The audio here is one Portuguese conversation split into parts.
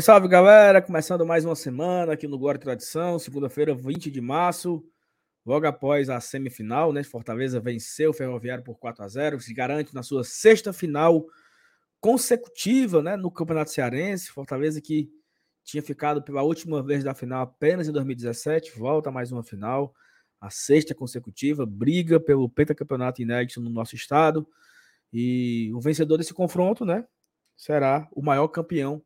Salve, salve, galera! Começando mais uma semana aqui no Glória Tradição, segunda-feira, 20 de março, logo após a semifinal, né? Fortaleza venceu o Ferroviário por 4 a 0 se garante na sua sexta final consecutiva, né? No Campeonato Cearense. Fortaleza que tinha ficado pela última vez da final apenas em 2017, volta mais uma final, a sexta consecutiva, briga pelo pentacampeonato inédito no nosso estado. E o vencedor desse confronto, né? Será o maior campeão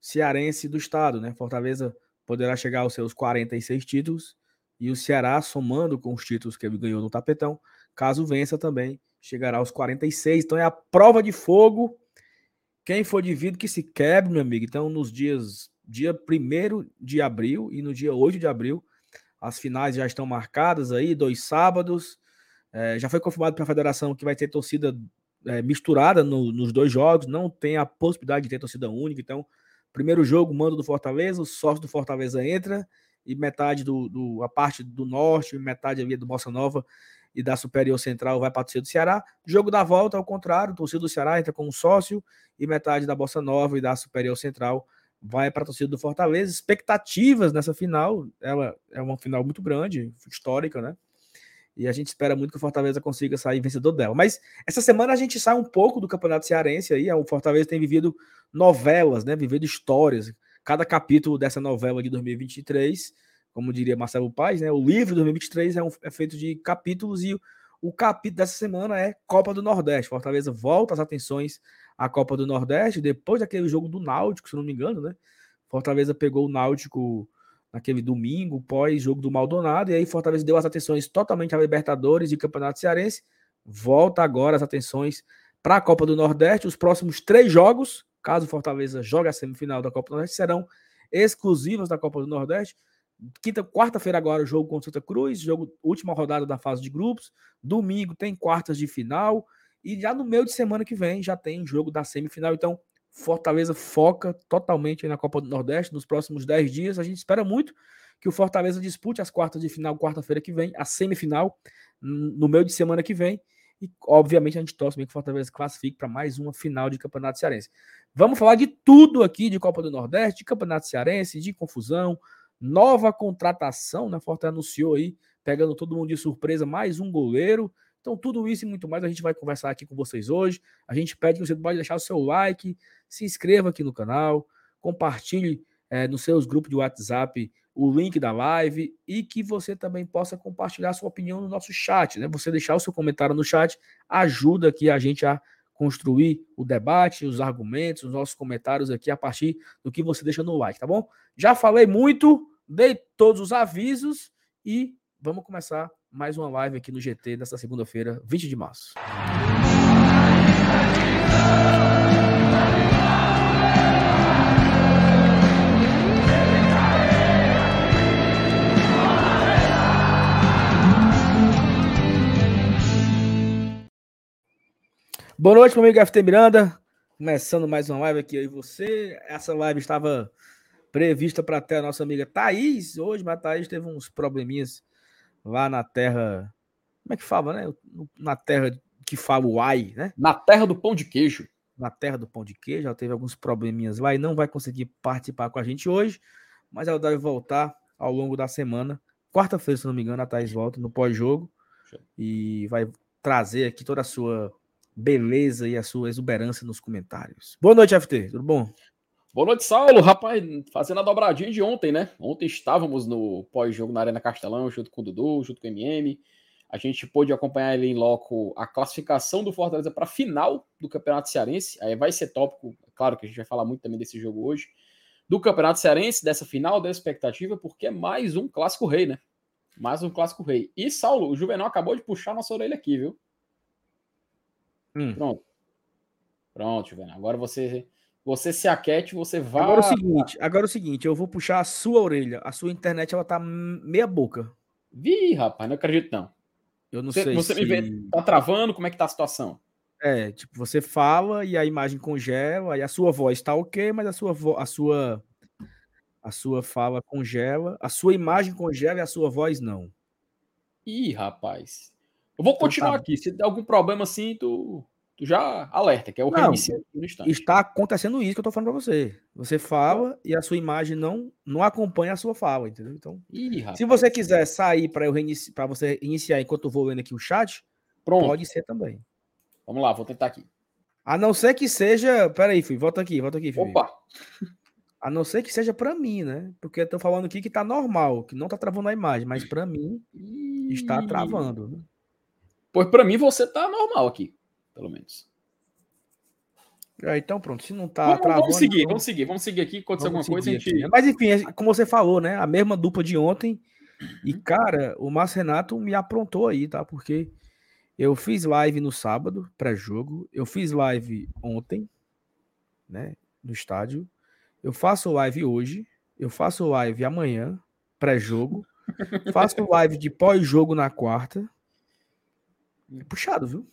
cearense do estado, né? Fortaleza poderá chegar aos seus 46 títulos e o Ceará, somando com os títulos que ele ganhou no tapetão, caso vença também, chegará aos 46. Então é a prova de fogo. Quem for de vidro que se quebre, meu amigo. Então, nos dias dia 1 de abril e no dia 8 de abril, as finais já estão marcadas aí, dois sábados. É, já foi confirmado pela federação que vai ter torcida é, misturada no, nos dois jogos, não tem a possibilidade de ter torcida única, então Primeiro jogo, mando do Fortaleza, o sócio do Fortaleza entra, e metade do, do a parte do norte, metade ali do Bossa Nova e da Superior Central vai para a torcida do Ceará. Jogo da volta, ao contrário, torcida do Ceará entra como sócio e metade da Bossa Nova e da Superior Central vai para a torcida do Fortaleza. Expectativas nessa final, ela é uma final muito grande, histórica, né? E a gente espera muito que o Fortaleza consiga sair vencedor dela. Mas essa semana a gente sai um pouco do Campeonato Cearense aí. O Fortaleza tem vivido novelas, né? Vivido histórias. Cada capítulo dessa novela de 2023, como diria Marcelo Paes, né? O livro de 2023 é, um, é feito de capítulos e o, o capítulo dessa semana é Copa do Nordeste. Fortaleza volta as atenções à Copa do Nordeste depois daquele jogo do Náutico, se não me engano, né? Fortaleza pegou o Náutico naquele domingo, pós-jogo do Maldonado, e aí Fortaleza deu as atenções totalmente a Libertadores e Campeonato Cearense, volta agora as atenções para a Copa do Nordeste, os próximos três jogos, caso Fortaleza jogue a semifinal da Copa do Nordeste, serão exclusivos da Copa do Nordeste, quinta, quarta-feira agora o jogo contra Santa Cruz, jogo última rodada da fase de grupos, domingo tem quartas de final, e já no meio de semana que vem já tem jogo da semifinal, então Fortaleza foca totalmente na Copa do Nordeste nos próximos 10 dias. A gente espera muito que o Fortaleza dispute as quartas de final quarta-feira que vem, a semifinal no meio de semana que vem. E, obviamente, a gente torce bem que o Fortaleza classifique para mais uma final de Campeonato Cearense. Vamos falar de tudo aqui de Copa do Nordeste, de Campeonato Cearense, de confusão, nova contratação, né? Fortaleza anunciou aí, pegando todo mundo de surpresa, mais um goleiro. Então, tudo isso e muito mais a gente vai conversar aqui com vocês hoje. A gente pede que você pode deixar o seu like, se inscreva aqui no canal, compartilhe é, nos seus grupos de WhatsApp o link da live e que você também possa compartilhar sua opinião no nosso chat. Né? Você deixar o seu comentário no chat ajuda aqui a gente a construir o debate, os argumentos, os nossos comentários aqui a partir do que você deixa no like, tá bom? Já falei muito, dei todos os avisos e vamos começar mais uma live aqui no GT nesta segunda-feira, 20 de março. Boa noite, meu amigo FT Miranda. Começando mais uma live aqui aí você. Essa live estava prevista para até a nossa amiga Thaís hoje, mas a Thaís teve uns probleminhas lá na terra. Como é que fala, né? Na terra que fala o ai, né? Na terra do pão de queijo. Na terra do pão de queijo, ela teve alguns probleminhas lá e não vai conseguir participar com a gente hoje, mas ela deve voltar ao longo da semana. Quarta-feira, se não me engano, a Thaís volta no pós-jogo e vai trazer aqui toda a sua beleza e a sua exuberância nos comentários. Boa noite, FT, tudo bom? Boa noite, Saulo. Rapaz, fazendo a dobradinha de ontem, né? Ontem estávamos no pós-jogo na Arena Castelão, junto com o Dudu, junto com o MM. A gente pôde acompanhar ele em loco a classificação do Fortaleza para a final do Campeonato Cearense. Aí vai ser tópico, é claro que a gente vai falar muito também desse jogo hoje. Do Campeonato Cearense, dessa final, da expectativa, porque é mais um clássico rei, né? Mais um clássico rei. E, Saulo, o Juvenal acabou de puxar nossa orelha aqui, viu? Hum. Pronto. Pronto, Juvenal. Agora você você se aquete, você vai. Agora é o seguinte, agora é o seguinte, eu vou puxar a sua orelha. A sua internet ela tá meia boca. Vi, rapaz, não acredito não. Eu não você, sei você se... me vê, tá travando, como é que tá a situação? É, tipo, você fala e a imagem congela, e a sua voz tá OK, mas a sua vo... a sua a sua fala congela, a sua imagem congela e a sua voz não. Ih, rapaz. Eu vou continuar então, tá. aqui. Se der algum problema assim, tu tu já alerta, que é o não, no instante. Está acontecendo isso que eu tô falando para você. Você fala e a sua imagem não não acompanha a sua fala, entendeu? Então, Ih, se você quiser sair para eu para você iniciar enquanto eu vou lendo aqui o chat, Pronto. pode ser também. Vamos lá, vou tentar aqui. A não ser que seja, peraí, filho, volta aqui, volta aqui, filho. Opa. A não ser que seja para mim, né? Porque eu tô falando aqui que tá normal, que não tá travando a imagem, mas para mim está travando. Né? Pois para mim você tá normal aqui, pelo menos. É, então pronto, se não tá vamos, travando... Vamos seguir, então... vamos seguir, vamos seguir aqui, acontecer alguma coisa a gente... Né? Mas enfim, é como você falou, né? A mesma dupla de ontem, e cara, o Márcio Renato me aprontou aí, tá? Porque eu fiz live no sábado, pré-jogo, eu fiz live ontem, né, no estádio, eu faço live hoje, eu faço live amanhã, pré-jogo, faço live de pós-jogo na quarta. É puxado, viu?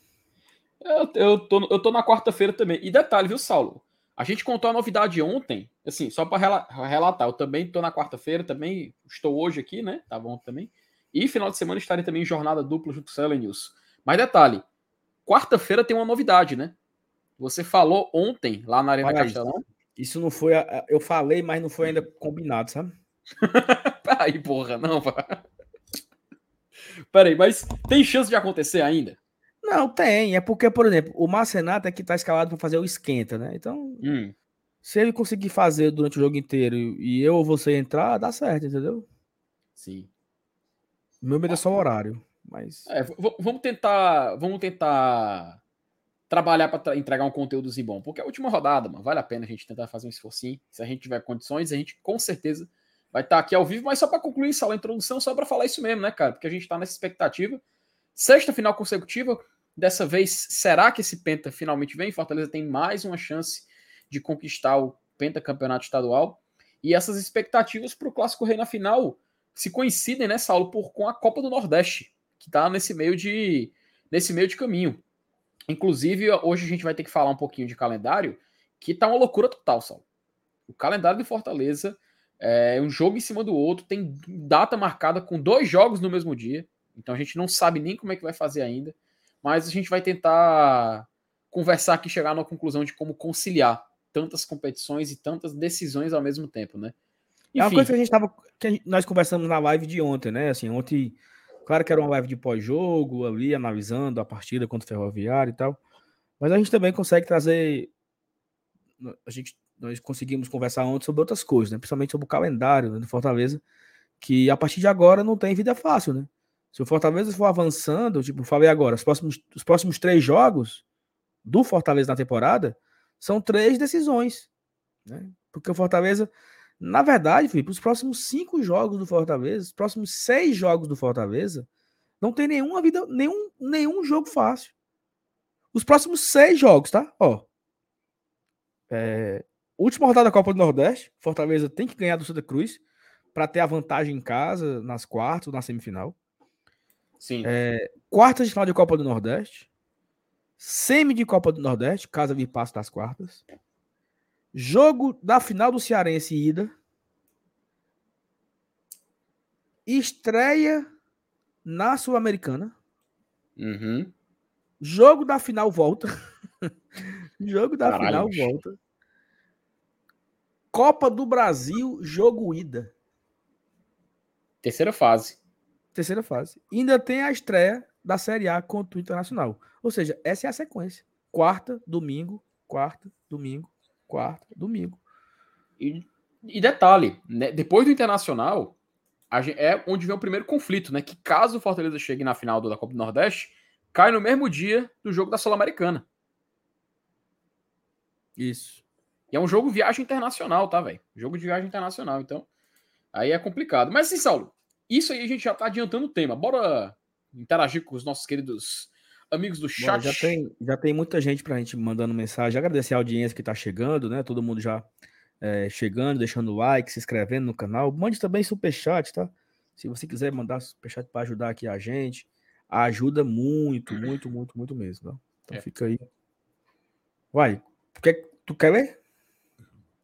Eu, eu, tô, eu tô na quarta-feira também. E detalhe, viu, Saulo? A gente contou a novidade ontem, assim, só para relatar. Eu também tô na quarta-feira, também estou hoje aqui, né? Tá bom também. E final de semana estarei também em jornada dupla junto com o News. Mas detalhe, quarta-feira tem uma novidade, né? Você falou ontem lá na Arena Castelão isso não foi. Eu falei, mas não foi ainda combinado, sabe? Peraí, porra, não. Peraí, mas tem chance de acontecer ainda? Não, tem. É porque, por exemplo, o Marcenato é que tá escalado para fazer o esquenta, né? Então, hum. se ele conseguir fazer durante o jogo inteiro e eu ou você entrar, dá certo, entendeu? Sim. Meu medo é só o horário, mas. É, vamos tentar. Vamos tentar trabalhar para entregar um conteúdo bom. Porque é a última rodada, mano, vale a pena a gente tentar fazer um esforcinho. Se a gente tiver condições, a gente com certeza vai estar tá aqui ao vivo. Mas só para concluir essa introdução, só para falar isso mesmo, né, cara? Porque a gente está nessa expectativa. Sexta final consecutiva. Dessa vez, será que esse Penta finalmente vem? Fortaleza tem mais uma chance de conquistar o Penta Campeonato Estadual. E essas expectativas para o Clássico Rei na final se coincidem, né, Saulo, por, com a Copa do Nordeste, que está nesse meio de nesse meio de caminho. Inclusive, hoje a gente vai ter que falar um pouquinho de calendário, que tá uma loucura total, Sal. O calendário de Fortaleza é um jogo em cima do outro, tem data marcada com dois jogos no mesmo dia. Então a gente não sabe nem como é que vai fazer ainda. Mas a gente vai tentar conversar aqui, chegar numa conclusão de como conciliar tantas competições e tantas decisões ao mesmo tempo, né? Enfim. É uma coisa que a gente tava. que gente, nós conversamos na live de ontem, né? Assim, ontem Claro que era uma live de pós-jogo, ali analisando a partida contra o Ferroviário e tal. Mas a gente também consegue trazer. A gente, nós conseguimos conversar ontem sobre outras coisas, né? principalmente sobre o calendário né, do Fortaleza, que a partir de agora não tem vida fácil, né? Se o Fortaleza for avançando, tipo, falei agora, os próximos, os próximos três jogos do Fortaleza na temporada são três decisões, né? Porque o Fortaleza na verdade, Felipe, os próximos cinco jogos do Fortaleza, os próximos seis jogos do Fortaleza, não tem nenhuma vida, nenhum, nenhum jogo fácil. Os próximos seis jogos, tá? Ó. É, última rodada da Copa do Nordeste, Fortaleza tem que ganhar do Santa Cruz para ter a vantagem em casa nas quartas, na semifinal. Sim. É, quartas de final de Copa do Nordeste. Semi de Copa do Nordeste, caso vir passo das quartas. Jogo da final do Cearense ida. Estreia na Sul-Americana. Uhum. Jogo da final volta. jogo da Caralho, final volta. Copa do Brasil, jogo ida. Terceira fase. Terceira fase. Ainda tem a estreia da Série A contra o Internacional. Ou seja, essa é a sequência. Quarta, domingo, quarta, domingo, quarta, domingo. E, e detalhe, né, depois do Internacional, gente, é onde vem o primeiro conflito, né? Que caso o Fortaleza chegue na final da Copa do Nordeste, cai no mesmo dia do jogo da Sul-Americana. Isso. E é um jogo viagem internacional, tá, velho? Jogo de viagem internacional, então. Aí é complicado. Mas assim, Saulo, isso aí a gente já tá adiantando o tema. Bora interagir com os nossos queridos amigos do chat. Bom, já, tem, já tem muita gente para a gente mandando mensagem. Agradecer a audiência que está chegando, né? Todo mundo já é, chegando, deixando like, se inscrevendo no canal. Mande também superchat, tá? Se você quiser mandar superchat para ajudar aqui a gente, ajuda muito, muito, muito, muito mesmo. Tá? Então é. fica aí. Vai, quer, tu quer ler?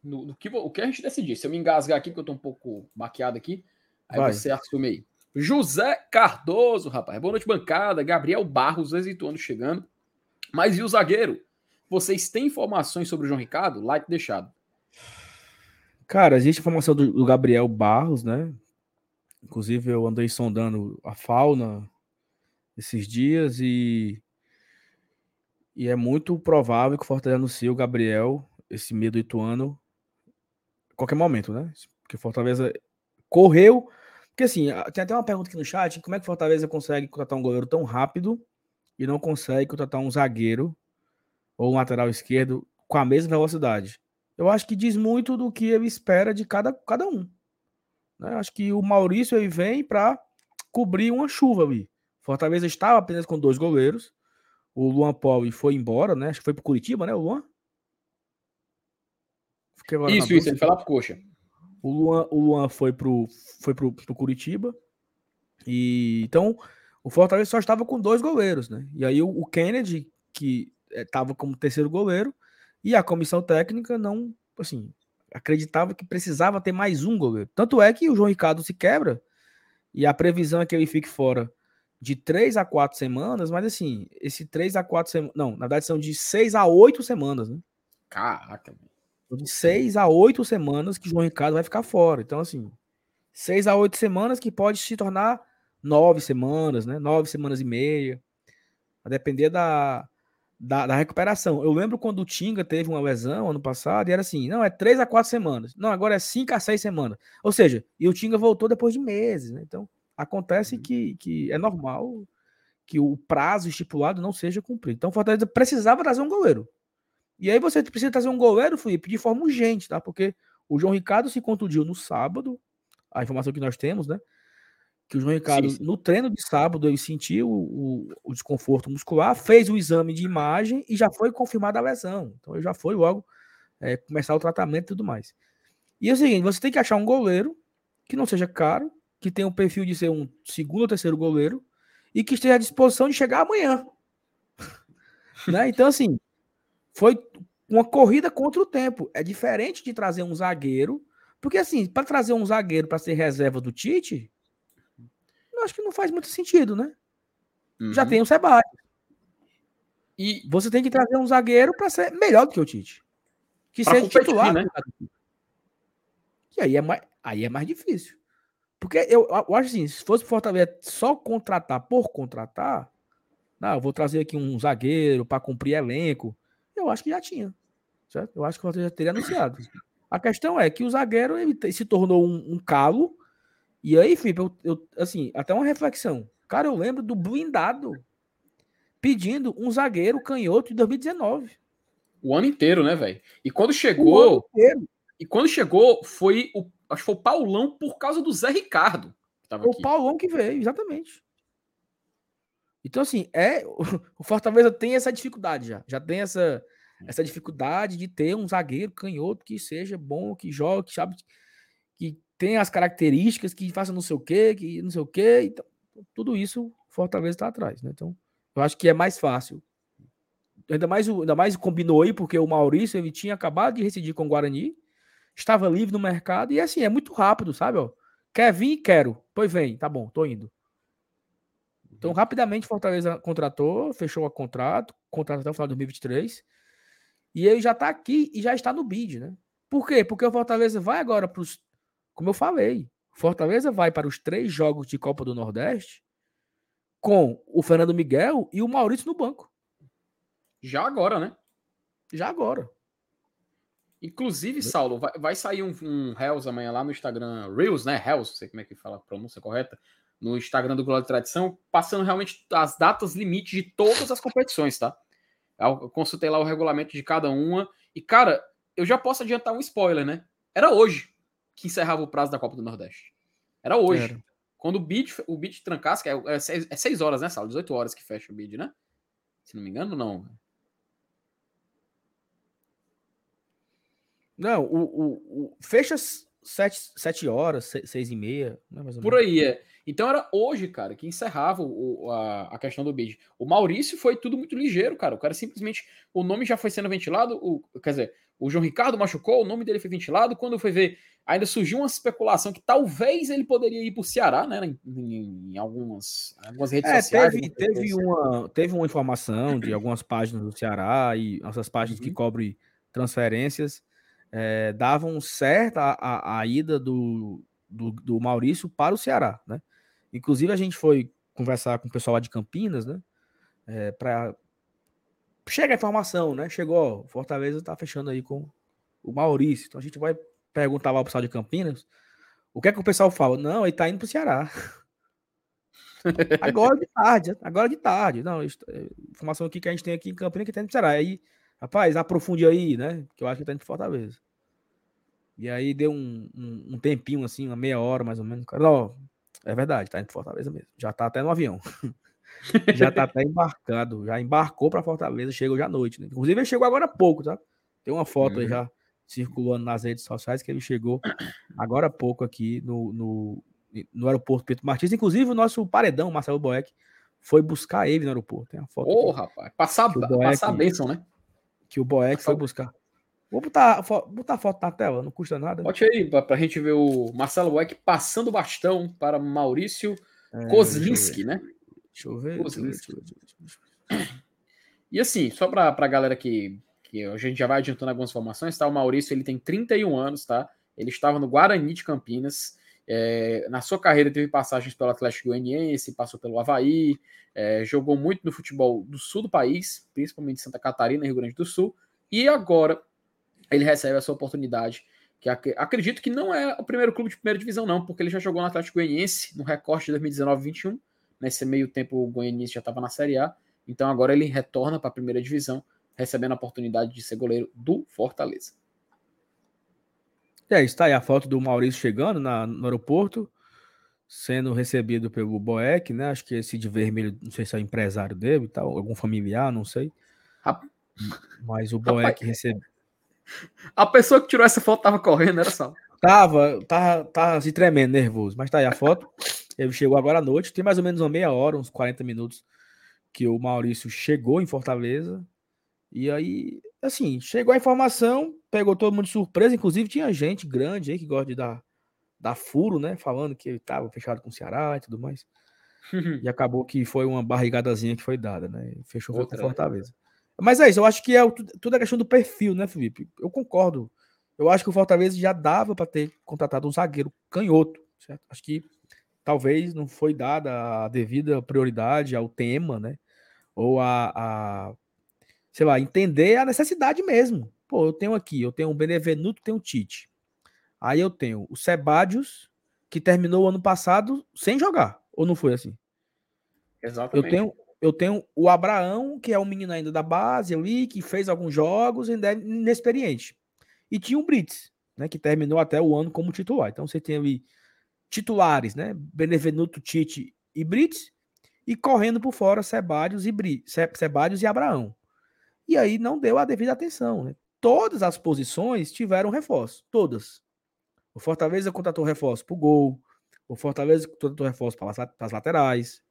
No, no que, o que a gente decidir. Se eu me engasgar aqui, porque eu tô um pouco maquiado aqui, aí Vai. você assume aí. José Cardoso, rapaz. Boa noite, bancada. Gabriel Barros, exituando chegando. Mas e o zagueiro? Vocês têm informações sobre o João Ricardo? Like deixado. Cara, existe informação do, do Gabriel Barros, né? Inclusive, eu andei sondando a fauna esses dias e, e é muito provável que o Fortaleza anuncie o Gabriel, esse meio do Ituano, qualquer momento, né? Porque Fortaleza correu. Porque assim, tem até uma pergunta aqui no chat: como é que Fortaleza consegue contratar um goleiro tão rápido e não consegue contratar um zagueiro ou um lateral esquerdo com a mesma velocidade? Eu acho que diz muito do que ele espera de cada, cada um. Né? Acho que o Maurício ele vem para cobrir uma chuva ali. Fortaleza estava apenas com dois goleiros. O Luan Pauli foi embora, né? Acho que foi para Curitiba, né, o Luan? Isso, isso, ele foi lá pro Coxa. O Luan, o Luan foi pro, foi pro, pro Curitiba. E então o Fortaleza só estava com dois goleiros, né? E aí o, o Kennedy, que estava eh, como terceiro goleiro, e a comissão técnica não, assim, acreditava que precisava ter mais um goleiro. Tanto é que o João Ricardo se quebra e a previsão é que ele fique fora de três a quatro semanas, mas assim, esse três a quatro semanas, não, na verdade são de seis a oito semanas, né? Caraca. De seis a oito semanas que João Ricardo vai ficar fora. Então, assim, seis a oito semanas que pode se tornar nove semanas, né? Nove semanas e meia. A depender da, da, da, recuperação. Eu lembro quando o Tinga teve uma lesão ano passado e era assim: não, é três a quatro semanas. Não, agora é cinco a seis semanas. Ou seja, e o Tinga voltou depois de meses, né? Então, acontece uhum. que, que é normal que o prazo estipulado não seja cumprido. Então, o Fortaleza precisava trazer um goleiro. E aí você precisa trazer um goleiro, Felipe, de forma urgente, tá? Porque o João Ricardo se contundiu no sábado, a informação que nós temos, né? Que o João Ricardo, sim, sim. no treino de sábado, ele sentiu o, o, desconforto muscular, fez o exame de imagem e já foi confirmada a lesão. Então ele já foi logo é, começar o tratamento e tudo mais. E é o seguinte: você tem que achar um goleiro que não seja caro, que tenha o um perfil de ser um segundo ou terceiro goleiro e que esteja à disposição de chegar amanhã. né? Então, assim, foi uma corrida contra o tempo. É diferente de trazer um zagueiro, porque assim, para trazer um zagueiro para ser reserva do Tite, eu acho que não faz muito sentido, né? Uhum. Já tem o Sebastião. E você tem que trazer um zagueiro para ser melhor do que o Tite. Que pra seja titular. Né? E aí é, mais, aí é mais difícil. Porque eu, eu acho assim, se fosse Fortaleza só contratar por contratar, não, eu vou trazer aqui um zagueiro para cumprir elenco, eu acho que já tinha. Certo? Eu acho que o Fortaleza já teria anunciado. A questão é que o zagueiro ele se tornou um, um calo e aí, Felipe, eu, eu, assim, até uma reflexão. Cara, eu lembro do blindado pedindo um zagueiro canhoto em 2019. O ano inteiro, né, velho? E quando chegou. E quando chegou, foi o. Acho que foi o Paulão por causa do Zé Ricardo. o aqui. Paulão que veio, exatamente. Então, assim, é. O Fortaleza tem essa dificuldade já. Já tem essa, essa dificuldade de ter um zagueiro canhoto que seja bom, que jogue, que sabe, que tem as características que faça não sei o quê, que não sei o quê. Então, tudo isso Fortaleza está atrás, né? Então, eu acho que é mais fácil. Ainda mais, ainda mais combinou aí, porque o Maurício ele tinha acabado de residir com o Guarani, estava livre no mercado, e assim, é muito rápido, sabe? Ó, quer vir? Quero. Pois vem, tá bom, tô indo. Então, rapidamente, Fortaleza contratou, fechou o contrato, contrato até o final de 2023, e ele já está aqui e já está no bid, né? Por quê? Porque o Fortaleza vai agora para os como eu falei, Fortaleza vai para os três jogos de Copa do Nordeste com o Fernando Miguel e o Maurício no banco. Já agora, né? Já agora. Inclusive, Saulo, vai, vai sair um, um Hells amanhã lá no Instagram, Reels, né? Hells, não sei como é que fala a pronúncia correta, no Instagram do Glória de Tradição, passando realmente as datas limites de todas as competições, tá? Eu consultei lá o regulamento de cada uma e, cara, eu já posso adiantar um spoiler, né? Era hoje que encerrava o prazo da Copa do Nordeste. Era hoje. Era. Quando o bid, o bid trancasse, que é, é, seis, é seis horas, né, Sala? 18 horas que fecha o bid, né? Se não me engano, não. Não, o, o, o fecha sete, sete horas, seis, seis e meia. Né, Por aí, é. Então era hoje, cara, que encerrava o, a, a questão do bid. O Maurício foi tudo muito ligeiro, cara. O cara simplesmente. O nome já foi sendo ventilado. O, quer dizer, o João Ricardo machucou, o nome dele foi ventilado. Quando foi ver, ainda surgiu uma especulação que talvez ele poderia ir para o Ceará, né? Em, em, em algumas, algumas redes é, sociais. Teve, teve, uma, teve uma informação de algumas páginas do Ceará e essas páginas uhum. que cobrem transferências é, davam certa a, a, a ida do, do, do, Maurício para o Ceará, né? Inclusive a gente foi conversar com o pessoal lá de Campinas, né? É, para chega a informação, né? Chegou, Fortaleza tá fechando aí com o Maurício. Então a gente vai perguntar lá pro pessoal de Campinas o que é que o pessoal fala. Não, ele tá indo pro Ceará. agora de tarde, agora de tarde. Não, é, informação aqui que a gente tem aqui em Campinas que tá indo pro Ceará. Aí, rapaz, aprofunde aí, né? Que eu acho que tá indo pro Fortaleza. E aí deu um, um, um tempinho assim, uma meia hora mais ou menos. Cara, ó, é verdade, tá indo pro Fortaleza mesmo. Já tá até no avião. já tá até embarcado, já embarcou para Fortaleza, chegou já à noite. Né? Inclusive, ele chegou agora há pouco, tá? Tem uma foto uhum. aí já circulando nas redes sociais que ele chegou agora há pouco aqui no, no, no aeroporto Pedro Martins. Inclusive, o nosso paredão, Marcelo Boeck, foi buscar ele no aeroporto. Tem a foto. Ô, oh, rapaz, passar, Boeck, passar a bênção, né? Que o Boeck foi buscar. Vou botar, botar a foto na tela, não custa nada. Bote aí, para a gente ver o Marcelo Boeck passando o bastão para Maurício é, Kozlinski, né? Deixa eu ver. Deixa eu ver, deixa eu ver, deixa eu ver. E assim, só para a galera que, que a gente já vai adiantando algumas informações, tá? O Maurício ele tem 31 anos, tá? Ele estava no Guarani de Campinas. É, na sua carreira teve passagens pelo Atlético Goianiense, passou pelo Havaí, é, jogou muito no futebol do sul do país, principalmente Santa Catarina, Rio Grande do Sul, e agora ele recebe essa oportunidade, que acredito que não é o primeiro clube de primeira divisão, não, porque ele já jogou no Atlético Goianiense no recorte de 2019-21, Nesse meio tempo, o Goianiense já estava na Série A. Então agora ele retorna para a primeira divisão, recebendo a oportunidade de ser goleiro do Fortaleza. É, está aí a foto do Maurício chegando na, no aeroporto, sendo recebido pelo Boeck, né? Acho que esse de vermelho, não sei se é o empresário dele, tal, algum familiar, não sei. Mas o Boeck recebeu. A pessoa que tirou essa foto tava correndo, era só. Tava, tava, tava se tremendo, nervoso. Mas tá aí a foto. Ele chegou agora à noite, tem mais ou menos uma meia hora, uns 40 minutos, que o Maurício chegou em Fortaleza. E aí, assim, chegou a informação, pegou todo mundo de surpresa, inclusive tinha gente grande aí que gosta de dar, dar furo, né? Falando que ele estava fechado com o Ceará e tudo mais. e acabou que foi uma barrigadazinha que foi dada, né? Fechou Outra, com Fortaleza. Mas é isso, eu acho que é tudo é questão do perfil, né, Felipe? Eu concordo. Eu acho que o Fortaleza já dava para ter contratado um zagueiro canhoto, certo? Acho que talvez não foi dada a devida prioridade ao tema, né? Ou a, a sei lá, entender a necessidade mesmo. Pô, eu tenho aqui, eu tenho o Benevenuto, tenho o Tite. Aí eu tenho o Sebadios, que terminou o ano passado sem jogar. Ou não foi assim? Exatamente. Eu tenho, eu tenho o Abraão, que é um menino ainda da base ali, que fez alguns jogos, ainda é inexperiente. E tinha o Brits, né, que terminou até o ano como titular. Então você tem ali titulares, né? Benevenuto, Tite e Brits, e correndo por fora Sebadios e, Bri, Sebadios e Abraão. E aí não deu a devida atenção. Né? Todas as posições tiveram reforço, todas. O Fortaleza contratou reforço para o gol, o Fortaleza contratou reforço para as laterais,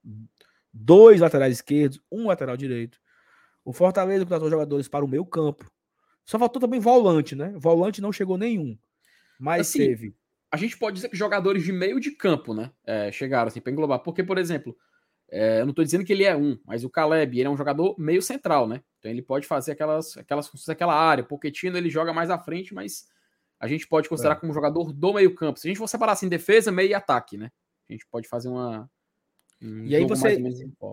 dois laterais esquerdos, um lateral direito. O Fortaleza contratou jogadores para o meio campo. Só faltou também volante, né? Volante não chegou nenhum. Mas assim, teve a gente pode dizer que jogadores de meio de campo, né? É, chegaram assim para englobar. Porque, por exemplo, é, eu não estou dizendo que ele é um, mas o Caleb ele é um jogador meio central, né? Então ele pode fazer aquelas, aquelas funções, aquela área. O Pochettino ele joga mais à frente, mas a gente pode considerar é. como jogador do meio campo. Se a gente for separar assim, defesa, meio e ataque, né? A gente pode fazer uma. Um e aí você,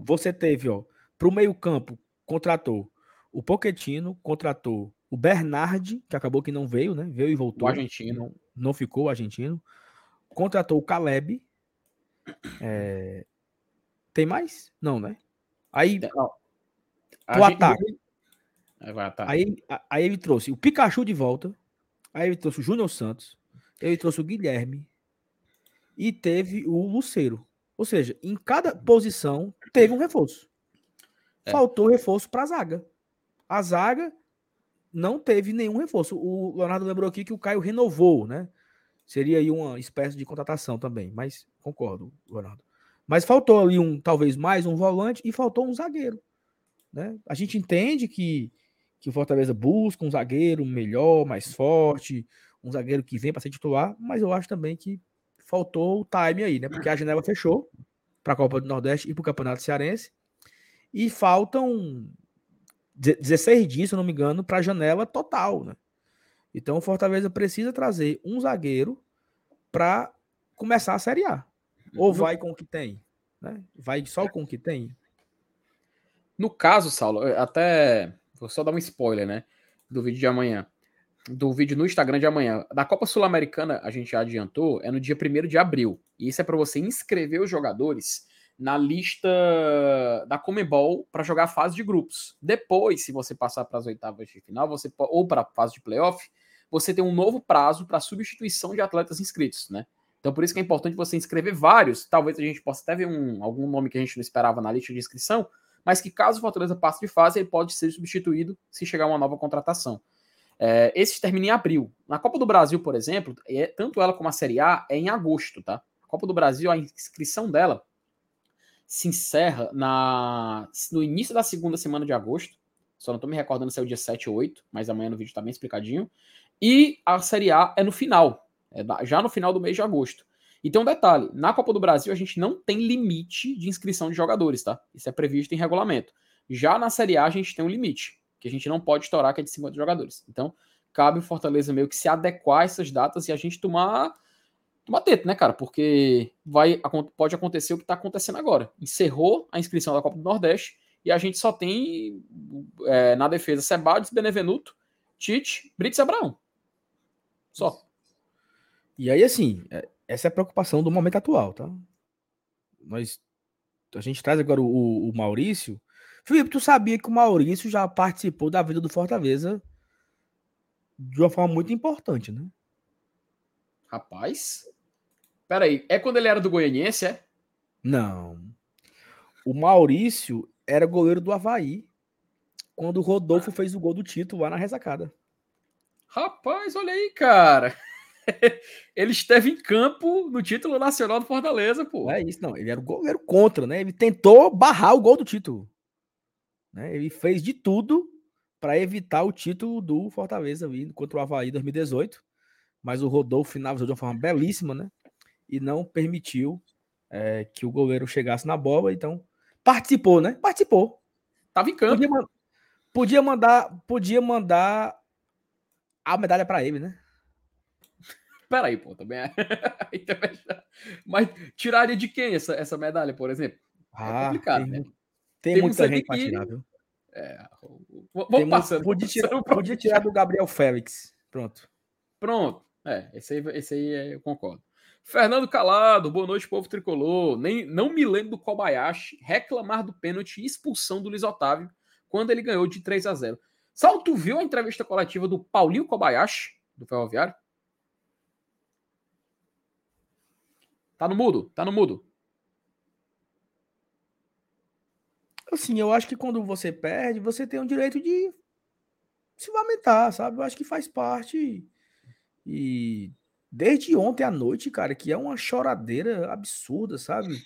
você teve, ó, para o meio campo, contratou o Pochettino, contratou o Bernard, que acabou que não veio, né? Veio e voltou. O argentino. Não, não ficou o argentino. Contratou o Caleb. É... Tem mais? Não, né? Aí. O ataque. Aí, aí ele trouxe o Pikachu de volta. Aí ele trouxe o Júnior Santos. Ele trouxe o Guilherme. E teve o Luceiro. Ou seja, em cada posição teve um reforço. É. Faltou reforço para a zaga. A zaga não teve nenhum reforço. O Leonardo lembrou aqui que o Caio renovou, né? Seria aí uma espécie de contratação também, mas concordo, Leonardo. Mas faltou ali um, talvez mais um volante e faltou um zagueiro, né? A gente entende que que o Fortaleza busca um zagueiro melhor, mais forte, um zagueiro que vem para ser titular, mas eu acho também que faltou o time aí, né? Porque a janela fechou para a Copa do Nordeste e para o Campeonato Cearense. E faltam 16 dias, se eu não me engano, para a janela total, né? Então o Fortaleza precisa trazer um zagueiro para começar a Série A. Ou vai com o que tem, né? Vai só com o que tem. No caso, Saulo, até vou só dar um spoiler, né, do vídeo de amanhã, do vídeo no Instagram de amanhã. Da Copa Sul-Americana, a gente já adiantou, é no dia 1 de abril. E isso é para você inscrever os jogadores na lista da Comebol para jogar a fase de grupos. Depois, se você passar para as oitavas de final, você ou para a fase de playoff, você tem um novo prazo para substituição de atletas inscritos, né? Então, por isso que é importante você inscrever vários. Talvez a gente possa até ver um, algum nome que a gente não esperava na lista de inscrição, mas que caso o Fortaleza passe de fase, ele pode ser substituído se chegar uma nova contratação. É, terminam em abril. Na Copa do Brasil, por exemplo, é, tanto ela como a Série A é em agosto, tá? A Copa do Brasil, a inscrição dela se encerra na, no início da segunda semana de agosto. Só não estou me recordando se é o dia 7 ou 8, mas amanhã no vídeo está bem explicadinho. E a Série A é no final, é já no final do mês de agosto. E tem um detalhe: na Copa do Brasil a gente não tem limite de inscrição de jogadores, tá? Isso é previsto em regulamento. Já na Série A a gente tem um limite, que a gente não pode estourar, que é de 50 jogadores. Então, cabe o Fortaleza meio que se adequar a essas datas e a gente tomar tomar teto, né, cara? Porque vai, pode acontecer o que está acontecendo agora. Encerrou a inscrição da Copa do Nordeste e a gente só tem é, na defesa Sebades, Benevenuto, Tite, Brits e Abraão. Só. E aí, assim, é, essa é a preocupação do momento atual, tá? Nós, a gente traz agora o, o Maurício. Felipe, tu sabia que o Maurício já participou da vida do Fortaleza de uma forma muito importante, né? Rapaz. Peraí, é quando ele era do Goianiense, é? Não. O Maurício era goleiro do Havaí. Quando o Rodolfo fez o gol do título lá na ressacada. Rapaz, olha aí, cara. ele esteve em campo no título nacional do Fortaleza, pô. É isso, não. Ele era o goleiro contra, né? Ele tentou barrar o gol do título. Né? Ele fez de tudo para evitar o título do Fortaleza ali contra o Havaí 2018 mas o Rodolfo finalizou de uma forma belíssima, né? E não permitiu é, que o goleiro chegasse na bola, então participou, né? Participou. Tava em campo. Podia, podia mandar, podia mandar a medalha para ele, né? Peraí, pô, também é. Mas tiraria de quem essa, essa medalha, por exemplo? É ah, complicado, tem, né? Tem, tem muita gente que... tirar, viu? É, vamos passando. Podia, tirar, podia tirar do Gabriel Félix. Pronto. Pronto. É, esse aí, esse aí é, eu concordo. Fernando Calado, boa noite, povo tricolor. Nem, não me lembro do Kobayashi reclamar do pênalti e expulsão do Luiz Otávio quando ele ganhou de 3 a 0. Sal, tu viu a entrevista coletiva do Paulinho Kobayashi, do Ferroviário? Tá no mudo? Tá no mudo. Assim, eu acho que quando você perde, você tem o direito de se lamentar, sabe? Eu acho que faz parte e desde ontem à noite, cara, que é uma choradeira absurda, sabe?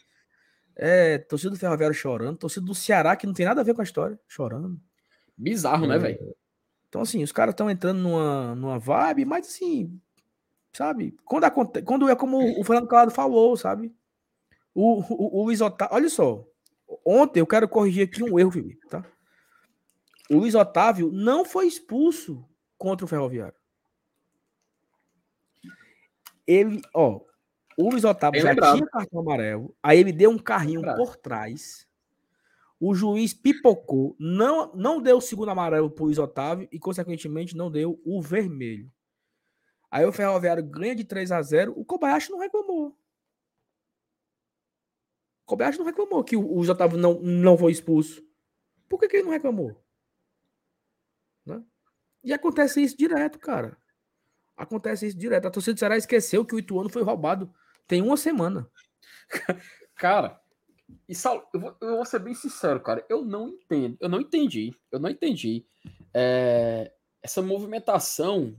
É, torcida do Ferroviário chorando, torcida do Ceará, que não tem nada a ver com a história, chorando. Bizarro, né, é, né, velho? Então, assim, os caras estão entrando numa, numa vibe, mas assim, sabe? Quando, acontece, quando é como o Fernando Calado falou, sabe? O, o, o Luiz Otávio, olha só, ontem eu quero corrigir aqui um erro, Felipe, tá? O Luiz Otávio não foi expulso contra o Ferroviário ele, ó, o Luiz Otávio já lembrado. tinha cartão amarelo, aí ele deu um carrinho por trás. O juiz pipocou, não, não deu o segundo amarelo pro Luiz Otávio e, consequentemente, não deu o vermelho. Aí o Ferroviário ganha de 3 a 0 o Kobayashi não reclamou. O Kobayashi não reclamou que o Luiz Otávio não, não foi expulso. Por que, que ele não reclamou? Né? E acontece isso direto, cara. Acontece isso direto. A torcida do Ceará esqueceu que o Ituano foi roubado tem uma semana. cara, e Saulo, eu vou, eu vou, ser bem sincero, cara. Eu não entendo. Eu não entendi. Eu não entendi. É, essa movimentação,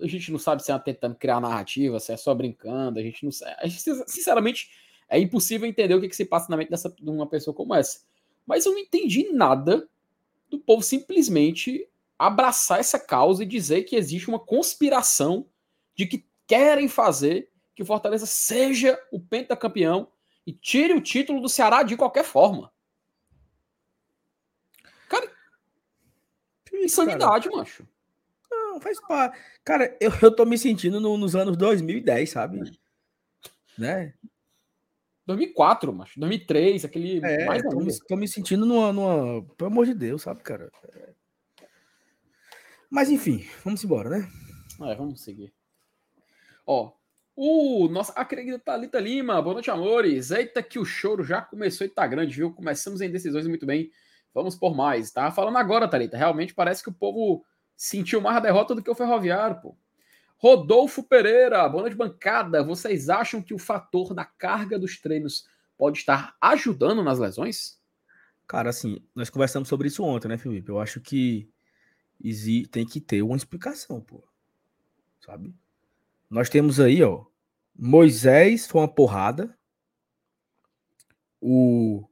a gente não sabe se é tentando criar narrativa, se é só brincando. A gente não sabe. Sinceramente, é impossível entender o que, que se passa na mente dessa, de uma pessoa como essa. Mas eu não entendi nada do povo simplesmente abraçar essa causa e dizer que existe uma conspiração de que querem fazer que o Fortaleza seja o pentacampeão e tire o título do Ceará de qualquer forma. Cara, insanidade, cara. macho. Não, faz parte. Cara, eu, eu tô me sentindo no, nos anos 2010, sabe? Né? 2004, macho. 2003, aquele. É, mais tô, me, tô me sentindo numa, numa. Pelo amor de Deus, sabe, cara? Mas enfim, vamos embora, né? É, vamos seguir. Ó, o nossa a querida Thalita Lima, boa noite, amores. Eita, que o choro já começou e tá grande, viu? Começamos em decisões muito bem. Vamos por mais. Tá falando agora, Thalita. Realmente parece que o povo sentiu mais a derrota do que o Ferroviário, pô. Rodolfo Pereira, boa noite, bancada. Vocês acham que o fator da carga dos treinos pode estar ajudando nas lesões? Cara, assim, nós conversamos sobre isso ontem, né, Felipe? Eu acho que tem que ter uma explicação, pô. Sabe? Nós temos aí, ó, Moisés foi uma porrada. O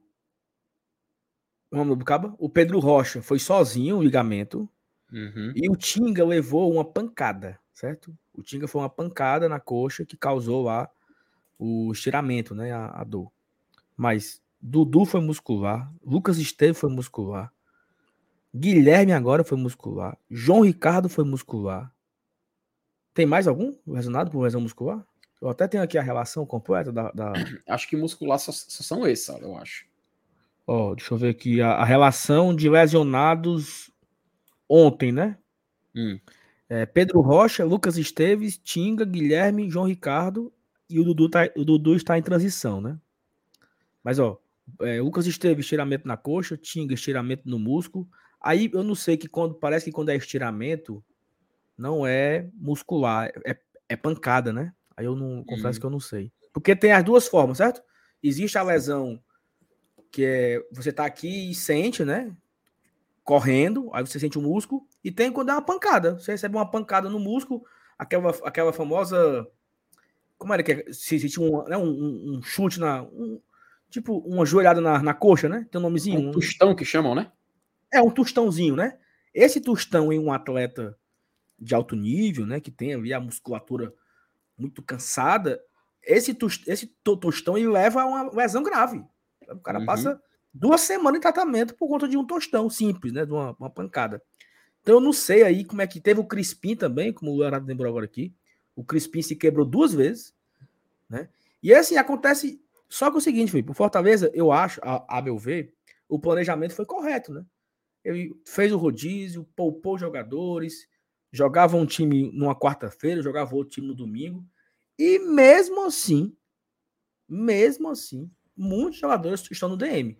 o nome do? O Pedro Rocha foi sozinho o ligamento. Uhum. E o Tinga levou uma pancada certo? O Tinga foi uma pancada na coxa que causou lá o estiramento, né? A, a dor. Mas Dudu foi muscular, Lucas Esteves foi muscular, Guilherme agora foi muscular, João Ricardo foi muscular. Tem mais algum lesionado por lesão muscular? Eu até tenho aqui a relação completa da. da... Acho que muscular só, só são esses, eu acho. Ó, oh, deixa eu ver aqui a, a, relação de lesionados ontem, né? Hum. É, Pedro Rocha, Lucas Esteves, Tinga, Guilherme, João Ricardo e o Dudu, tá, o Dudu está em transição, né? Mas, ó, é, Lucas Esteves, estiramento na coxa, Tinga, estiramento no músculo. Aí eu não sei que quando parece que quando é estiramento, não é muscular, é, é pancada, né? Aí eu não confesso hum. que eu não sei. Porque tem as duas formas, certo? Existe a lesão que é você tá aqui e sente, né? correndo, aí você sente o músculo, e tem quando é uma pancada. Você recebe uma pancada no músculo, aquela, aquela famosa. Como era que é? Se existe um, né, um, um, chute na. Um, tipo, uma joelhada na, na coxa, né? Tem um nomezinho. Um tostão que chamam, né? É, um tostãozinho, né? Esse tostão em um atleta de alto nível, né? Que tem ali a musculatura muito cansada, esse, esse tostão ele leva a uma lesão grave. O cara uhum. passa duas semanas em tratamento por conta de um tostão simples, né? De uma, uma pancada. Então eu não sei aí como é que teve o Crispim também, como o Leonardo lembrou agora aqui. O Crispim se quebrou duas vezes, né? E assim acontece. Só que é o seguinte, Felipe, o Fortaleza, eu acho, a, a meu ver, o planejamento foi correto, né? Ele fez o rodízio, poupou jogadores, jogava um time numa quarta-feira, jogava outro time no domingo. E mesmo assim, mesmo assim, muitos jogadores estão no DM.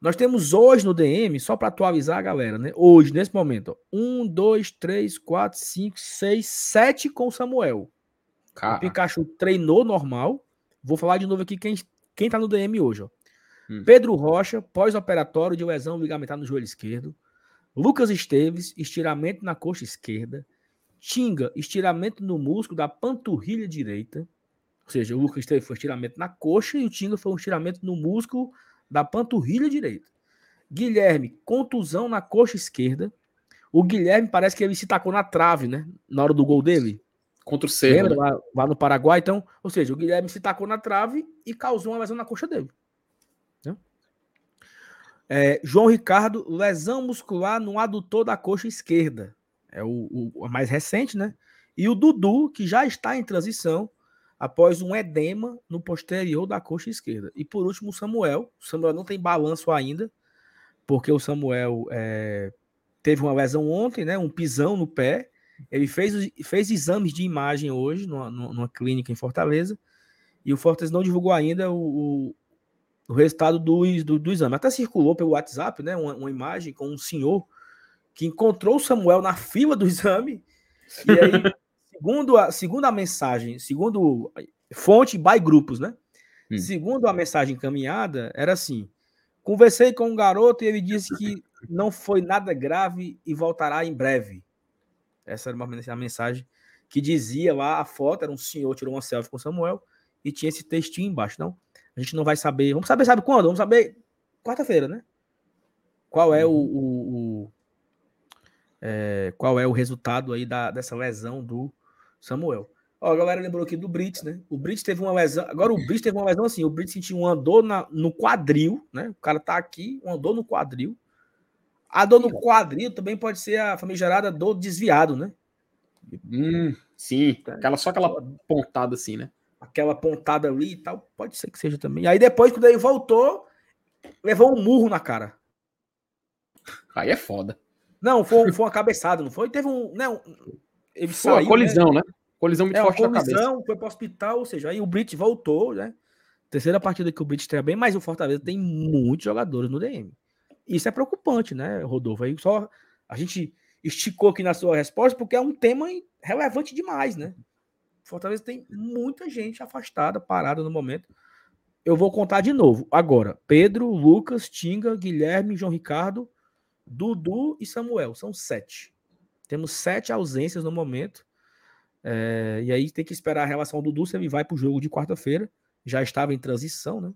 Nós temos hoje no DM, só para atualizar a galera, né? Hoje, nesse momento, ó, um, dois, três, quatro, cinco, seis, sete com o Samuel. Cara. O Pikachu treinou normal. Vou falar de novo aqui quem, quem tá no DM hoje, ó. Hum. Pedro Rocha, pós-operatório de lesão ligamentar no joelho esquerdo. Lucas Esteves, estiramento na coxa esquerda. Tinga, estiramento no músculo da panturrilha direita. Ou seja, o Lucas Esteves foi estiramento na coxa e o Tinga foi um estiramento no músculo da panturrilha direita. Guilherme, contusão na coxa esquerda. O Guilherme parece que ele se tacou na trave, né? Na hora do gol dele. Contra o Cerro. Né? lá, lá, no Paraguai, então. Ou seja, o Guilherme se tacou na trave e causou uma lesão na coxa dele. Né? É, João Ricardo, lesão muscular no adutor da coxa esquerda. É o, o, o mais recente, né? E o Dudu, que já está em transição, após um edema no posterior da coxa esquerda. E por último, o Samuel. O Samuel não tem balanço ainda, porque o Samuel é, teve uma lesão ontem, né? Um pisão no pé. Ele fez, fez exames de imagem hoje numa, numa clínica em Fortaleza. E o Fortaleza não divulgou ainda o, o, o resultado do, do, do, exame. Até circulou pelo WhatsApp, né? Uma, uma imagem com um senhor que encontrou o Samuel na fila do exame. E aí Segundo a, segundo a mensagem, segundo fonte by grupos, né? Hum. Segundo a mensagem encaminhada, era assim: conversei com um garoto e ele disse que não foi nada grave e voltará em breve. Essa era uma mensagem que dizia lá, a foto era um senhor, tirou uma selfie com Samuel e tinha esse textinho embaixo. Não, a gente não vai saber. Vamos saber, sabe quando? Vamos saber quarta-feira, né? Qual é o, uhum. o, o é, qual é o resultado aí da, dessa lesão do Samuel. Ó, a galera lembrou aqui do Brits, né? O Brits teve uma lesão. Agora o Brits teve uma lesão assim. O Brits sentiu um andor na, no quadril, né? O cara tá aqui, um andor no quadril. A dor no quadril também pode ser a famigerada dor desviado, né? Hum, sim, aquela, só aquela pontada assim, né? Aquela pontada ali e tal, pode ser que seja também. Aí depois, quando ele voltou, levou um murro na cara. Aí é foda. Não, foi, foi uma cabeçada, não foi? Teve um. Né, ele foi saiu, uma colisão, né? né? Colisão muito é, forte colisão, na cabeça. Foi para o hospital, ou seja, aí o Brit voltou, né? Terceira partida que o Brit treina bem, mas o Fortaleza tem muitos jogadores no DM. Isso é preocupante, né, Rodolfo? Aí só a gente esticou aqui na sua resposta porque é um tema relevante demais, né? Fortaleza tem muita gente afastada, parada no momento. Eu vou contar de novo. Agora, Pedro, Lucas, Tinga, Guilherme, João Ricardo, Dudu e Samuel. São sete. Temos sete ausências no momento. É, e aí tem que esperar a relação do se ele vai para o jogo de quarta-feira. Já estava em transição, né?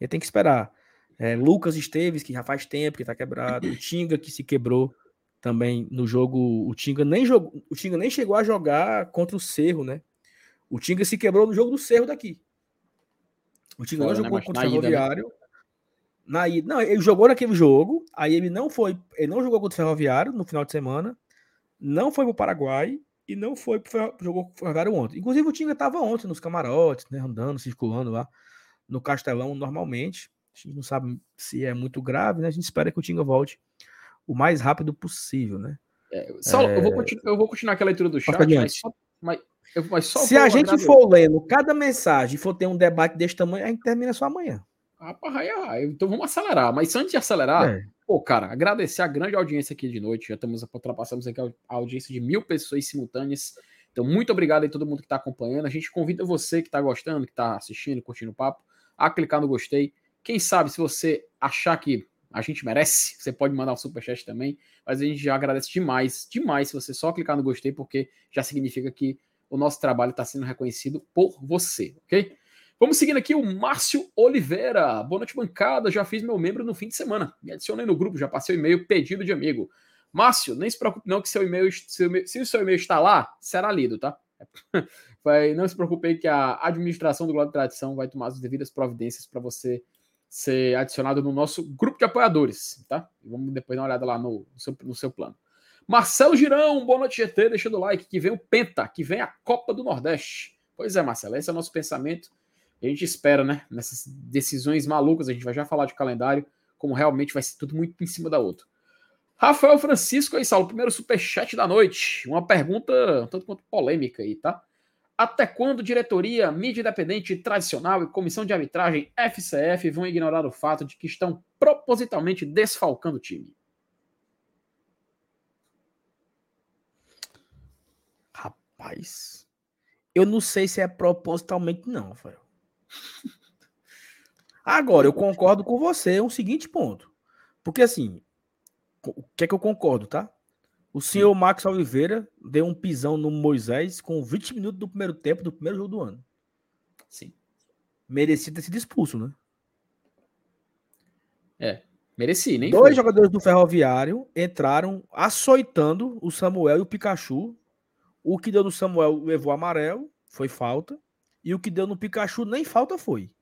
E tem que esperar. É, Lucas Esteves, que já faz tempo que está quebrado. O Tinga, que se quebrou também no jogo. O Tinga nem jogou. O Tinga nem chegou a jogar contra o Cerro, né? O Tinga se quebrou no jogo do Cerro daqui. O Tinga não né, jogou né? contra o Ferroviário. Ida, né? Na ida, não, ele jogou naquele jogo, aí ele não foi, ele não jogou contra o Ferroviário no final de semana, não foi para o Paraguai e não foi pro jogou com o Ferroviário ontem. Inclusive o Tinga estava ontem nos camarotes, né, andando, circulando lá no Castelão normalmente. A gente não sabe se é muito grave, né? A gente espera que o Tinga volte o mais rápido possível, né? É, só, é... eu, vou eu, vou continuar aqui a leitura do chat, mas, só, mas, mas só Se a gente for lendo cada mensagem e for ter um debate desse tamanho, a gente termina só amanhã. Ah, então vamos acelerar. Mas antes de acelerar, é. Pô, cara, agradecer a grande audiência aqui de noite. Já estamos, ultrapassamos aqui a audiência de mil pessoas simultâneas. Então, muito obrigado a todo mundo que está acompanhando. A gente convida você que está gostando, que está assistindo, curtindo o papo, a clicar no gostei. Quem sabe, se você achar que a gente merece, você pode mandar um superchat também. Mas a gente já agradece demais, demais se você só clicar no gostei, porque já significa que o nosso trabalho está sendo reconhecido por você, ok? Vamos seguindo aqui o Márcio Oliveira. Boa noite, bancada. Já fiz meu membro no fim de semana. Me adicionei no grupo, já passei o e-mail pedido de amigo. Márcio, nem se preocupe não que seu e-mail, se o seu e-mail está lá, será lido, tá? Vai, não se preocupe que a administração do Globo de Tradição vai tomar as devidas providências para você ser adicionado no nosso grupo de apoiadores, tá? Vamos depois dar uma olhada lá no, no, seu, no seu plano. Marcelo Girão, boa noite, GT, deixando o like, que vem o Penta, que vem a Copa do Nordeste. Pois é, Marcelo, esse é o nosso pensamento a gente espera, né? Nessas decisões malucas, a gente vai já falar de calendário, como realmente vai ser tudo muito em cima da outra. Rafael Francisco aí, Saulo, primeiro superchat da noite. Uma pergunta tanto quanto polêmica aí, tá? Até quando diretoria, mídia independente tradicional e comissão de arbitragem FCF vão ignorar o fato de que estão propositalmente desfalcando o time? Rapaz, eu não sei se é propositalmente não, Rafael. Agora, eu concordo com você um seguinte ponto. Porque assim, o que é que eu concordo, tá? O senhor Max Oliveira deu um pisão no Moisés com 20 minutos do primeiro tempo do primeiro jogo do ano. Sim. Merecia ter sido expulso, né? É, mereci, nem Dois foi. jogadores do Ferroviário entraram açoitando o Samuel e o Pikachu. O que deu no Samuel levou amarelo, foi falta. E o que deu no Pikachu nem falta foi.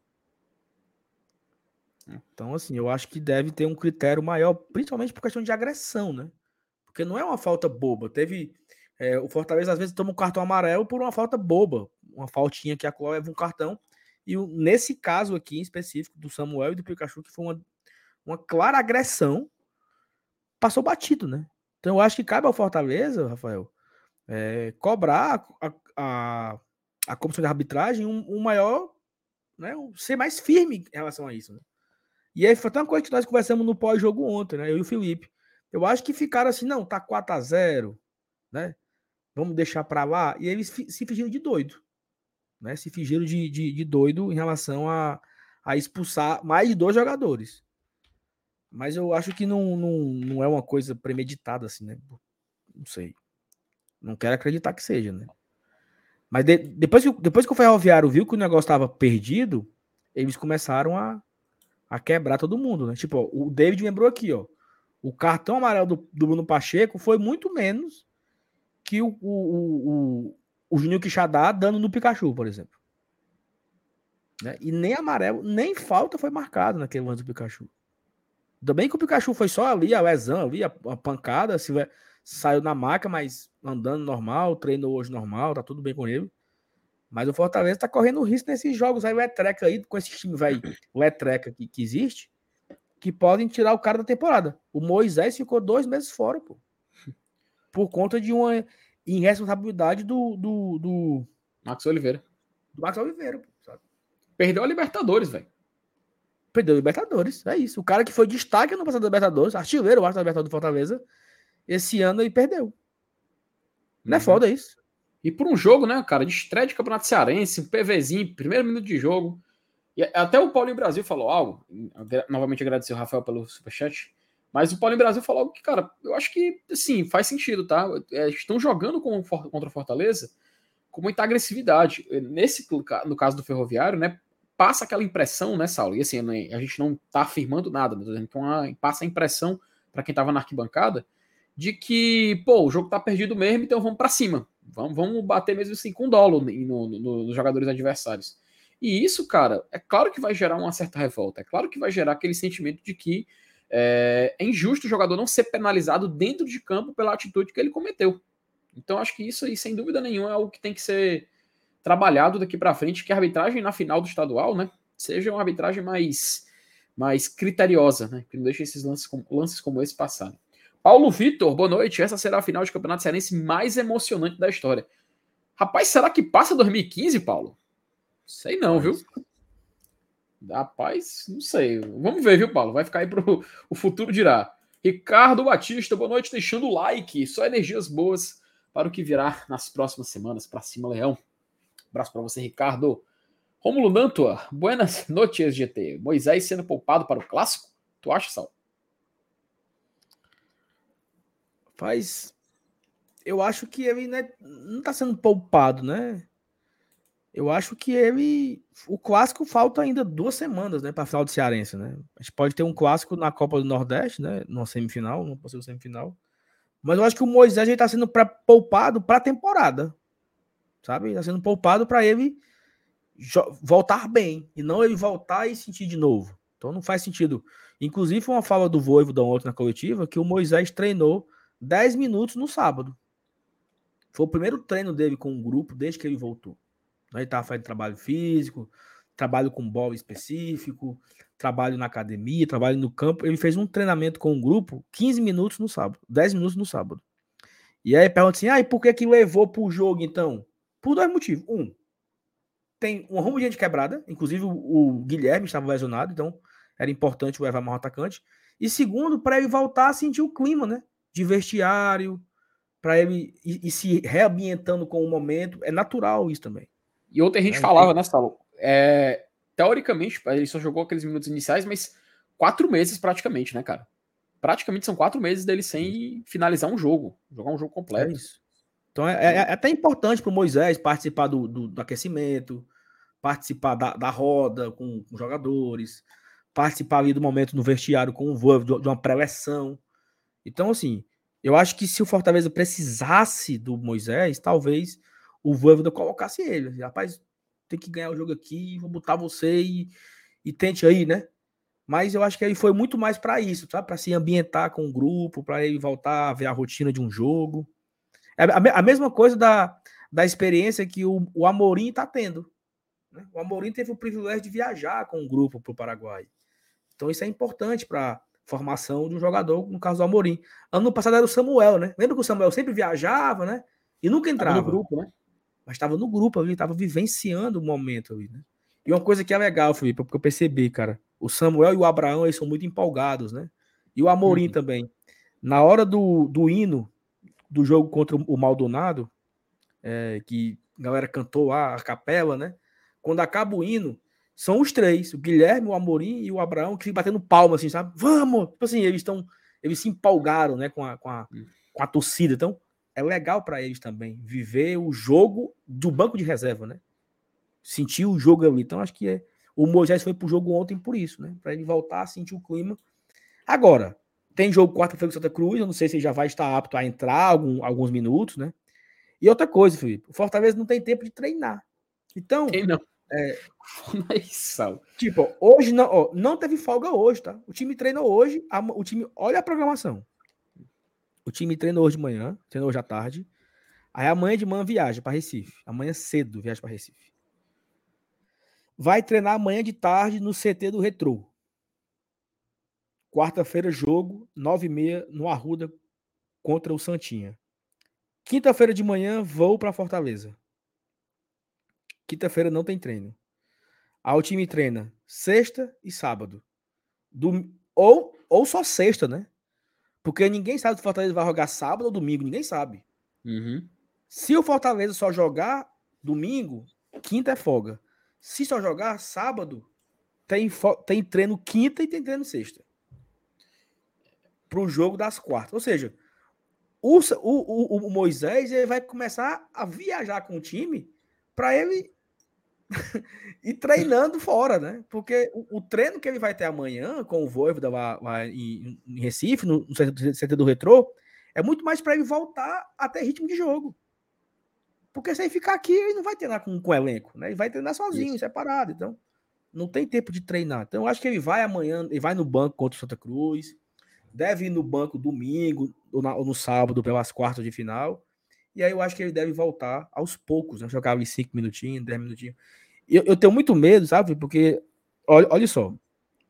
Então, assim, eu acho que deve ter um critério maior, principalmente por questão de agressão, né? Porque não é uma falta boba. Teve. É, o Fortaleza às vezes toma um cartão amarelo por uma falta boba. Uma faltinha que a Cló leva um cartão. E nesse caso aqui em específico, do Samuel e do Pikachu, que foi uma, uma clara agressão, passou batido, né? Então eu acho que cabe ao Fortaleza, Rafael, é, cobrar a, a, a comissão de arbitragem um, um maior, né, um, ser mais firme em relação a isso. Né? E aí foi até uma coisa que nós conversamos no pós-jogo ontem, né? Eu e o Felipe. Eu acho que ficaram assim, não, tá 4 a 0 né? Vamos deixar para lá. E eles se fingiram de doido. Né? Se fingiram de, de, de doido em relação a, a expulsar mais de dois jogadores. Mas eu acho que não, não, não é uma coisa premeditada, assim, né? Não sei. Não quero acreditar que seja, né? Mas de, depois, que, depois que o Ferroviário viu que o negócio estava perdido, eles começaram a, a quebrar todo mundo, né? Tipo, ó, o David lembrou aqui, ó. O cartão amarelo do, do Bruno Pacheco foi muito menos que o, o, o, o Juninho Quixadá dando no Pikachu, por exemplo. Né? E nem amarelo, nem falta foi marcado naquele lance do Pikachu. Bem que o Pikachu foi só ali, a lesão ali, a, a pancada, se vai, saiu na maca, mas andando normal, treinou hoje normal, tá tudo bem com ele. Mas o Fortaleza tá correndo risco nesses jogos aí, o Etreca aí, com esse time, velho, o Etreca que, que existe, que podem tirar o cara da temporada. O Moisés ficou dois meses fora, pô. Por conta de uma irresponsabilidade do, do, do... Max Oliveira. Do Max Oliveira, pô, sabe? Perdeu a Libertadores, velho. Perdeu a Libertadores, é isso. O cara que foi destaque no passado da Libertadores, artilheiro, eu acho, da Libertadores do Fortaleza, esse ano ele perdeu. Não é uhum. foda isso? E por um jogo, né, cara, de estreia de Campeonato Cearense, um PVzinho, primeiro minuto de jogo. E até o Paulinho Brasil falou algo. Novamente agradecer o Rafael pelo superchat. Mas o Paulinho Brasil falou algo que, cara, eu acho que, sim, faz sentido, tá? É, estão jogando com, contra o Fortaleza com muita agressividade. Nesse, no caso do Ferroviário, né, passa aquela impressão, né, Saulo? E assim, a gente não tá afirmando nada, então passa a impressão para quem tava na arquibancada de que, pô, o jogo tá perdido mesmo, então vamos para cima. Vamos, vamos bater mesmo assim com dolo no, no, no, nos jogadores adversários. E isso, cara, é claro que vai gerar uma certa revolta. É claro que vai gerar aquele sentimento de que é, é injusto o jogador não ser penalizado dentro de campo pela atitude que ele cometeu. Então, acho que isso aí, sem dúvida nenhuma, é algo que tem que ser trabalhado daqui para frente, que a arbitragem na final do estadual, né, seja uma arbitragem mais, mais criteriosa, né, que não deixe esses lances, lances como esse passarem. Paulo Vitor, boa noite. Essa será a final de campeonato cearense mais emocionante da história. Rapaz, será que passa 2015, Paulo? Sei não, viu? Rapaz, não sei. Vamos ver, viu, Paulo? Vai ficar aí pro o futuro dirá. Ricardo Batista, boa noite, deixando o like. Só energias boas para o que virá nas próximas semanas. Para cima, Leão. abraço para você, Ricardo. Romulo Nantua, buenas noites, GT. Moisés sendo poupado para o clássico? Tu acha, Sal? Faz. Eu acho que ele né, não está sendo poupado, né? Eu acho que ele. O clássico falta ainda duas semanas, né? Para final do Cearense, né? A gente pode ter um clássico na Copa do Nordeste, né? Numa semifinal, não possível semifinal. Mas eu acho que o Moisés está sendo pra, poupado para a temporada. Sabe? Está sendo poupado para ele voltar bem. E não ele voltar e sentir de novo. Então não faz sentido. Inclusive, foi uma fala do Voivo da ontem na coletiva que o Moisés treinou 10 minutos no sábado. Foi o primeiro treino dele com o grupo desde que ele voltou. Ele estava fazendo trabalho físico, trabalho com bola específico, trabalho na academia, trabalho no campo. Ele fez um treinamento com o grupo 15 minutos no sábado, 10 minutos no sábado. E aí pergunta assim: ah, e por que que levou pro jogo então? Por dois motivos. Um, tem um rumo de gente quebrada, inclusive o, o Guilherme estava lesionado, então era importante levar mais um atacante. E segundo, para ele voltar a sentir o clima, né? De vestiário, para ele ir, ir, se reambientando com o momento. É natural isso também. E ontem a gente é, falava, né, Saulo? É, teoricamente, ele só jogou aqueles minutos iniciais, mas quatro meses praticamente, né, cara? Praticamente são quatro meses dele sem finalizar um jogo, jogar um jogo completo. É isso. Então é, é, é até importante para o Moisés participar do, do, do, aquecimento, participar da, da roda com, com jogadores, participar ali do momento no vestiário com o voo, de uma pré-eleção. Então, assim, eu acho que se o Fortaleza precisasse do Moisés, talvez o Voivoda colocasse ele. Rapaz, tem que ganhar o jogo aqui, vou botar você e, e tente aí, né? Mas eu acho que ele foi muito mais para isso, tá? Para se ambientar com o grupo, para ele voltar a ver a rotina de um jogo. É a, a mesma coisa da, da experiência que o, o Amorim está tendo. Né? O Amorim teve o privilégio de viajar com o grupo para o Paraguai. Então isso é importante para formação de um jogador, no caso do Amorim. Ano passado era o Samuel, né? Lembra que o Samuel sempre viajava, né? E nunca entrava. no grupo, né? Mas estava no grupo ali, estava vivenciando o momento ali, né? E uma coisa que é legal, Felipe, porque eu percebi, cara, o Samuel e o Abraão, eles são muito empolgados, né? E o Amorim uhum. também. Na hora do, do hino do jogo contra o Maldonado, é, que a galera cantou lá, a capela, né? Quando acaba o hino, são os três, o Guilherme, o Amorim e o Abraão, que batendo palma, assim, sabe? Vamos! Tipo assim, eles estão. Eles se empolgaram, né, com a, com a, com a torcida. Então, é legal para eles também viver o jogo do banco de reserva, né? Sentir o jogo ali. Então, acho que é. O Moisés foi pro jogo ontem por isso, né? Para ele voltar sentir o clima. Agora, Tem jogo quarta-feira com Santa Cruz, eu não sei se ele já vai estar apto a entrar algum, alguns minutos, né? E outra coisa, Felipe, o Fortaleza não tem tempo de treinar. Então. Quem não? É, tipo, hoje não, ó, não teve folga hoje, tá? O time treinou hoje, a, o time, olha a programação. O time treinou hoje de manhã, treinou hoje à tarde. Aí amanhã de manhã viaja para Recife. Amanhã cedo viaja para Recife. Vai treinar amanhã de tarde no CT do Retro. Quarta-feira, jogo, 9h30 no Arruda contra o Santinha. Quinta-feira de manhã, vou para Fortaleza. Quinta-feira não tem treino. Aí o time treina sexta e sábado. Do, ou, ou só sexta, né? Porque ninguém sabe se o Fortaleza vai jogar sábado ou domingo, ninguém sabe. Uhum. Se o Fortaleza só jogar domingo, quinta é folga. Se só jogar sábado, tem, tem treino quinta e tem treino sexta. Para o jogo das quartas. Ou seja, o, o, o, o Moisés ele vai começar a viajar com o time para ele e treinando fora, né? Porque o, o, treino que ele vai ter amanhã com o Voivoda lá, lá em, em, Recife, no, no CT do Retrô, é muito mais para ele voltar a ter ritmo de jogo. Porque se ele ficar aqui, ele não vai treinar com, com o elenco, né? Ele vai treinar sozinho, Isso. separado. Então, não tem tempo de treinar. Então, eu acho que ele vai amanhã, ele vai no banco contra o Santa Cruz, deve ir no banco domingo ou, na, ou no sábado pelas quartas de final. E aí eu acho que ele deve voltar aos poucos, né? Jogava em 5 minutinhos, 10 minutinhos. Eu, eu, tenho muito medo, sabe? Porque, olha, olha só.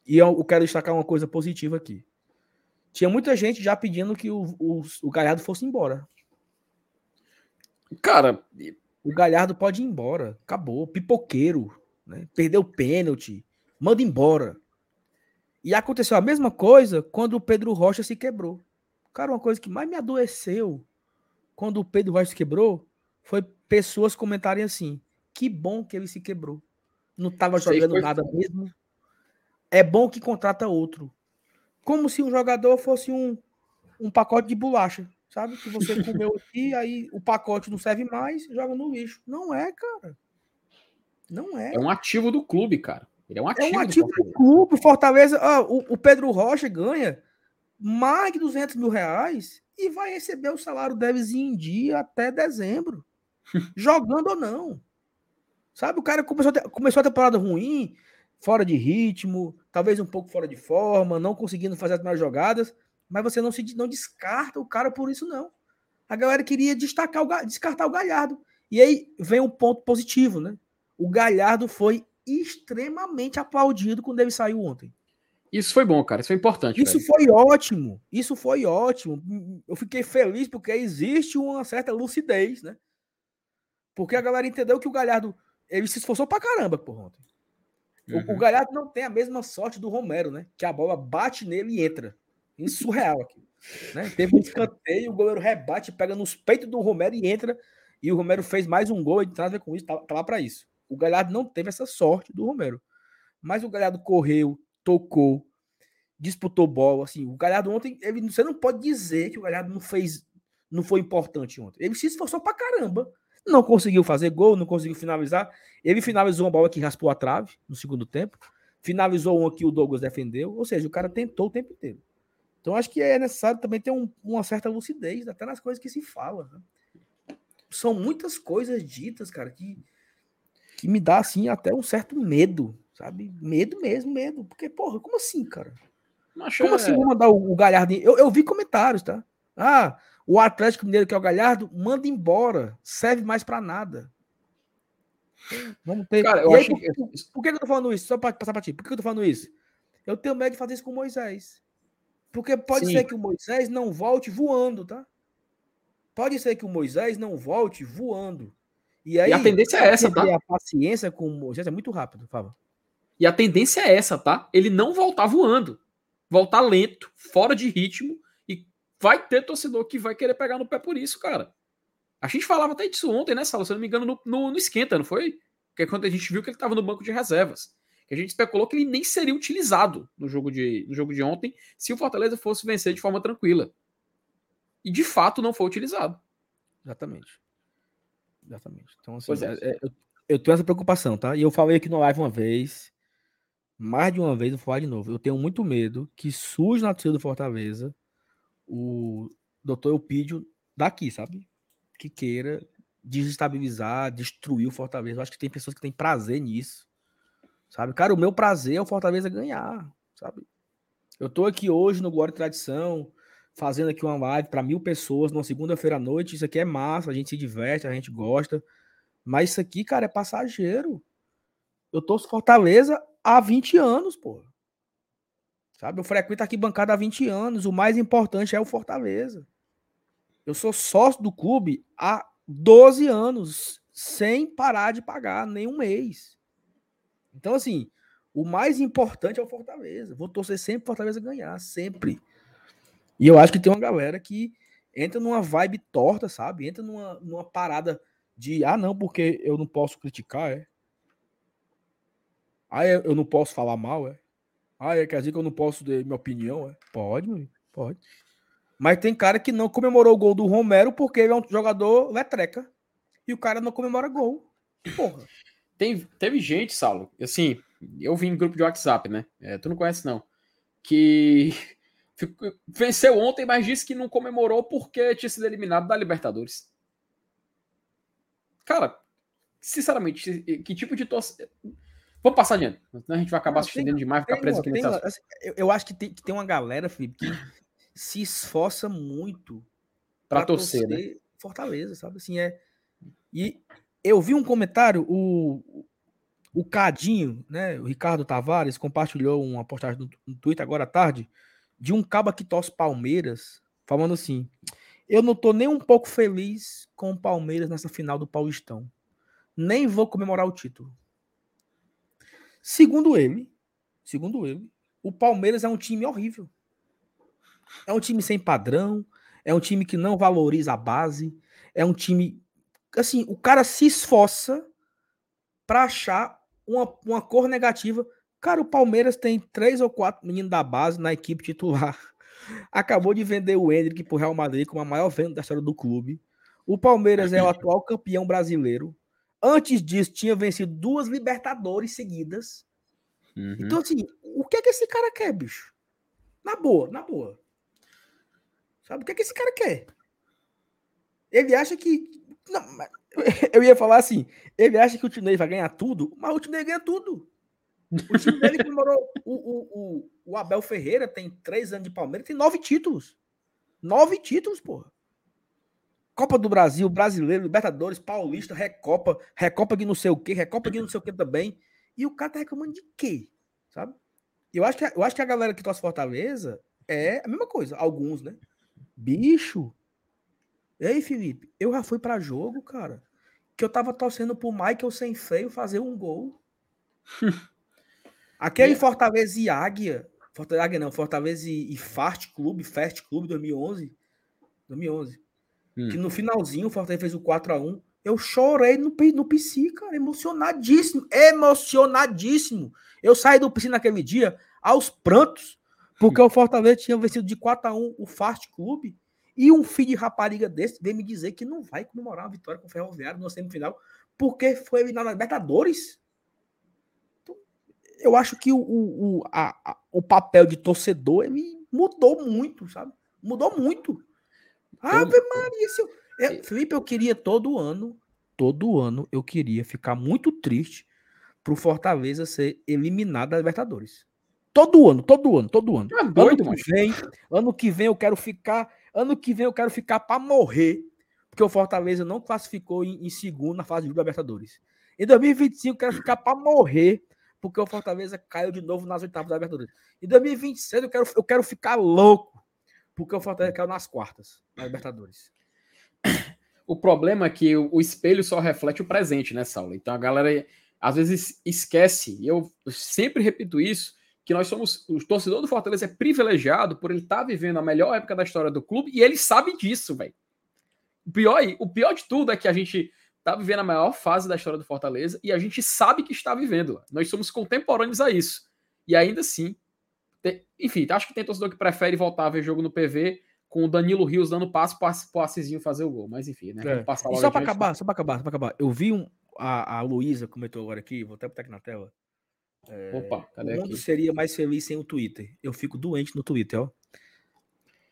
E eu, eu, quero destacar uma coisa positiva aqui. Tinha muita gente já pedindo que o, o, o Galhardo fosse embora. Cara, o Galhardo pode ir embora. Acabou. Pipoqueiro. Né? Perdeu o pênalti. Manda embora. E aconteceu a mesma coisa quando o Pedro Rocha se quebrou. Cara, uma coisa que mais me adoeceu quando o Pedro Vaz se quebrou, foi pessoas comentarem assim: que bom que ele se quebrou. Não estava jogando nada mesmo. É bom que contrata outro. Como se um jogador fosse um, um pacote de bolacha, sabe? Que você comeu aqui, aí o pacote não serve mais, joga no lixo. Não é, cara. Não é. É um ativo do clube, cara. Ele é um ativo, é um ativo do, do clube. Fortaleza, ah, o, o Pedro Rocha ganha mais de 200 mil reais e vai receber o salário deles em dia até dezembro, jogando ou não. Sabe, o cara começou a, começou a temporada ruim, fora de ritmo, talvez um pouco fora de forma, não conseguindo fazer as melhores jogadas, mas você não se não descarta o cara por isso não. A galera queria destacar o, descartar o Galhardo. E aí vem um ponto positivo, né? O Galhardo foi extremamente aplaudido quando ele saiu ontem. Isso foi bom, cara. Isso foi importante. Isso velho. foi ótimo. Isso foi ótimo. Eu fiquei feliz porque existe uma certa lucidez, né? Porque a galera entendeu que o Galhardo ele se esforçou pra caramba por ontem. Uhum. O, o, Galhardo não tem a mesma sorte do Romero, né? Que a bola bate nele e entra. Isso surreal aqui. Né? Teve um escanteio, o goleiro rebate, pega nos peitos do Romero e entra. E o Romero fez mais um gol e nada a ver com isso, tá, tá lá para isso. O Galhardo não teve essa sorte do Romero. Mas o Galhardo correu, tocou, disputou bola. Assim, o Galhardo ontem, ele, você não pode dizer que o Galhardo não fez, não foi importante ontem. Ele se esforçou pra caramba. Não conseguiu fazer gol, não conseguiu finalizar. Ele finalizou uma bola que raspou a trave no segundo tempo. Finalizou uma que o Douglas defendeu. Ou seja, o cara tentou o tempo inteiro. Então acho que é necessário também ter um, uma certa lucidez, até nas coisas que se fala. Né? São muitas coisas ditas, cara, que, que me dá assim até um certo medo Sabe? Medo mesmo, medo. Porque, porra, como assim, cara? Mas, como é... assim vou mandar o, o Galhardo? Eu, eu vi comentários, tá? Ah, o Atlético Mineiro, que é o Galhardo, manda embora. Serve mais para nada. Vamos ter. Cara, eu aí, acho por, que... por, que eu tô falando isso? Só para passar para ti. Por que eu tô falando isso? Eu tenho medo de fazer isso com o Moisés. Porque pode Sim. ser que o Moisés não volte voando, tá? Pode ser que o Moisés não volte voando. E aí, e a tendência é essa, tá? A paciência com o Moisés é muito rápido, favor. E a tendência é essa, tá? Ele não voltar voando. Voltar lento, fora de ritmo. E vai ter torcedor que vai querer pegar no pé por isso, cara. A gente falava até disso ontem, né, Sala? Se eu não me engano, no, no, no Esquenta, não foi? Que é quando a gente viu que ele estava no banco de reservas. Que a gente especulou que ele nem seria utilizado no jogo, de, no jogo de ontem se o Fortaleza fosse vencer de forma tranquila. E de fato não foi utilizado. Exatamente. Exatamente. Então, assim, é. É, eu, eu tenho essa preocupação, tá? E eu falei aqui no live uma vez mais de uma vez, vou falar de novo, eu tenho muito medo que surja na torcida do Fortaleza o doutor Eupídio daqui, sabe? Que queira desestabilizar, destruir o Fortaleza. Eu acho que tem pessoas que têm prazer nisso, sabe? Cara, o meu prazer é o Fortaleza ganhar, sabe? Eu tô aqui hoje no e Tradição, fazendo aqui uma live para mil pessoas numa segunda-feira à noite. Isso aqui é massa, a gente se diverte, a gente gosta. Mas isso aqui, cara, é passageiro. Eu torço Fortaleza há 20 anos, pô. Sabe? Eu frequento aqui bancada há 20 anos. O mais importante é o Fortaleza. Eu sou sócio do clube há 12 anos, sem parar de pagar nenhum mês. Então, assim, o mais importante é o Fortaleza. Vou torcer sempre o Fortaleza ganhar, sempre. E eu acho que tem uma galera que entra numa vibe torta, sabe? Entra numa, numa parada de, ah, não, porque eu não posso criticar, é. Ah, eu não posso falar mal, é? Ah, é, quer dizer que eu não posso dar minha opinião, é? Pode, meu, pode. Mas tem cara que não comemorou o gol do Romero porque ele é um jogador letreca. E o cara não comemora gol. Porra. Tem, teve gente, Saulo, assim, eu vi em grupo de WhatsApp, né? É, tu não conhece, não. Que venceu ontem, mas disse que não comemorou porque tinha sido eliminado da Libertadores. Cara, sinceramente, que tipo de torcida. Vamos passar adiante. Senão a gente vai acabar se estendendo demais, ficar preso aqui nesse assim, eu, eu, acho que tem, que tem uma galera, Felipe, que se esforça muito para torcer, torcer né? Fortaleza, sabe? Assim, é. E eu vi um comentário, o, o Cadinho, né? O Ricardo Tavares compartilhou uma postagem no, no Twitter agora à tarde de um cabo que torce Palmeiras, falando assim: Eu não tô nem um pouco feliz com o Palmeiras nessa final do Paulistão. Nem vou comemorar o título. Segundo ele, segundo ele, o Palmeiras é um time horrível. É um time sem padrão, é um time que não valoriza a base, é um time assim, o cara se esforça para achar uma, uma cor negativa. Cara, o Palmeiras tem três ou quatro meninos da base na equipe titular. Acabou de vender o Hendrick pro Real Madrid como a maior venda da história do clube. O Palmeiras é o atual campeão brasileiro. Antes disso, tinha vencido duas Libertadores seguidas. Uhum. Então, assim, o que é que esse cara quer, bicho? Na boa, na boa. Sabe o que é que esse cara quer? Ele acha que. Não, eu ia falar assim: ele acha que o Tinei vai ganhar tudo, mas o Tinei ganha tudo. O time dele comemorou. O, o, o, o Abel Ferreira tem três anos de Palmeiras, tem nove títulos. Nove títulos, porra. Copa do Brasil, Brasileiro, Libertadores, Paulista, Recopa, Recopa de não sei o quê, Recopa de não sei o quê também. E o cara tá reclamando de quê? Sabe? Eu acho que, eu acho que a galera que torce Fortaleza é a mesma coisa. Alguns, né? Bicho. Ei, Felipe, eu já fui para jogo, cara, que eu tava torcendo pro Michael sem freio fazer um gol. Aquele Fortaleza e Águia, Fortaleza não, Fortaleza e, e Fast Clube, Fast Clube 2011, 2011. Hum. Que no finalzinho o Fortaleza fez o 4 a 1 Eu chorei no, no PC, cara, emocionadíssimo. Emocionadíssimo. Eu saí do PC naquele dia aos prantos, porque o Fortaleza tinha vencido de 4 a 1 o Fast Clube. E um filho de rapariga desse veio me dizer que não vai comemorar a vitória com o Ferroviário no semifinal, porque foi eliminado na Libertadores. Então, eu acho que o, o, a, a, o papel de torcedor ele mudou muito, sabe? Mudou muito. Ave Maria, se eu, eu, Felipe, eu queria todo ano, todo ano, eu queria ficar muito triste pro Fortaleza ser eliminado da Libertadores. Todo ano, todo ano, todo ano. É doido, ano que vem, ano que vem eu quero ficar, ano que vem eu quero ficar para morrer, porque o Fortaleza não classificou em, em segundo na fase de Libertadores. Em 2025 eu quero ficar para morrer, porque o Fortaleza caiu de novo nas oitavas da Libertadores. Em 2026 eu quero, eu quero ficar louco, porque o Fortaleza caiu nas quartas da Libertadores. O problema é que o espelho só reflete o presente, né, Saulo? Então a galera às vezes esquece, e eu sempre repito isso, que nós somos, o torcedor do Fortaleza é privilegiado por ele estar tá vivendo a melhor época da história do clube e ele sabe disso, velho. O pior, o pior de tudo é que a gente está vivendo a maior fase da história do Fortaleza e a gente sabe que está vivendo. Nós somos contemporâneos a isso. E ainda assim, enfim, acho que tem torcedor que prefere voltar a ver jogo no PV com o Danilo Rios dando passo para o Assisinho fazer o gol. Mas enfim, né? É. só para acabar, só para acabar, só para acabar. Eu vi um, a, a Luísa comentou agora aqui, vou até botar aqui na tela. É, Opa, cadê o mundo aqui? seria mais feliz sem o Twitter. Eu fico doente no Twitter, ó.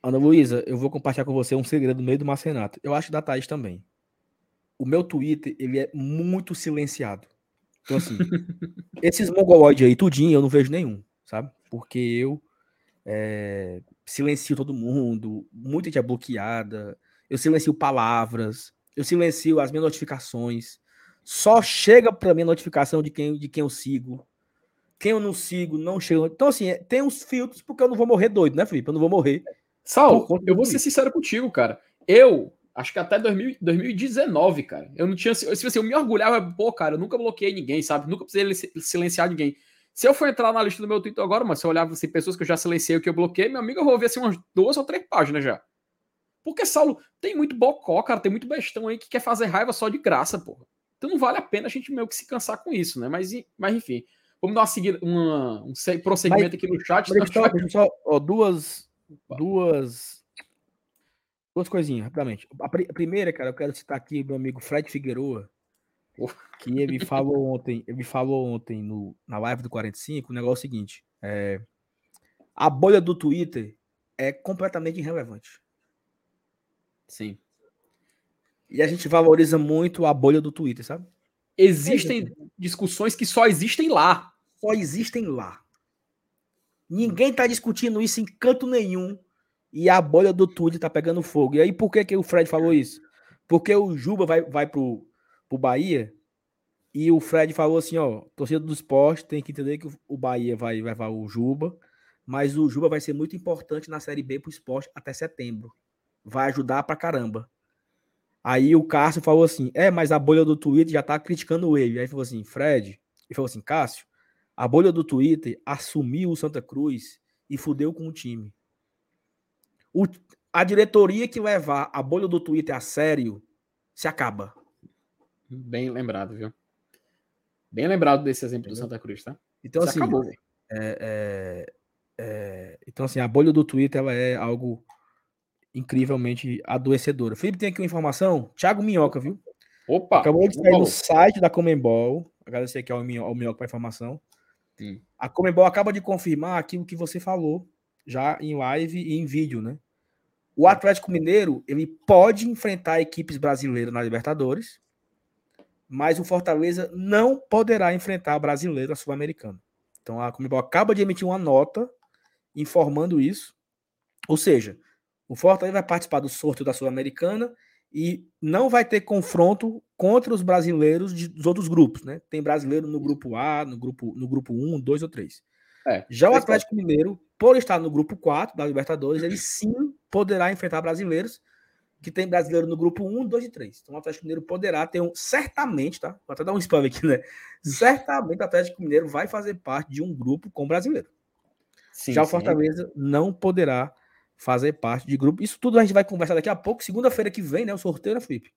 Ana Luísa, eu vou compartilhar com você um segredo no meio do Marcenato. Eu acho da Thaís também. O meu Twitter, ele é muito silenciado. Então, assim, esses mongoloides aí, tudinho, eu não vejo nenhum, sabe? Porque eu é, silencio todo mundo, muita gente é bloqueada, eu silencio palavras, eu silencio as minhas notificações. Só chega para mim notificação de quem, de quem eu sigo. Quem eu não sigo, não chega. Então, assim, é, tem uns filtros, porque eu não vou morrer doido, né, Felipe? Eu não vou morrer. Sal, eu vou ser sincero contigo, cara. Eu, acho que até 2000, 2019, cara, eu não tinha. Se assim, eu me orgulhava, pô, cara, eu nunca bloqueei ninguém, sabe? Nunca precisei silenciar ninguém. Se eu for entrar na lista do meu Twitter agora, mas se eu olhar assim, pessoas que eu já silenciei, que eu bloqueei, meu amigo, eu vou ver assim umas duas ou três páginas já. Porque, Saulo, tem muito bocó, cara, tem muito bestão aí que quer fazer raiva só de graça, porra. Então não vale a pena a gente meio que se cansar com isso, né? Mas, mas enfim, vamos dar uma seguida, uma, um prosseguimento mas, aqui no chat. Mas, só, só ó, duas, duas, duas coisinhas, rapidamente. A, primeira, cara, eu quero citar aqui meu amigo Fred Figueroa, que ele falou ontem, ele falou ontem no, na live do 45, o negócio é o seguinte, é, a bolha do Twitter é completamente irrelevante. Sim. E a gente valoriza muito a bolha do Twitter, sabe? Existem é, discussões que só existem lá. Só existem lá. Ninguém tá discutindo isso em canto nenhum. E a bolha do Twitter tá pegando fogo. E aí, por que, que o Fred falou isso? Porque o Juba vai, vai pro, pro Bahia. E o Fred falou assim: ó, torcida do esporte tem que entender que o Bahia vai levar o Juba. Mas o Juba vai ser muito importante na Série B pro esporte até setembro vai ajudar pra caramba. Aí o Cássio falou assim: é, mas a bolha do Twitter já tá criticando ele. Aí falou assim: Fred, ele falou assim: Cássio, a bolha do Twitter assumiu o Santa Cruz e fudeu com o time. O, a diretoria que levar a bolha do Twitter a sério se acaba. Bem lembrado, viu? Bem lembrado desse exemplo do Santa Cruz, tá? Então, se assim, acabou. É, é, é, então, assim, a bolha do Twitter ela é algo incrivelmente adoecedora. Felipe tem aqui uma informação. Thiago Minhoca, viu? Opa! Acabou de sair no site da Comembol. Agradecer aqui ao Minhoca para a informação. Sim. A Comembol acaba de confirmar aquilo que você falou já em live e em vídeo, né? O Atlético Mineiro, ele pode enfrentar equipes brasileiras na Libertadores, mas o Fortaleza não poderá enfrentar a brasileira sul-americana. Então a Comembol acaba de emitir uma nota informando isso. Ou seja, o Fortaleza vai participar do sorteio da Sul-Americana e não vai ter confronto contra os brasileiros de, dos outros grupos, né? Tem brasileiro no grupo A, no grupo, no grupo 1, 2 ou 3. É, Já o Atlético Mineiro, por estar no grupo 4 da Libertadores, ele sim poderá enfrentar brasileiros, que tem brasileiro no grupo 1, 2 e 3. Então o Atlético Mineiro poderá ter um, certamente, tá? Vou até dar um spam aqui, né? Certamente o Atlético Mineiro vai fazer parte de um grupo com brasileiro. Sim, Já o Fortaleza sim. não poderá fazer parte de grupo. Isso tudo a gente vai conversar daqui a pouco, segunda-feira que vem, né? O sorteio, né, Felipe?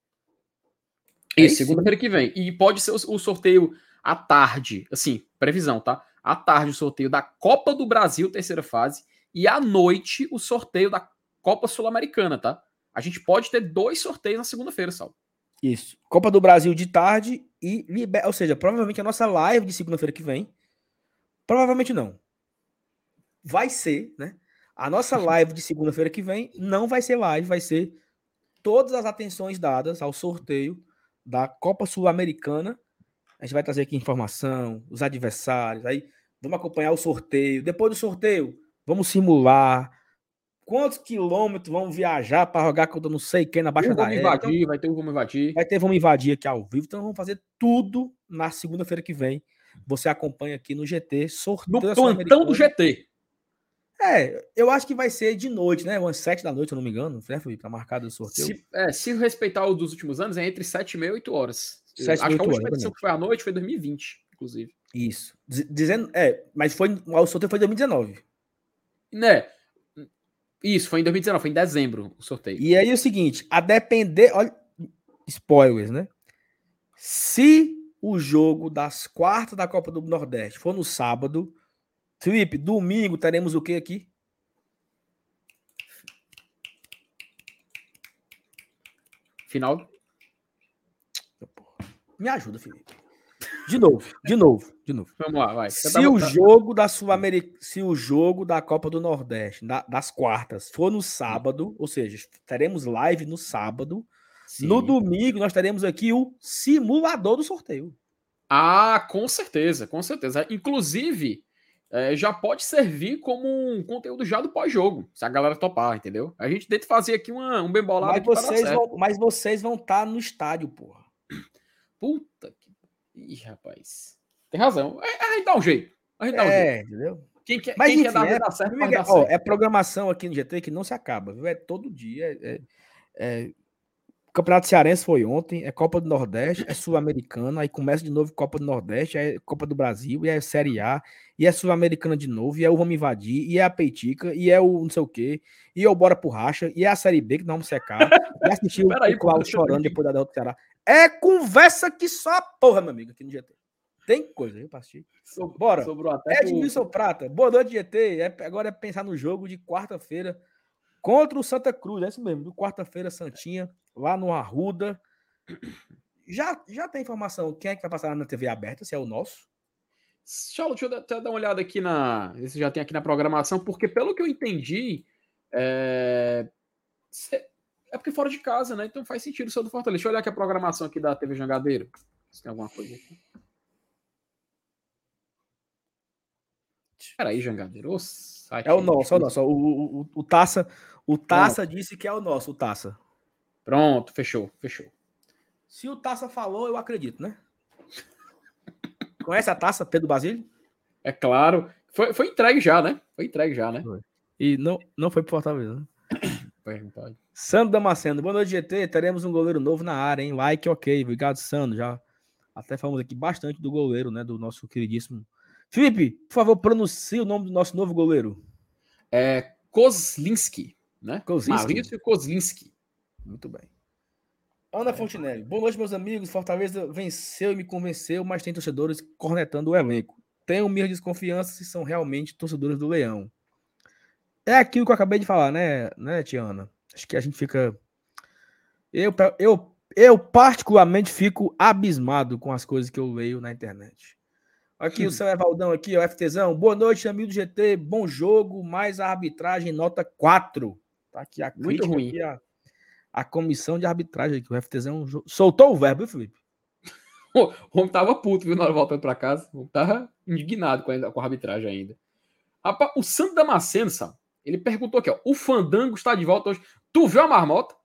É isso, segunda-feira que vem. E pode ser o sorteio à tarde, assim, previsão, tá? À tarde o sorteio da Copa do Brasil, terceira fase, e à noite o sorteio da Copa Sul-Americana, tá? A gente pode ter dois sorteios na segunda-feira, Sal. Isso. Copa do Brasil de tarde e liber... ou seja, provavelmente a nossa live de segunda-feira que vem. Provavelmente não. Vai ser, né? A nossa live de segunda-feira que vem não vai ser live, vai ser todas as atenções dadas ao sorteio da Copa Sul-Americana. A gente vai trazer aqui informação, os adversários, aí vamos acompanhar o sorteio. Depois do sorteio, vamos simular quantos quilômetros vamos viajar para jogar contra não sei quem na Baixa da Vamos invadir, então, vai ter um Vamos Invadir. Vai ter Vamos Invadir aqui ao vivo. Então vamos fazer tudo na segunda-feira que vem. Você acompanha aqui no GT, sorteio. No plantão do GT. É, eu acho que vai ser de noite, né? Umas sete da noite, se eu não me engano, né, Felipe? Tá marcado o sorteio. Se, é, se respeitar o dos últimos anos, é entre sete e meia e oito horas. Sete acho que a última edição que foi à noite foi 2020, inclusive. Isso. Dizendo, é, mas foi, o sorteio foi em 2019. Né? Isso, foi em 2019, foi em dezembro o sorteio. E aí o seguinte, a depender, olha, spoilers, né? Se o jogo das quartas da Copa do Nordeste for no sábado, Felipe, domingo teremos o que aqui? Final. Me ajuda, Felipe. De novo, de novo, de novo. Vamos lá, vai. Se o jogo da se o jogo da Copa do Nordeste, da, das quartas, for no sábado, ou seja, teremos live no sábado, Sim. no domingo nós teremos aqui o simulador do sorteio. Ah, com certeza, com certeza. Inclusive, é, já pode servir como um conteúdo já do pós-jogo, se a galera topar, entendeu? A gente tenta fazer aqui uma, um bem bolado. Mas vocês, vão, mas vocês vão estar tá no estádio, porra. Puta. Ih, rapaz. Tem razão. É, a gente dá um jeito. A gente dá um é, jeito. entendeu? Quem quer, mas, quem enfim, quer dar, é, certo, dar ó, certo. É programação aqui no GT que não se acaba, viu? É todo dia. É, é, Campeonato Cearense foi ontem, é Copa do Nordeste, é Sul-Americana, aí começa de novo Copa do Nordeste, é Copa do Brasil, e é Série A, e é Sul-Americana de novo, e é o Vamos Invadir, e é a Peitica, e é o não sei o quê, e é o Bora por Racha, e é a Série B, que não vamos secar, e assistir o, Cláudio chorando depois da derrota do Ceará. É conversa que só porra, meu amigo, aqui no GT. Tem coisa, viu, assistir. Bora. Sobrou até Edmilson Prata, boa noite, GT. É, agora é pensar no jogo de quarta-feira contra o Santa Cruz, é isso mesmo, quarta-feira, Santinha lá no Arruda. Já, já tem informação quem é que vai passar na TV aberta, se é o nosso? Charles, deixa eu dar, dar uma olhada aqui na. Se já tem aqui na programação, porque pelo que eu entendi, é, é porque fora de casa, né? Então faz sentido ser do Fortaleza. Deixa eu olhar aqui a programação aqui da TV Jangadeiro. Se tem alguma coisa aqui. Peraí, Jangadeiro. é o nosso, é o nosso. O, o, o, Taça, o Taça disse que é o nosso, o Taça. Pronto, fechou, fechou. Se o Taça falou, eu acredito, né? Conhece a Taça, Pedro Basílio? É claro. Foi, foi entregue já, né? Foi entregue já, né? Foi. E não, não foi pro Fortaleza, né? Pode. Sandro Damasceno, boa noite, GT. Teremos um goleiro novo na área, hein? Like, ok. Obrigado, Sandro. Já até falamos aqui bastante do goleiro, né? Do nosso queridíssimo. Felipe, por favor, pronuncie o nome do nosso novo goleiro. É Kozlinski, né? Kozlinski. Maurício Kozlinski. Muito bem. Ana Fontinelli. Boa noite, meus amigos. Fortaleza venceu e me convenceu, mas tem torcedores cornetando o elenco. Tenho minhas desconfianças se são realmente torcedores do Leão. É aquilo que eu acabei de falar, né, né, Tiana? Acho que a gente fica. Eu, eu, eu, particularmente, fico abismado com as coisas que eu leio na internet. Aqui o seu Evaldão, aqui, o FTzão. Boa noite, amigo do GT. Bom jogo, mais a arbitragem, nota 4. Tá aqui a Muito ruim. A a comissão de arbitragem aqui. O FTZ é jogo. Soltou o verbo, viu, Felipe? o homem tava puto, viu, na hora voltando pra casa. O homem tava indignado com a, com a arbitragem ainda. Rapaz, o Santo Damasceno, Sam, ele perguntou aqui, ó. O Fandango está de volta hoje. Tu viu a marmota?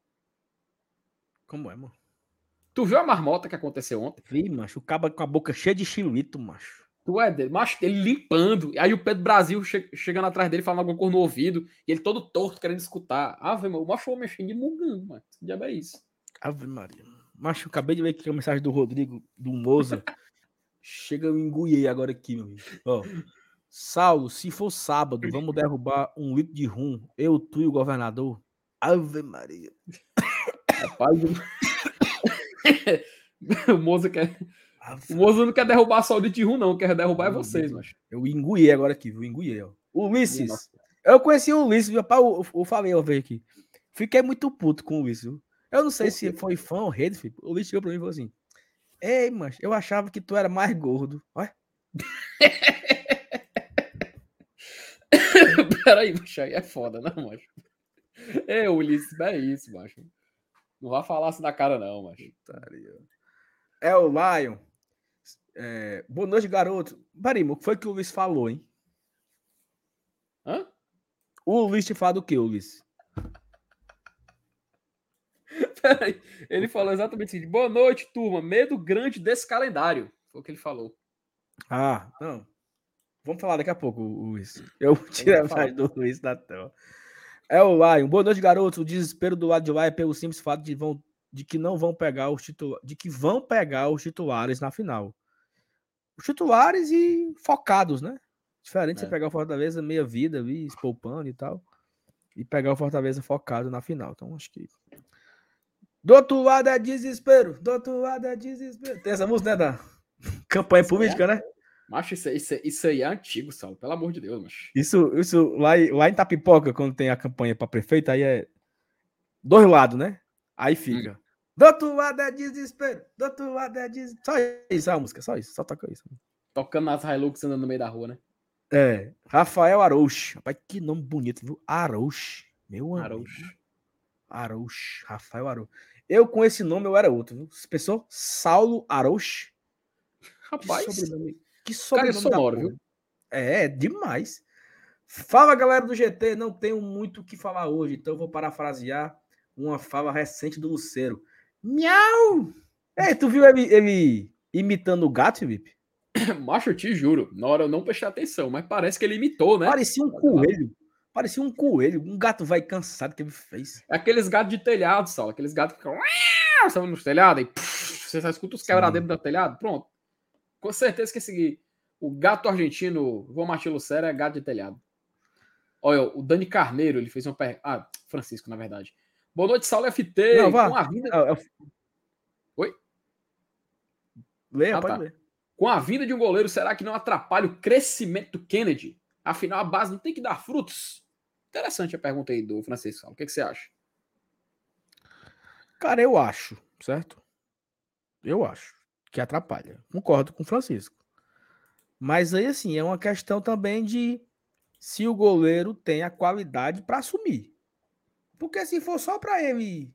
Como é, mano? Tu viu a marmota que aconteceu ontem? Vi, macho. O cabo com a boca cheia de chilito, macho. Tu é dele, mas ele limpando. Aí o Pedro Brasil che chegando atrás dele, falando alguma coisa no ouvido, e ele todo torto, querendo escutar. Ave, mano, o macho mexendo de mugando, mano. Que diabo é isso? Ave Maria. Macho, acabei de ver aqui a mensagem do Rodrigo, do Moza. Chega, eu enguiei agora aqui, meu amigo. Ó. Saulo, se for sábado, vamos derrubar um litro de rum. Eu, tu e o governador. Ave Maria. Rapaz, o Moza quer. O Mozo não quer derrubar só o de rum, não. Quer derrubar é vocês, mas. Eu engoli agora aqui, viu? Engoli, ó. Ulisses. Nossa. Eu conheci o Ulisses, rapaz, eu, eu falei uma vez aqui. Fiquei muito puto com o Ulisses, viu? Eu não sei se foi fã ou rede, filho. O Ulisses chegou pra mim e falou assim: Ei, mas eu achava que tu era mais gordo. Olha. Peraí, macho, aí é foda, né, macho? É, Ulisses, é isso, macho. Não vai falar assim na cara, não, macho. É o Lion. É, boa noite, garoto. Barimo, o que foi que o Luiz falou, hein? Hã? O Luiz te fala do que, Luiz? Peraí, ele falou exatamente assim: boa noite, turma. Medo grande desse calendário. Foi o que ele falou. Ah, não. Vamos falar daqui a pouco, Luiz. Eu tirei a mensagem do Luiz da tela. É o Lion. Boa noite, garoto. O desespero do lado de lá é pelo simples fato de, vão, de que não vão pegar os titulares, de que vão pegar os titulares na final os titulares e focados, né? Diferente é. você pegar o Fortaleza meia vida ali, poupando e tal, e pegar o Fortaleza focado na final. Então, acho que. Do outro lado é desespero, do outro lado é desespero. Tem essa música, né, da campanha política, né? Macho, isso, isso, isso aí é antigo, Saulo, pelo amor de Deus, macho. Isso, isso lá, lá em Tapipoca, quando tem a campanha para prefeito, aí é dois lados, né? Aí fica. Hum. Do outro lado é desespero. Do outro lado é desespero. Só isso, a música, só isso. Só toca isso. Tocando nas Hilux andando no meio da rua, né? É. Rafael Arouche. Rapaz, que nome bonito, viu? Arouche. Meu Arouche. Arouche. Rafael Arouche. Eu, com esse nome, eu era outro, viu? Pessoal, Saulo Arouche. Rapaz, que sobrenome, cara é sonoro, viu? É, demais. Fala, galera do GT. Não tenho muito o que falar hoje, então eu vou parafrasear uma fala recente do Luceiro. Miau! Ei, tu viu ele, ele imitando o gato, Felipe? Macho, eu te juro. Na hora eu não prestei atenção, mas parece que ele imitou, né? Parecia um coelho. Parecia um coelho. Um gato vai cansado que ele fez. É aqueles gatos de telhado, Sal. Aqueles gatos que ficam. Sabe, nos telhados, e pff, você só escuta os quebradeiros do telhado. Pronto. Com certeza que esse. O gato argentino, vou Martins Lucero, é gato de telhado. Olha, o Dani Carneiro, ele fez uma pergunta. Ah, Francisco, na verdade. Boa noite, Saulo FT. Não, vá. Com a vinda. Ah, é- Oi? Leia, Ah, pode tá. ler. Com a vinda de um goleiro, será que não atrapalha o crescimento do Kennedy? Afinal, a base não tem que dar frutos? Interessante a pergunta aí do Francisco. O que, que você acha? Cara, eu acho, certo? Eu acho que atrapalha. Concordo com o Francisco. Mas aí, assim, é uma questão também de se o goleiro tem a qualidade para assumir. Porque se for só para ele.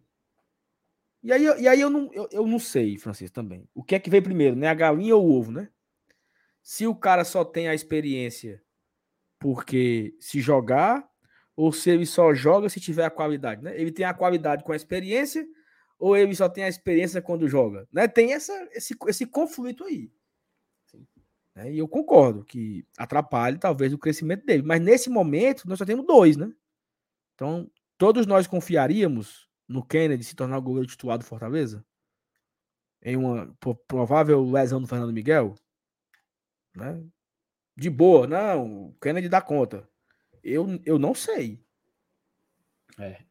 E aí, e aí eu, não, eu, eu não sei, Francisco, também. O que é que veio primeiro, né? A galinha ou o ovo, né? Se o cara só tem a experiência porque se jogar, ou se ele só joga se tiver a qualidade, né? Ele tem a qualidade com a experiência, ou ele só tem a experiência quando joga, né? Tem essa, esse, esse conflito aí. Né? E eu concordo que atrapalhe talvez o crescimento dele, mas nesse momento nós só temos dois, né? Então, todos nós confiaríamos no Kennedy se tornar o goleiro titular do Fortaleza? Em uma provável lesão do Fernando Miguel? Né? De boa, não, o Kennedy dá conta. Eu, eu não sei. É,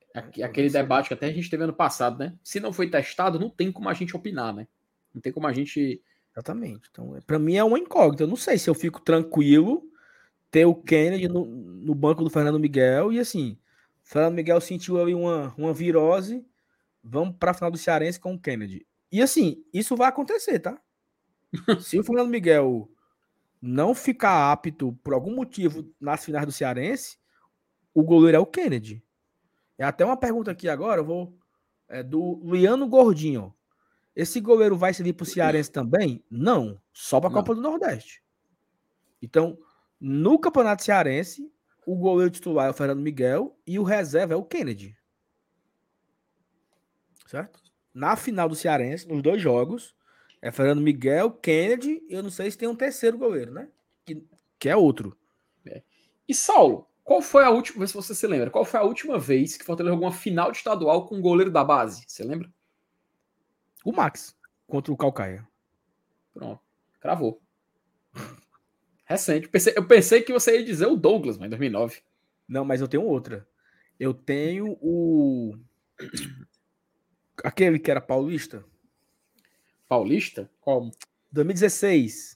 aquele debate que até a gente teve ano passado, né? Se não foi testado, não tem como a gente opinar, né? Não tem como a gente. Exatamente. Então, para mim é uma incógnita. Eu não sei se eu fico tranquilo ter o Kennedy no, no banco do Fernando Miguel e assim, o Fernando Miguel sentiu ali uma, uma virose, vamos para a final do Cearense com o Kennedy. E assim, isso vai acontecer, tá? se o Fernando Miguel não ficar apto por algum motivo nas finais do Cearense, o goleiro é o Kennedy. É até uma pergunta aqui agora, eu vou é do Luiano Gordinho. Esse goleiro vai servir para o Cearense também? Não, só para a. Copa do Nordeste. Então, no Campeonato Cearense, o goleiro titular é o Fernando Miguel e o reserva é o Kennedy. Certo? Na final do Cearense, nos dois jogos, é Fernando Miguel, Kennedy, e eu não sei se tem um terceiro goleiro, né? Que, que é outro. E Saulo, qual foi a última. Vê se você se lembra. Qual foi a última vez que Fortaleza jogou uma final de estadual com um goleiro da base? Você lembra? O Max contra o Calcaia. Pronto. Cravou. Recente. Pensei- eu pensei que você ia dizer o Douglas, mas em 2009. Não, mas eu tenho outra. Eu tenho o. Aquele que era paulista. Paulista? Qual? 2016.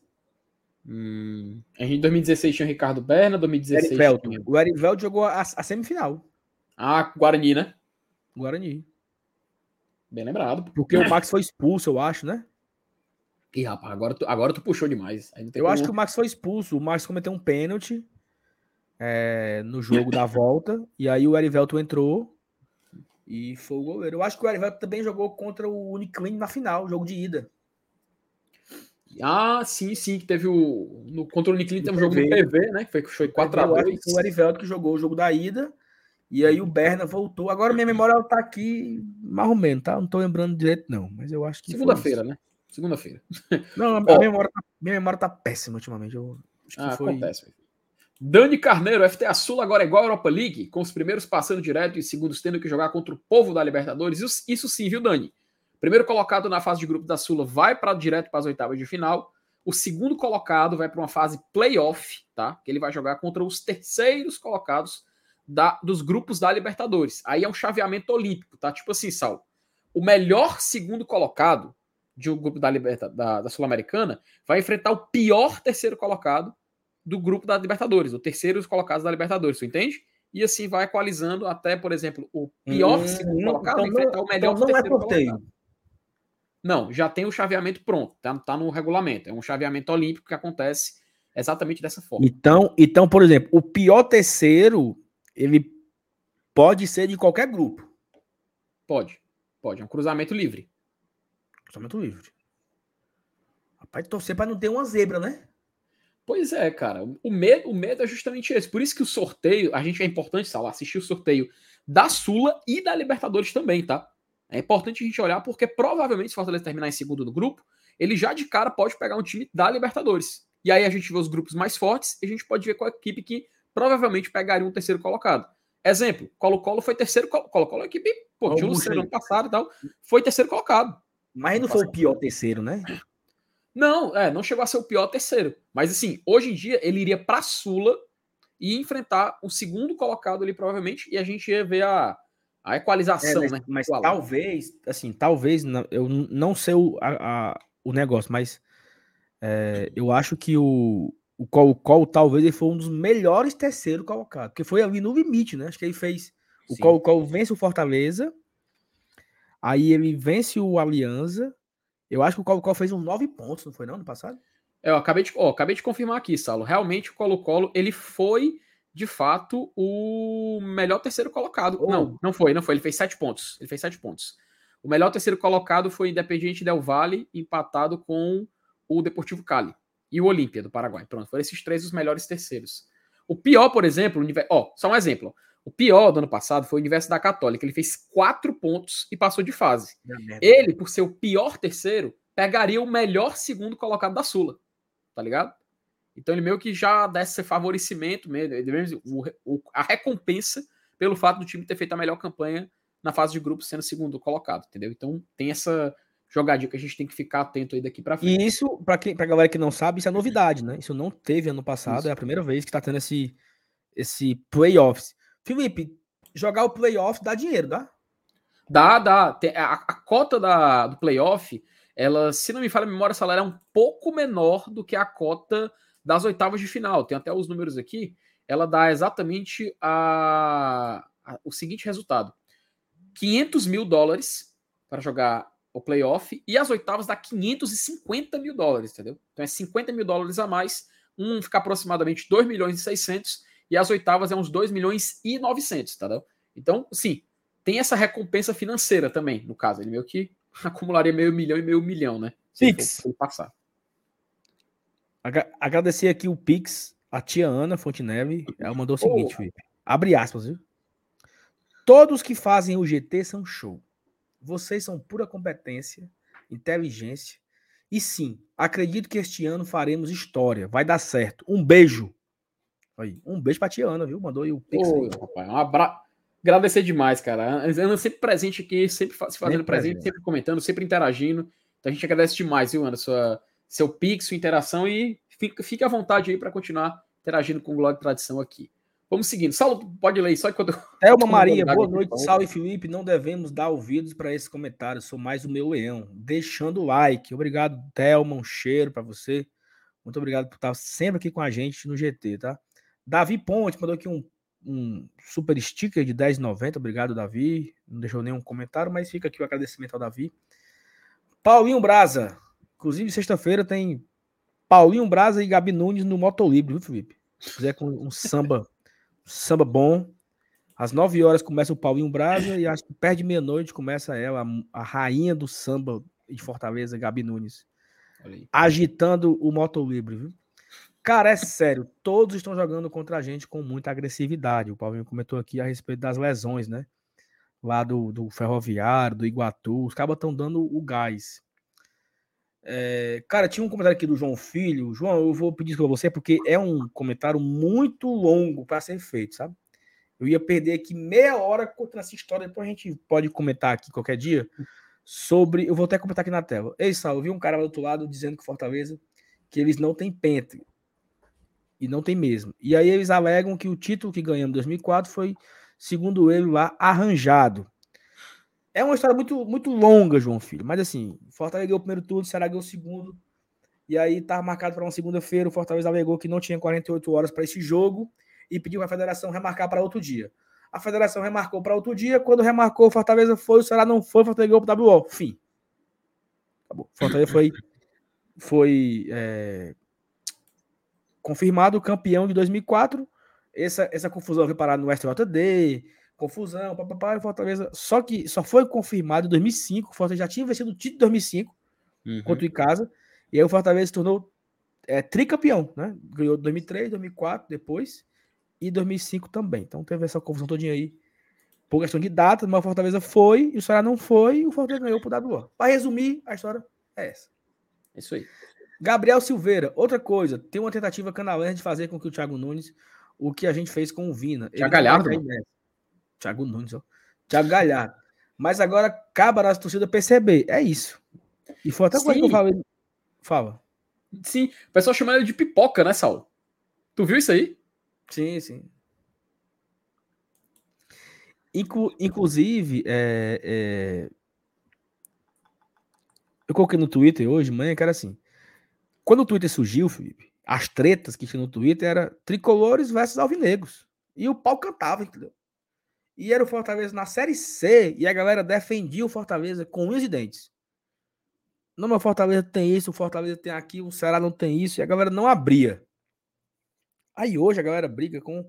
Hum, em 2016 tinha o Ricardo Berna, 2016 Erivelto. tinha... O Erivelto jogou a, a semifinal. Ah, Guarani, né? Guarani. Bem lembrado. Porque o Max foi expulso, eu acho, né? Ih, rapaz, agora tu, agora tu puxou demais. Eu como- acho que o Max foi expulso. O Max cometeu um pênalti é, no jogo da volta. E aí o Erivelto entrou e foi o goleiro. Eu acho que o Erivelto também jogou contra o Uniclin na final, jogo de ida. Ah, sim, sim, que teve o. No contra o Nicklin tem um jogo no PV. Né? Que foi, foi Eu acho 4x2. que foi o Erivelto que jogou o jogo da ida. E aí o Berna voltou. Agora minha memória tá aqui mais ou menos, tá? Não tô lembrando direito, não. Mas eu acho que. Segunda-feira, né? Segunda-feira. Não, a, a Ó. memória, tá- minha memória tá péssima ultimamente. Eu acho que Ah, foi. acontece. Dani Carneiro, FTA Sul agora é igual a Europa League, com os primeiros passando direto e os segundos tendo que jogar contra o povo da Libertadores. Isso, isso sim, viu, Dani? Primeiro colocado na fase de grupo da Sula vai para direto para as oitavas de final. O segundo colocado vai para uma fase playoff, tá? Que ele vai jogar contra os terceiros colocados da, dos grupos da Libertadores. Aí é um chaveamento olímpico, tá? Tipo assim, Sal. O melhor segundo colocado de um grupo da, Liberta, da, da Sul-Americana vai enfrentar o pior terceiro colocado do grupo da Libertadores, o terceiro colocados da Libertadores, tu entende? E assim vai equalizando até, por exemplo, o pior Hum, segundo não, colocado então enfrentar não- o melhor então não é sorteio. colocado. Não, já tem o chaveamento pronto, tá, tá no regulamento. É um chaveamento olímpico que acontece exatamente dessa forma. Então, então, por exemplo, o pior terceiro, ele pode ser de qualquer grupo. Pode, pode. É um cruzamento livre. Cruzamento livre. Rapaz, torcer para não ter uma zebra, né? Pois é, cara. O medo, o medo é justamente esse. Por isso que o sorteio, a gente é importante, Sala, assistir o sorteio da Sula e da Libertadores também, tá? É importante a gente olhar porque provavelmente se o Fortaleza terminar em segundo no grupo, ele já de cara pode pegar um time da Libertadores. E aí a gente vê os grupos mais fortes e a gente pode ver qual equipe que provavelmente pegaria um terceiro colocado. Exemplo, Colo-Colo foi terceiro. Colo-Colo é equipe, pô, tinha um ano passado e tal, foi terceiro colocado. Mas não foi o pior terceiro, né? Não, é, não chegou a ser o pior terceiro. Mas assim, hoje em dia ele iria para Sula e enfrentar o segundo colocado ali, provavelmente, e a gente ia ver a, a equalização, é, mas, né? Mas talvez, assim, talvez, eu não sei o, a, a, o negócio, mas é, eu acho que o, o Colo Colo talvez ele foi um dos melhores terceiro colocados, porque foi ali no limite, né? Acho que ele fez. O Colo Colo vence o Fortaleza, aí ele vence o Aliança. Eu acho que o Colo Colo fez uns nove pontos, não foi não, no passado? É, eu acabei de, ó, acabei de confirmar aqui, Salo. Realmente o Colo Colo ele foi de fato o melhor terceiro colocado. Oh. Não, não foi, não foi. Ele fez sete pontos. Ele fez sete pontos. O melhor terceiro colocado foi Independiente Del Valle, empatado com o Deportivo Cali e o Olímpia do Paraguai. Pronto, foram esses três os melhores terceiros. O pior, por exemplo, ó, só um exemplo. O pior do ano passado foi o Universo da Católica. Ele fez quatro pontos e passou de fase. Ele, por ser o pior terceiro, pegaria o melhor segundo colocado da Sula. Tá ligado? Então ele meio que já dá esse favorecimento, mesmo, a recompensa pelo fato do time ter feito a melhor campanha na fase de grupo sendo segundo colocado, entendeu? Então tem essa jogadinha que a gente tem que ficar atento aí daqui para frente. E isso, para quem, pra galera que não sabe, isso é novidade, né? Isso não teve ano passado, isso. é a primeira vez que tá tendo esse, esse playoffs. Felipe, jogar o playoff dá dinheiro, dá? Dá, dá. A, a cota da, do playoff, ela, se não me falha a memória, salário é um pouco menor do que a cota das oitavas de final. Tem até os números aqui. Ela dá exatamente a, a o seguinte resultado: 500 mil dólares para jogar o playoff, e as oitavas dá 550 mil dólares, entendeu? Então é 50 mil dólares a mais, um fica aproximadamente 2 milhões e 600, e as oitavas é uns 2 milhões e 900, entendeu? Então, sim, tem essa recompensa financeira também, no caso, ele meio que acumularia meio milhão e meio milhão, né? Se Pix. For, passar. Agradecer aqui o Pix, a tia Ana Fontenelle, ela mandou o seguinte, oh. Felipe, abre aspas, viu? Todos que fazem o GT são show. Vocês são pura competência, inteligência. E sim, acredito que este ano faremos história. Vai dar certo. Um beijo. Aí, um beijo pra Tiana, viu? Mandou aí o pix. Ô, rapaz, um abraço. Agradecer demais, cara. Ana sempre presente aqui, sempre se fazendo presente, presente, sempre comentando, sempre interagindo. Então a gente agradece demais, viu, Ana? Sua, seu pix, sua interação e fique à vontade aí para continuar interagindo com o e Tradição aqui. Vamos seguindo. Saulo, pode ler só enquanto. Thelma Maria, boa noite. Salve, Felipe. Não devemos dar ouvidos para esse comentário. Sou mais o meu leão. Deixando o like. Obrigado, Thelma. Um cheiro para você. Muito obrigado por estar sempre aqui com a gente no GT, tá? Davi Ponte mandou aqui um, um super sticker de 10,90. Obrigado, Davi. Não deixou nenhum comentário, mas fica aqui o agradecimento ao Davi. Paulinho Braza. Inclusive, sexta-feira tem Paulinho Braza e Gabi Nunes no Motolibro, viu, Felipe? Se fizer com um samba samba bom. Às 9 horas começa o Paulinho Brasa e acho que perto de meia-noite começa ela, a, a, rainha do samba de Fortaleza, Gabi Nunes. Agitando o Moto Libre, viu? Cara, é sério, todos estão jogando contra a gente com muita agressividade. O Paulinho comentou aqui a respeito das lesões, né? Lá do, do Ferroviário, do Iguatu, os cabas estão dando o gás. É, cara, tinha um comentário aqui do João Filho. João, eu vou pedir para você porque é um comentário muito longo para ser feito, sabe? Eu ia perder aqui meia hora contando essa história, depois a gente pode comentar aqui qualquer dia sobre. Eu vou até comentar aqui na tela. Ei, Sal, eu vi um cara do outro lado dizendo que Fortaleza que eles não têm pente. E não tem mesmo. E aí eles alegam que o título que ganhamos em 2004 foi, segundo ele, lá arranjado. É uma história muito, muito longa, João Filho. Mas assim, Fortaleza ganhou o primeiro turno, Ceará ganhou o segundo. E aí tá marcado para uma segunda-feira. O Fortaleza alegou que não tinha 48 horas para esse jogo e pediu a federação remarcar para outro dia. A federação remarcou para outro dia. Quando remarcou, o Fortaleza foi, o Ceará não foi, o Fortaleza ganhou pro WO. Fim. Acabou. Fortaleza foi, foi é, confirmado campeão de 2004. Essa, essa confusão foi parada no STJD, confusão, papapá, Fortaleza. Só que só foi confirmado em 2005. Fortaleza já tinha vencido o título de 2005 uhum. contra o Icasa. E aí o Fortaleza se tornou é, tricampeão, né? Ganhou 2003, 2004, depois e 2005 também. Então teve essa confusão todinha aí por questão de data, mas o Fortaleza foi, e o Ceará não foi, e o Fortaleza ganhou por WO. Para resumir, a história é essa. Isso aí. Gabriel Silveira, outra coisa, tem uma tentativa canalense de fazer com que o Thiago Nunes o que a gente fez com o Vina. Thiago Galhardo? Thiago Nunes, ó. Thiago Galhardo. Mas agora cabe a torcida perceber. É isso. E foi Sim. coisa que eu falei. Fala. Sim, o pessoal chama ele de pipoca, né, Saulo? Tu viu isso aí? Sim, sim. Inclu inclusive, é, é... eu coloquei no Twitter hoje, manhã, que era assim. Quando o Twitter surgiu, Felipe, as tretas que tinha no Twitter era tricolores versus alvinegros. E o pau cantava, entendeu? E era o Fortaleza na Série C e a galera defendia o Fortaleza com unhas e dentes. Não, meu Fortaleza tem isso, o Fortaleza tem aquilo, o Ceará não tem isso, e a galera não abria. Aí hoje a galera briga com.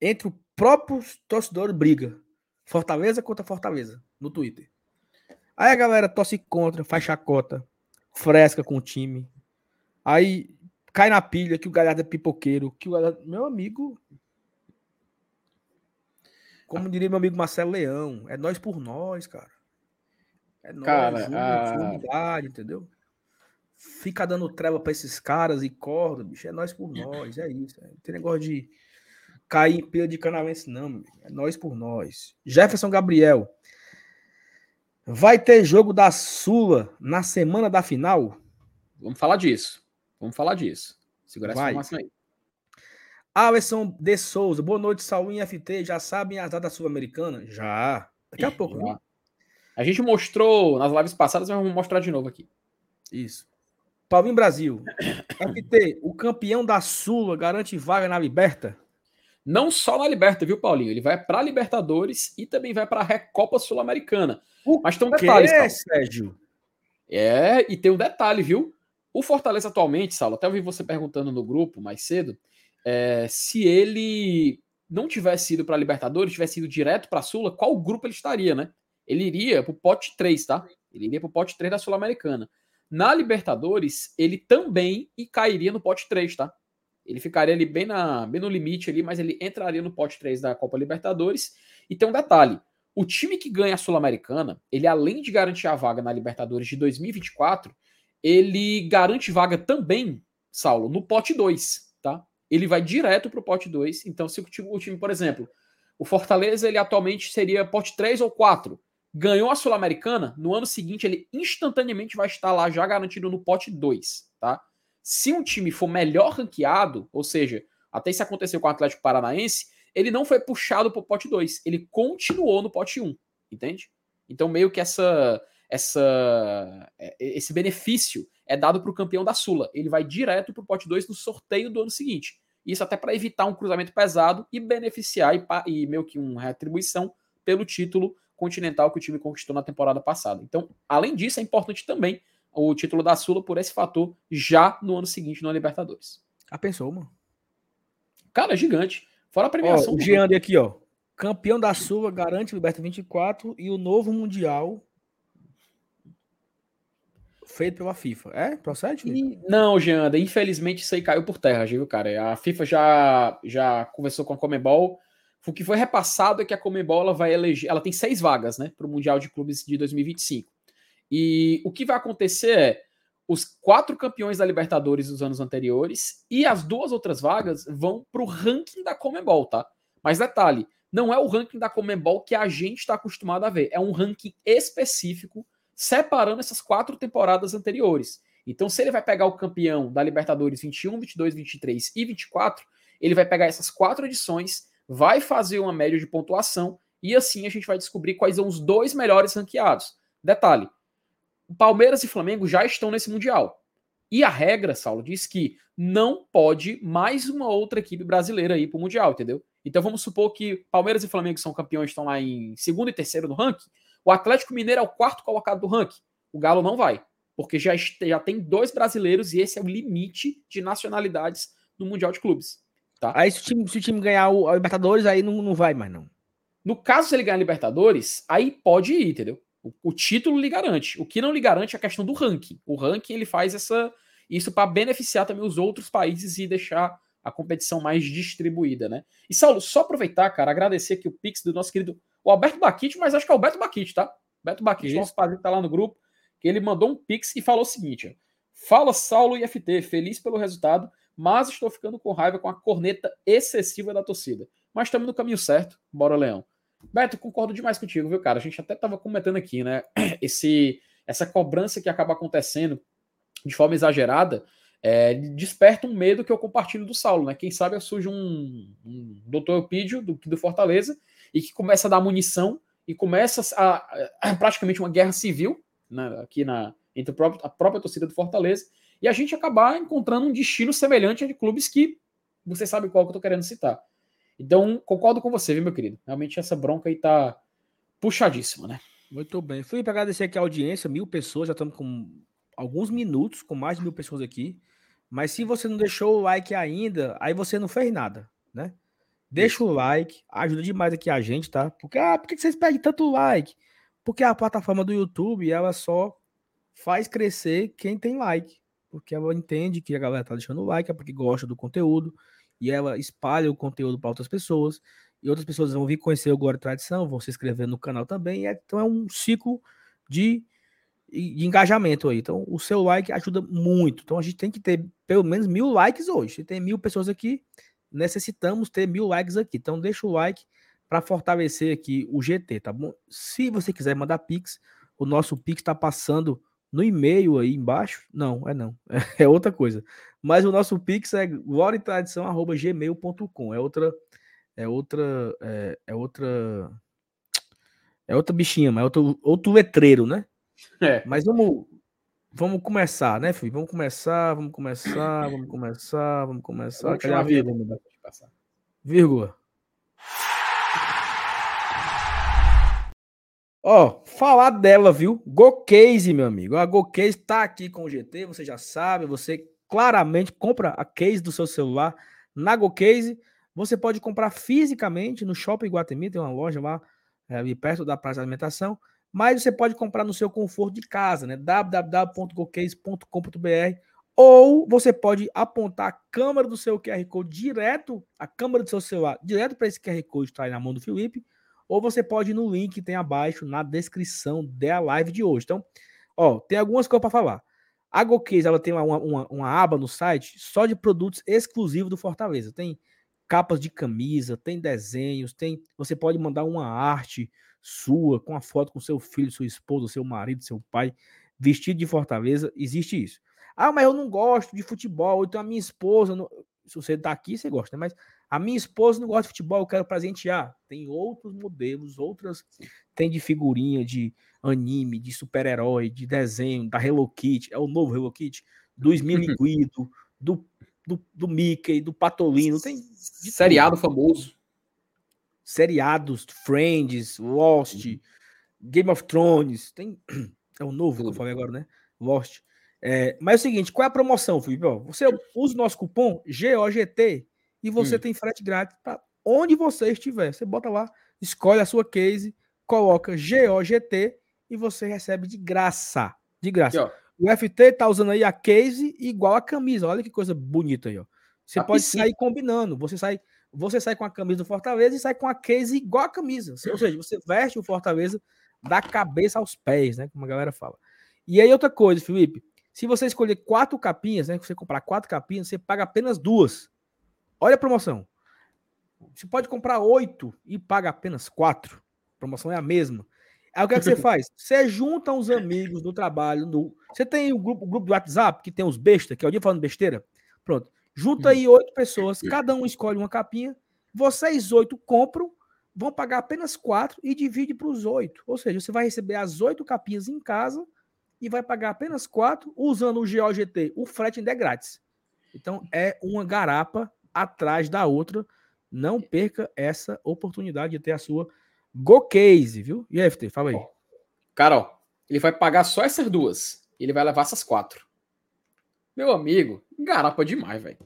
Entre os próprios torcedores, briga. Fortaleza contra Fortaleza, no Twitter. Aí a galera torce contra, faz chacota, fresca com o time. Aí cai na pilha que o Galhardo é pipoqueiro, que o Galhardo... Meu amigo. Como diria meu amigo Marcelo Leão, é nós por nós, cara. É nós, cara, a... unidade, entendeu? Fica dando treva pra esses caras e corda, bicho. É nós por nós, é isso. Não tem negócio de cair em pilha de canalense, não. É nós por nós. Jefferson Gabriel. Vai ter jogo da Sula na semana da final? Vamos falar disso. Vamos falar disso. Segura essa informação aí. Alisson de Souza. Boa noite, Saúl e FT. Já sabem as datas sul-americanas? Já. Daqui a pouco, né? A gente mostrou nas lives passadas, mas vamos mostrar de novo aqui. Isso. Paulinho Brasil. FT, o campeão da Sula garante vaga na Liberta? Não só na Liberta, viu, Paulinho? Ele vai para a Libertadores e também vai para a Recopa Sul-Americana. Mas tem um detalhe, que, Sérgio. É, e tem um detalhe, viu? O Fortaleza atualmente, Saulo, até eu vi você perguntando no grupo mais cedo, é, se ele não tivesse ido para a Libertadores, tivesse ido direto para a Sula, qual grupo ele estaria, né? Ele iria para o pote 3, tá? Ele iria para o pote 3 da Sul-Americana. Na Libertadores, ele também cairia no pote 3, tá? Ele ficaria ali bem, na, bem no limite ali, mas ele entraria no pote 3 da Copa Libertadores. E tem um detalhe: o time que ganha a Sul-Americana, ele além de garantir a vaga na Libertadores de 2024, ele garante vaga também, Saulo, no pote 2, tá? Ele vai direto para o pote 2. Então, se o time, o time, por exemplo, o Fortaleza, ele atualmente seria pote 3 ou 4. Ganhou a Sul-Americana, no ano seguinte ele instantaneamente vai estar lá já garantido no pote 2, tá? Se um time for melhor ranqueado, ou seja, até isso aconteceu com o Atlético Paranaense, ele não foi puxado para o pote 2, ele continuou no pote 1, um, entende? Então, meio que essa, essa, é, esse benefício é dado para o campeão da Sula. Ele vai direto para o pote 2 no sorteio do ano seguinte. Isso até para evitar um cruzamento pesado e beneficiar e, e meio que uma retribuição pelo título continental que o time conquistou na temporada passada. Então, além disso, é importante também o título da Sula por esse fator já no ano seguinte no Libertadores. Ah, pensou, mano? Cara, é gigante. Fora a premiação. Ó, o Giande aqui, ó. Campeão da Sula garante o Liberta 24 e o novo Mundial feito pela FIFA. É? Procede? E, não, Geanda, infelizmente isso aí caiu por terra, viu, cara? A FIFA já, já conversou com a Comebol. O que foi repassado é que a Comebol ela vai eleger. Ela tem seis vagas, né? Para o Mundial de Clubes de 2025. E o que vai acontecer é os quatro campeões da Libertadores dos anos anteriores e as duas outras vagas vão para o ranking da Comebol, tá? Mas detalhe, não é o ranking da Comebol que a gente está acostumado a ver, é um ranking específico separando essas quatro temporadas anteriores. Então, se ele vai pegar o campeão da Libertadores 21, 22, 23 e 24, ele vai pegar essas quatro edições, vai fazer uma média de pontuação e assim a gente vai descobrir quais são os dois melhores ranqueados. Detalhe: Palmeiras e Flamengo já estão nesse Mundial. E a regra, Saulo, diz que não pode mais uma outra equipe brasileira ir para o Mundial, entendeu? Então vamos supor que Palmeiras e Flamengo são campeões, estão lá em segundo e terceiro no ranking. O Atlético Mineiro é o quarto colocado do ranking. O Galo não vai. porque já, já tem dois brasileiros e esse é o limite de nacionalidades no Mundial de Clubes. Tá? Aí se o time, se o time ganhar o, a Libertadores, aí não, não vai mais, não. No caso, se ele ganhar a Libertadores, aí pode ir, entendeu? O, o, título lhe garante. O que não lhe garante é a questão do ranking. O ranking ele faz essa isso para beneficiar também os outros países e deixar a competição mais distribuída, né? E Saulo, só aproveitar, cara, agradecer aqui o Pix do nosso querido o Alberto Baquite, mas acho que é o Alberto Baquite, tá? Alberto Baquite, nosso padrinho tá lá no grupo, que ele mandou um Pix e falou o seguinte: Fala Saulo e FT, feliz pelo resultado, mas estou ficando com raiva com a corneta excessiva da torcida. Mas estamos no caminho certo. Bora, Leão. Beto, concordo demais contigo, viu, cara? A gente até estava comentando aqui, né? Esse, essa cobrança que acaba acontecendo de forma exagerada é, desperta um medo que eu compartilho do Saulo, né? Quem sabe surge um, um doutor Eupídio do, do Fortaleza e que começa a dar munição e começa a, a, praticamente uma guerra civil né, aqui na, entre a própria, torcida do Fortaleza e a gente acabar encontrando um destino semelhante a de clubes que você sabe qual que eu tô querendo citar. Então, concordo com você, viu, meu querido? Realmente essa bronca aí tá puxadíssima, né? Muito bem. Fui para agradecer aqui a audiência, mil pessoas, já estamos com alguns minutos, com mais de mil pessoas aqui. Mas se você não deixou o like ainda, aí você não fez nada, né? Deixa o like, ajuda demais aqui a gente, tá? Porque, ah, por que vocês pedem tanto like? Porque a plataforma do YouTube, ela só faz crescer quem tem like. Porque ela entende que a galera tá deixando like, é porque gosta do conteúdo, e ela espalha o conteúdo para outras pessoas, e outras pessoas vão vir conhecer o Glória Tradição, vão se inscrever no canal também, é, então é um ciclo de, de engajamento aí. Então, o seu like ajuda muito. Então, a gente tem que ter pelo menos mil likes hoje. Se tem mil pessoas aqui, necessitamos ter mil likes aqui. Então, deixa o like para fortalecer aqui o GT, tá bom? Se você quiser mandar Pix, o nosso Pix está passando no e-mail aí embaixo. Não, é não. É outra coisa. Mas o nosso Pix é gloriatradição.gmail.com. É outra. É outra. É, é, outra. É outra bichinha, mas é outro, outro letreiro, né? É. Mas vamos. Vamos começar, né, filho? Vamos começar, vamos começar, vamos começar, vamos começar. Cadê a vírgula? Vírgula. Ó, falar dela, viu? GoCase, meu amigo. A GoCase tá aqui com o GT, você já sabe, você claramente compra a case do seu celular na GoCase. Você pode comprar fisicamente no Shopping Guatemi, tem uma loja lá é, ali perto da praça de alimentação mas você pode comprar no seu conforto de casa, né? www.gocase.com.br ou você pode apontar a câmera do seu QR Code direto, a câmera do seu celular, direto para esse QR Code que está aí na mão do Felipe, ou você pode ir no link que tem abaixo na descrição da live de hoje. Então, ó, tem algumas coisas para falar. A GoCase, ela tem uma, uma, uma aba no site só de produtos exclusivos do Fortaleza. Tem capas de camisa, tem desenhos, tem. Você pode mandar uma arte, sua, com a foto com seu filho, sua esposa, seu marido, seu pai, vestido de Fortaleza, existe isso. Ah, mas eu não gosto de futebol, então a minha esposa, não... se você tá aqui, você gosta, né? mas a minha esposa não gosta de futebol, eu quero presentear. Tem outros modelos, outras, tem de figurinha, de anime, de super-herói, de desenho, da Hello Kitty, é o novo Hello Kitty, do Esmiliguido, do, do, do Mickey, do Patolino, tem... Seriado famoso seriados, Friends, Lost, uhum. Game of Thrones, tem é o novo que eu falei agora, né? Lost. É, mas é o seguinte, qual é a promoção, Felipe? Você usa o nosso cupom GOGT e você hum. tem frete grátis para onde você estiver. Você bota lá, escolhe a sua case, coloca GOGT e você recebe de graça. De graça. Aqui, o FT tá usando aí a case igual a camisa. Olha que coisa bonita aí, ó. Você a pode piscina. sair combinando. Você sai você sai com a camisa do Fortaleza e sai com a case igual a camisa. Ou seja, você veste o Fortaleza da cabeça aos pés, né? Como a galera fala. E aí, outra coisa, Felipe. Se você escolher quatro capinhas, né? Você comprar quatro capinhas, você paga apenas duas. Olha a promoção. Você pode comprar oito e paga apenas quatro. A promoção é a mesma. Aí o que, é que você faz? Você junta os amigos do trabalho. No... Você tem o grupo, o grupo do WhatsApp, que tem os bestas, que é o dia falando besteira. Pronto. Junta aí oito pessoas, cada um escolhe uma capinha, vocês oito compram, vão pagar apenas quatro e divide para os oito. Ou seja, você vai receber as oito capinhas em casa e vai pagar apenas quatro, usando o GOGT. O frete ainda é grátis. Então é uma garapa atrás da outra. Não perca essa oportunidade de ter a sua Go Case, viu? E FT, fala aí. Cara, ó, ele vai pagar só essas duas. ele vai levar essas quatro. Meu amigo, garapa demais, velho.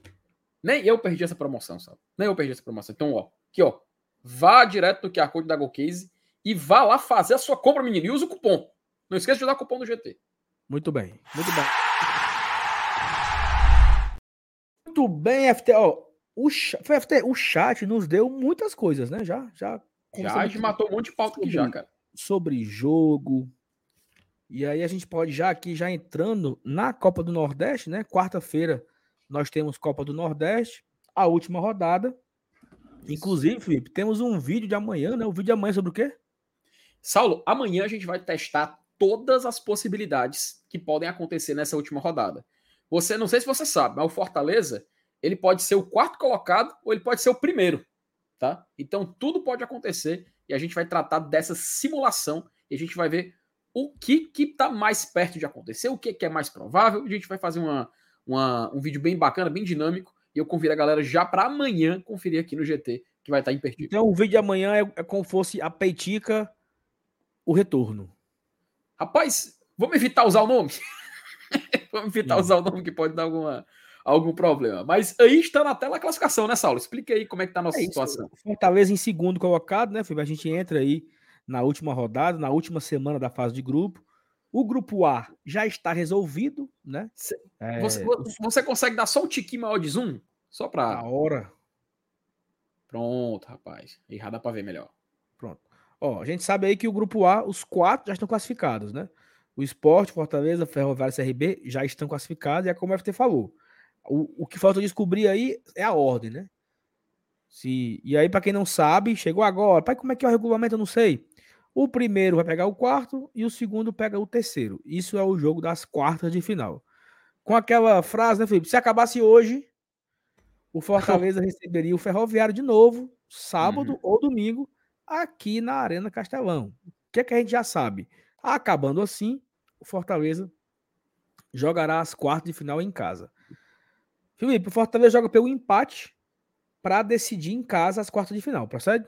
Nem eu perdi essa promoção, sabe? Nem eu perdi essa promoção. Então, ó, aqui, ó. Vá direto no QR Code da GoCase e vá lá fazer a sua compra, menino. E usa o cupom. Não esqueça de usar o cupom do GT. Muito bem, muito bem. Muito bem, FT. Ó, o, FT, o chat nos deu muitas coisas, né? Já, já. Já, a gente matou um monte de pauta aqui já, cara. Sobre jogo. E aí a gente pode já aqui, já entrando na Copa do Nordeste, né? Quarta-feira nós temos Copa do Nordeste, a última rodada. Inclusive, Felipe, temos um vídeo de amanhã, né? O vídeo de amanhã é sobre o quê? Saulo, amanhã a gente vai testar todas as possibilidades que podem acontecer nessa última rodada. Você, não sei se você sabe, mas o Fortaleza, ele pode ser o quarto colocado ou ele pode ser o primeiro, tá? Então tudo pode acontecer e a gente vai tratar dessa simulação e a gente vai ver o que que tá mais perto de acontecer, o que, que é mais provável. A gente vai fazer uma, uma, um vídeo bem bacana, bem dinâmico e eu convido a galera já para amanhã conferir aqui no GT que vai estar tá imperdível. Então o vídeo de amanhã é, é como fosse a Peitica o retorno. Rapaz, vamos evitar usar o nome? Vamos evitar usar o nome que pode dar alguma, algum problema. Mas aí está na tela a classificação, né, Saulo? Explica aí como é que está a nossa é situação. Fortaleza em segundo colocado, né, Felipe? A gente entra aí na última rodada, na última semana da fase de grupo. O grupo A já está resolvido, né? É... Você, você, consegue dar só um tiquinho maior de zoom? Só para. A hora. Pronto, rapaz. E dá para ver melhor. Pronto. Ó, a gente sabe aí que o grupo A, os quatro já estão classificados, né? O Esporte, Fortaleza, Ferroviário e CRB já estão classificados, e é como o FT falou. O, o que falta descobrir aí é a ordem, né? Se, e aí, para quem não sabe, chegou agora. Pai, como é que é o regulamento? Eu não sei. O primeiro vai pegar o quarto e o segundo pega o terceiro. Isso é o jogo das quartas de final. Com aquela frase, né, Felipe? Se acabasse hoje, o Fortaleza receberia o Ferroviário de novo, sábado uhum. ou domingo, aqui na Arena Castelão. O que é que a gente já sabe? Acabando assim, o Fortaleza jogará as quartas de final em casa. Felipe, o Fortaleza joga pelo empate para decidir em casa as quartas de final. Procede?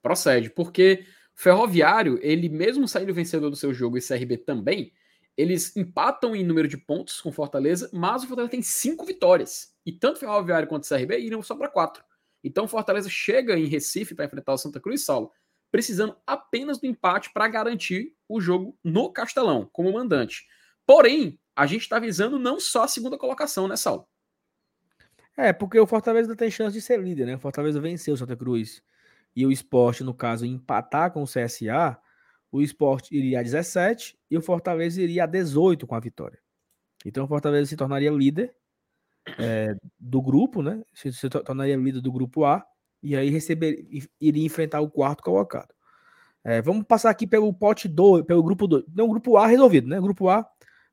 Procede, porque o Ferroviário, ele mesmo saindo vencedor do seu jogo e CRB também, eles empatam em número de pontos com Fortaleza, mas o Fortaleza tem cinco vitórias. E tanto Ferroviário quanto CRB iriam só para quatro. Então Fortaleza chega em Recife para enfrentar o Santa Cruz Saulo, precisando apenas do empate para garantir o jogo no Castelão, como mandante. Porém, a gente está visando não só a segunda colocação, né, Saulo? É, porque o Fortaleza tem chance de ser líder, né? O Fortaleza venceu o Santa Cruz e o esporte, no caso, empatar com o CSA, o esporte iria a 17 e o Fortaleza iria a 18 com a vitória. Então o Fortaleza se tornaria líder é, do grupo, né? Se, se tornaria líder do grupo A e aí receber, iria enfrentar o quarto colocado. É, vamos passar aqui pelo pote 2, pelo grupo 2. Não, grupo A resolvido, né? Grupo A,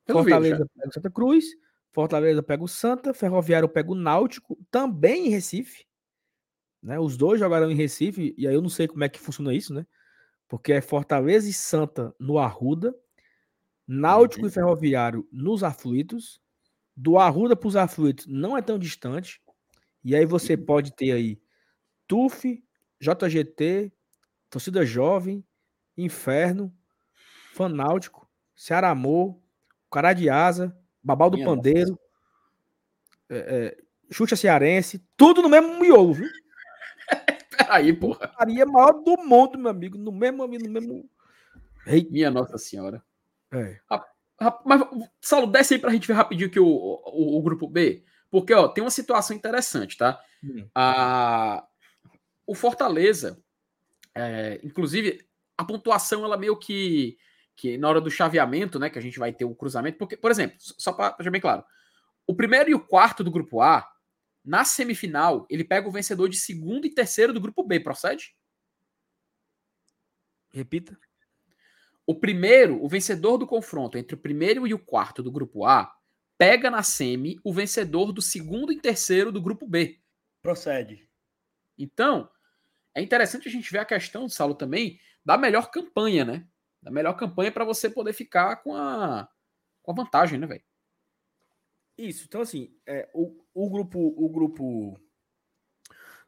Fortaleza pega o Santa Cruz, Fortaleza pega o Santa, Ferroviário pega o Náutico, também em Recife. Né? Os dois jogarão em Recife, e aí eu não sei como é que funciona isso, né? Porque é Fortaleza e Santa no Arruda, Náutico uhum. e Ferroviário nos aflitos. Do Arruda para os aflitos não é tão distante. E aí você uhum. pode ter aí TUF, JGT, Torcida Jovem, Inferno, Fanáutico, Ceará Amor, Cará de Asa, Babal do Minha Pandeiro, é, é, Xuxa Cearense, tudo no mesmo miolo, viu? Peraí, porra. Faria maior do mundo, meu amigo, no mesmo. No mesmo... Ei. Minha Nossa Senhora. É. Mas, Saulo, desce aí pra gente ver rapidinho que o, o, o, grupo B. Porque, ó, tem uma situação interessante, tá? Hum. A, o Fortaleza, é, inclusive, a pontuação, ela meio que, que na hora do chaveamento, né, que a gente vai ter o cruzamento, porque, por exemplo, só para deixar bem claro, o primeiro e o quarto do grupo A, na semifinal, ele pega o vencedor de segundo e terceiro do grupo B, procede? Repita. O primeiro, o vencedor do confronto entre o primeiro e o quarto do grupo A, pega na semi o vencedor do segundo e terceiro do grupo B. Procede. Então, é interessante a gente ver a questão, Saulo, também da melhor campanha, né? Da melhor campanha para você poder ficar com a, com a vantagem, né, velho? Isso, então assim, é, o, o grupo, o grupo.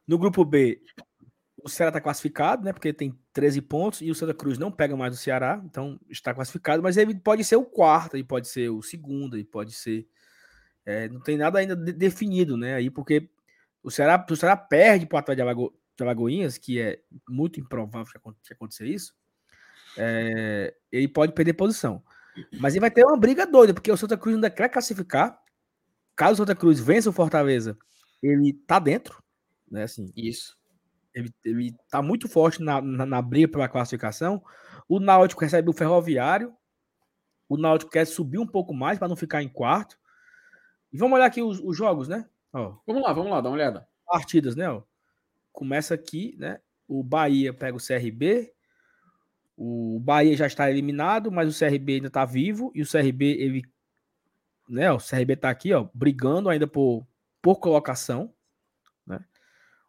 No grupo B, o Ceará está classificado, né? Porque tem 13 pontos e o Santa Cruz não pega mais o Ceará, então está classificado, mas ele pode ser o quarto, ele pode ser o segundo, ele pode ser. É, não tem nada ainda de, definido, né? Aí, porque o Ceará, o Ceará perde para o Atlético de, Alago, de Alagoinhas, que é muito improvável que aconteça isso, é, ele pode perder posição. Mas ele vai ter uma briga doida, porque o Santa Cruz ainda quer classificar. Caso o Santa Cruz vença o Fortaleza, ele tá dentro, né? Assim, isso ele, ele tá muito forte na, na, na briga pela classificação. O Náutico recebe o Ferroviário. O Náutico quer subir um pouco mais para não ficar em quarto. E vamos olhar aqui os, os jogos, né? Ó, vamos lá, vamos lá, dá uma olhada. Partidas, né? Ó. Começa aqui, né? O Bahia pega o CRB. O Bahia já está eliminado, mas o CRB ainda está vivo. E o CRB, ele. Né, o CRB está aqui, ó, brigando ainda por, por colocação.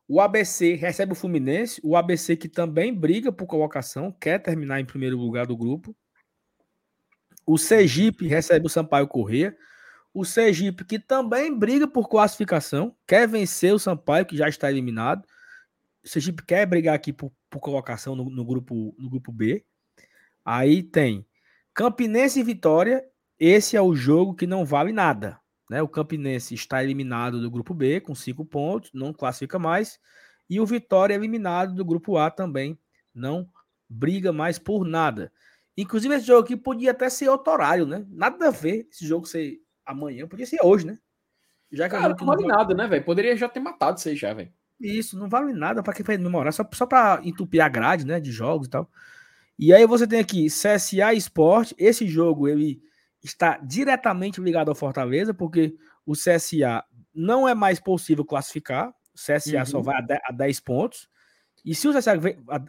O ABC recebe o Fluminense, o ABC que também briga por colocação, quer terminar em primeiro lugar do grupo. O Sergipe recebe o Sampaio Corrêa. O Sergipe que também briga por classificação, quer vencer o Sampaio que já está eliminado. O Sergipe quer brigar aqui por, por colocação no, no, grupo, no grupo B. Aí tem Campinense e Vitória. Esse é o jogo que não vale nada. Né? O Campinense está eliminado do grupo B com cinco pontos, não classifica mais. E o Vitória eliminado do grupo A também não briga mais por nada. Inclusive, esse jogo aqui podia até ser outro horário, né? Nada a ver esse jogo ser amanhã, podia ser hoje, né? Já que Cara, não vale nada, né, velho? Poderia já ter matado isso aí já, velho. Isso, não vale nada para quem faz memorar, só, só para entupir a grade, né, de jogos e tal. E aí você tem aqui CSA Sport, esse jogo ele está diretamente ligado ao Fortaleza, porque o CSA não é mais possível classificar, o CSA uhum. só vai a 10, pontos. E se o CSA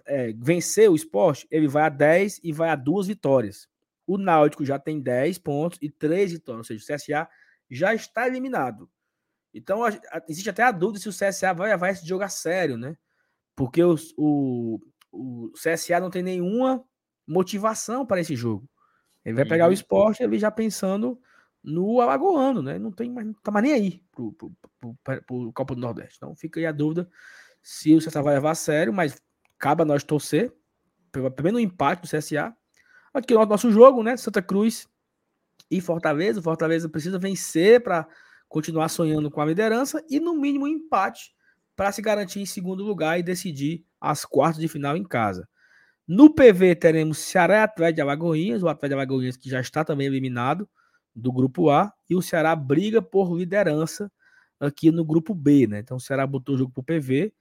é, vencer o esporte, ele vai a 10 e vai a duas vitórias. O Náutico já tem 10 pontos e 3 vitórias, ou seja, o CSA já está eliminado. Então, existe até a dúvida se o CSA vai levar esse jogo a sério, né? Porque o, o, o CSA não tem nenhuma motivação para esse jogo. Ele vai pegar o uhum. esporte ele já pensando no Alagoano, né? Não tem mais, não tá mais nem aí pro, pro, pro, pro Copa do Nordeste. Então fica aí a dúvida se o CSA vai levar a sério, mas cabe a nós torcer, pelo menos um empate do CSA. Aqui é o nosso jogo, né? Santa Cruz e Fortaleza. O Fortaleza precisa vencer para continuar sonhando com a liderança e, no mínimo, um empate para se garantir em segundo lugar e decidir as quartas de final em casa. No PV teremos Ceará e Atlético de Alagoinhas, o Atlético de Alagoinhas que já está também eliminado do grupo A, e o Ceará briga por liderança aqui no grupo B, né? Então o Ceará botou o jogo para o PV,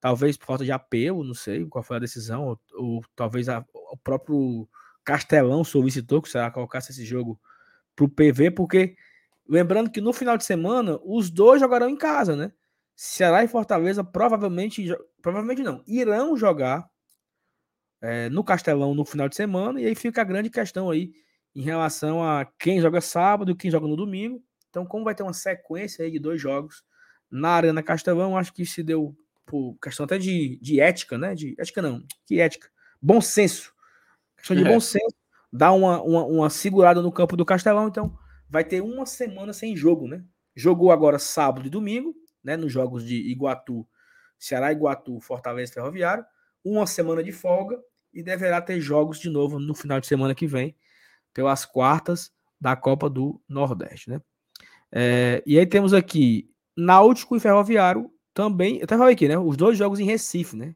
talvez por falta de apelo, não sei qual foi a decisão, ou, ou talvez a, o próprio Castelão solicitou que o Ceará colocasse esse jogo para o PV, porque lembrando que no final de semana os dois jogarão em casa, né? Ceará e Fortaleza provavelmente, provavelmente não, irão jogar é, no Castelão no final de semana, e aí fica a grande questão aí em relação a quem joga sábado e quem joga no domingo. Então, como vai ter uma sequência aí de dois jogos na Arena Castelão, acho que se deu por questão até de, de ética, né? De ética não, que ética? Bom senso. Questão de é. bom senso, dá uma, uma, uma segurada no campo do Castelão, então vai ter uma semana sem jogo, né? Jogou agora sábado e domingo, né? Nos jogos de Iguatu, Ceará, Iguatu, Fortaleza Ferroviário, uma semana de folga e deverá ter jogos de novo no final de semana que vem, pelas quartas da Copa do Nordeste, né? É, e aí temos aqui Náutico e Ferroviário também. Eu até falei aqui, né? Os dois jogos em Recife, né?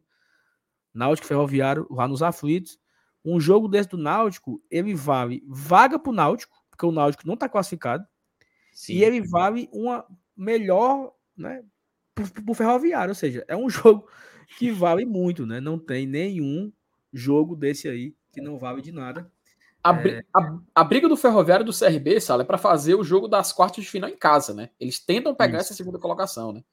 Náutico e Ferroviário lá nos aflitos. Um jogo desse do Náutico, ele vale vaga para o Náutico, porque o Náutico não está classificado. Sim. E ele vale uma melhor, né? Para o Ferroviário, ou seja, é um jogo que vale muito, né? Não tem nenhum jogo desse aí que não vale de nada. A, é... a, a briga do Ferroviário do CRB, Sala, é para fazer o jogo das quartas de final em casa, né? Eles tentam pegar Isso. essa segunda colocação, né?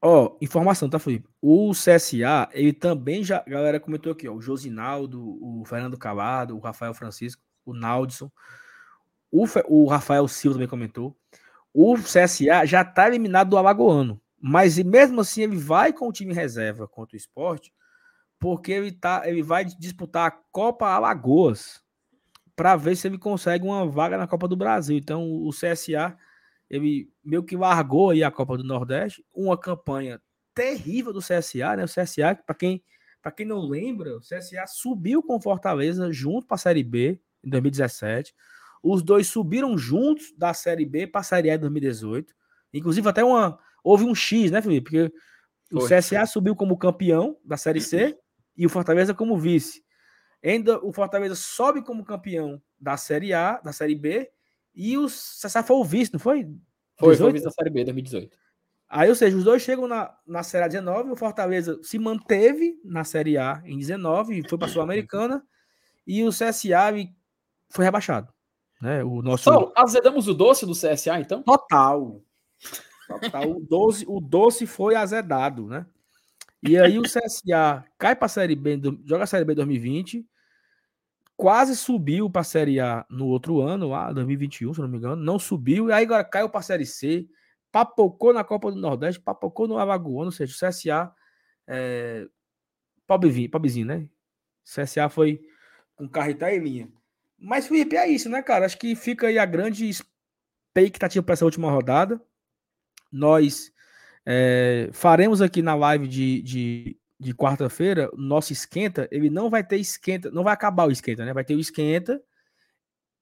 Ó, oh, informação, tá, Felipe? O CSA, ele também já, a galera comentou aqui, ó, o Josinaldo, o Fernando Calado, o Rafael Francisco, o Naldson, o, o Rafael Silva também comentou. O CSA já tá eliminado do Alagoano, mas mesmo assim ele vai com o time reserva contra o esporte, porque ele, tá, ele vai disputar a Copa Alagoas para ver se ele consegue uma vaga na Copa do Brasil. Então, o CSA ele meio que largou aí a Copa do Nordeste, uma campanha terrível do CSA, né? O CSA, para quem, quem não lembra, o CSA subiu com Fortaleza junto para a Série B em 2017. Os dois subiram juntos da Série B para a Série A em 2018. Inclusive, até uma. Houve um X, né, Felipe? Porque o CSA subiu como campeão da Série C e o Fortaleza como vice. Ainda o Fortaleza sobe como campeão da Série A, da Série B, e o CSA foi o vice, não foi? Foi, foi o vice da Série B 2018. Aí, ou seja, os dois chegam na, na Série A 19, o Fortaleza se manteve na Série A em 19, foi para a Sul-Americana, e o CSA foi rebaixado. Né? O nosso... Só, azedamos o doce do CSA, então? Total. Total. o, doce, o doce foi azedado, né? E aí o CSA cai para a Série B, joga a Série B 2020, quase subiu para a Série A no outro ano, lá 2021, se não me engano, não subiu, e aí agora caiu para a Série C, papocou na Copa do Nordeste, papocou no Alagoano, ou seja, o CSA é, pobrezinho, pobrezinho, né? CSA foi com carretar e linha. Mas, Felipe, é isso, né, cara? Acho que fica aí a grande expectativa para essa última rodada. Nós é, faremos aqui na live de, de, de quarta-feira, nosso esquenta, ele não vai ter esquenta, não vai acabar o esquenta, né? Vai ter o esquenta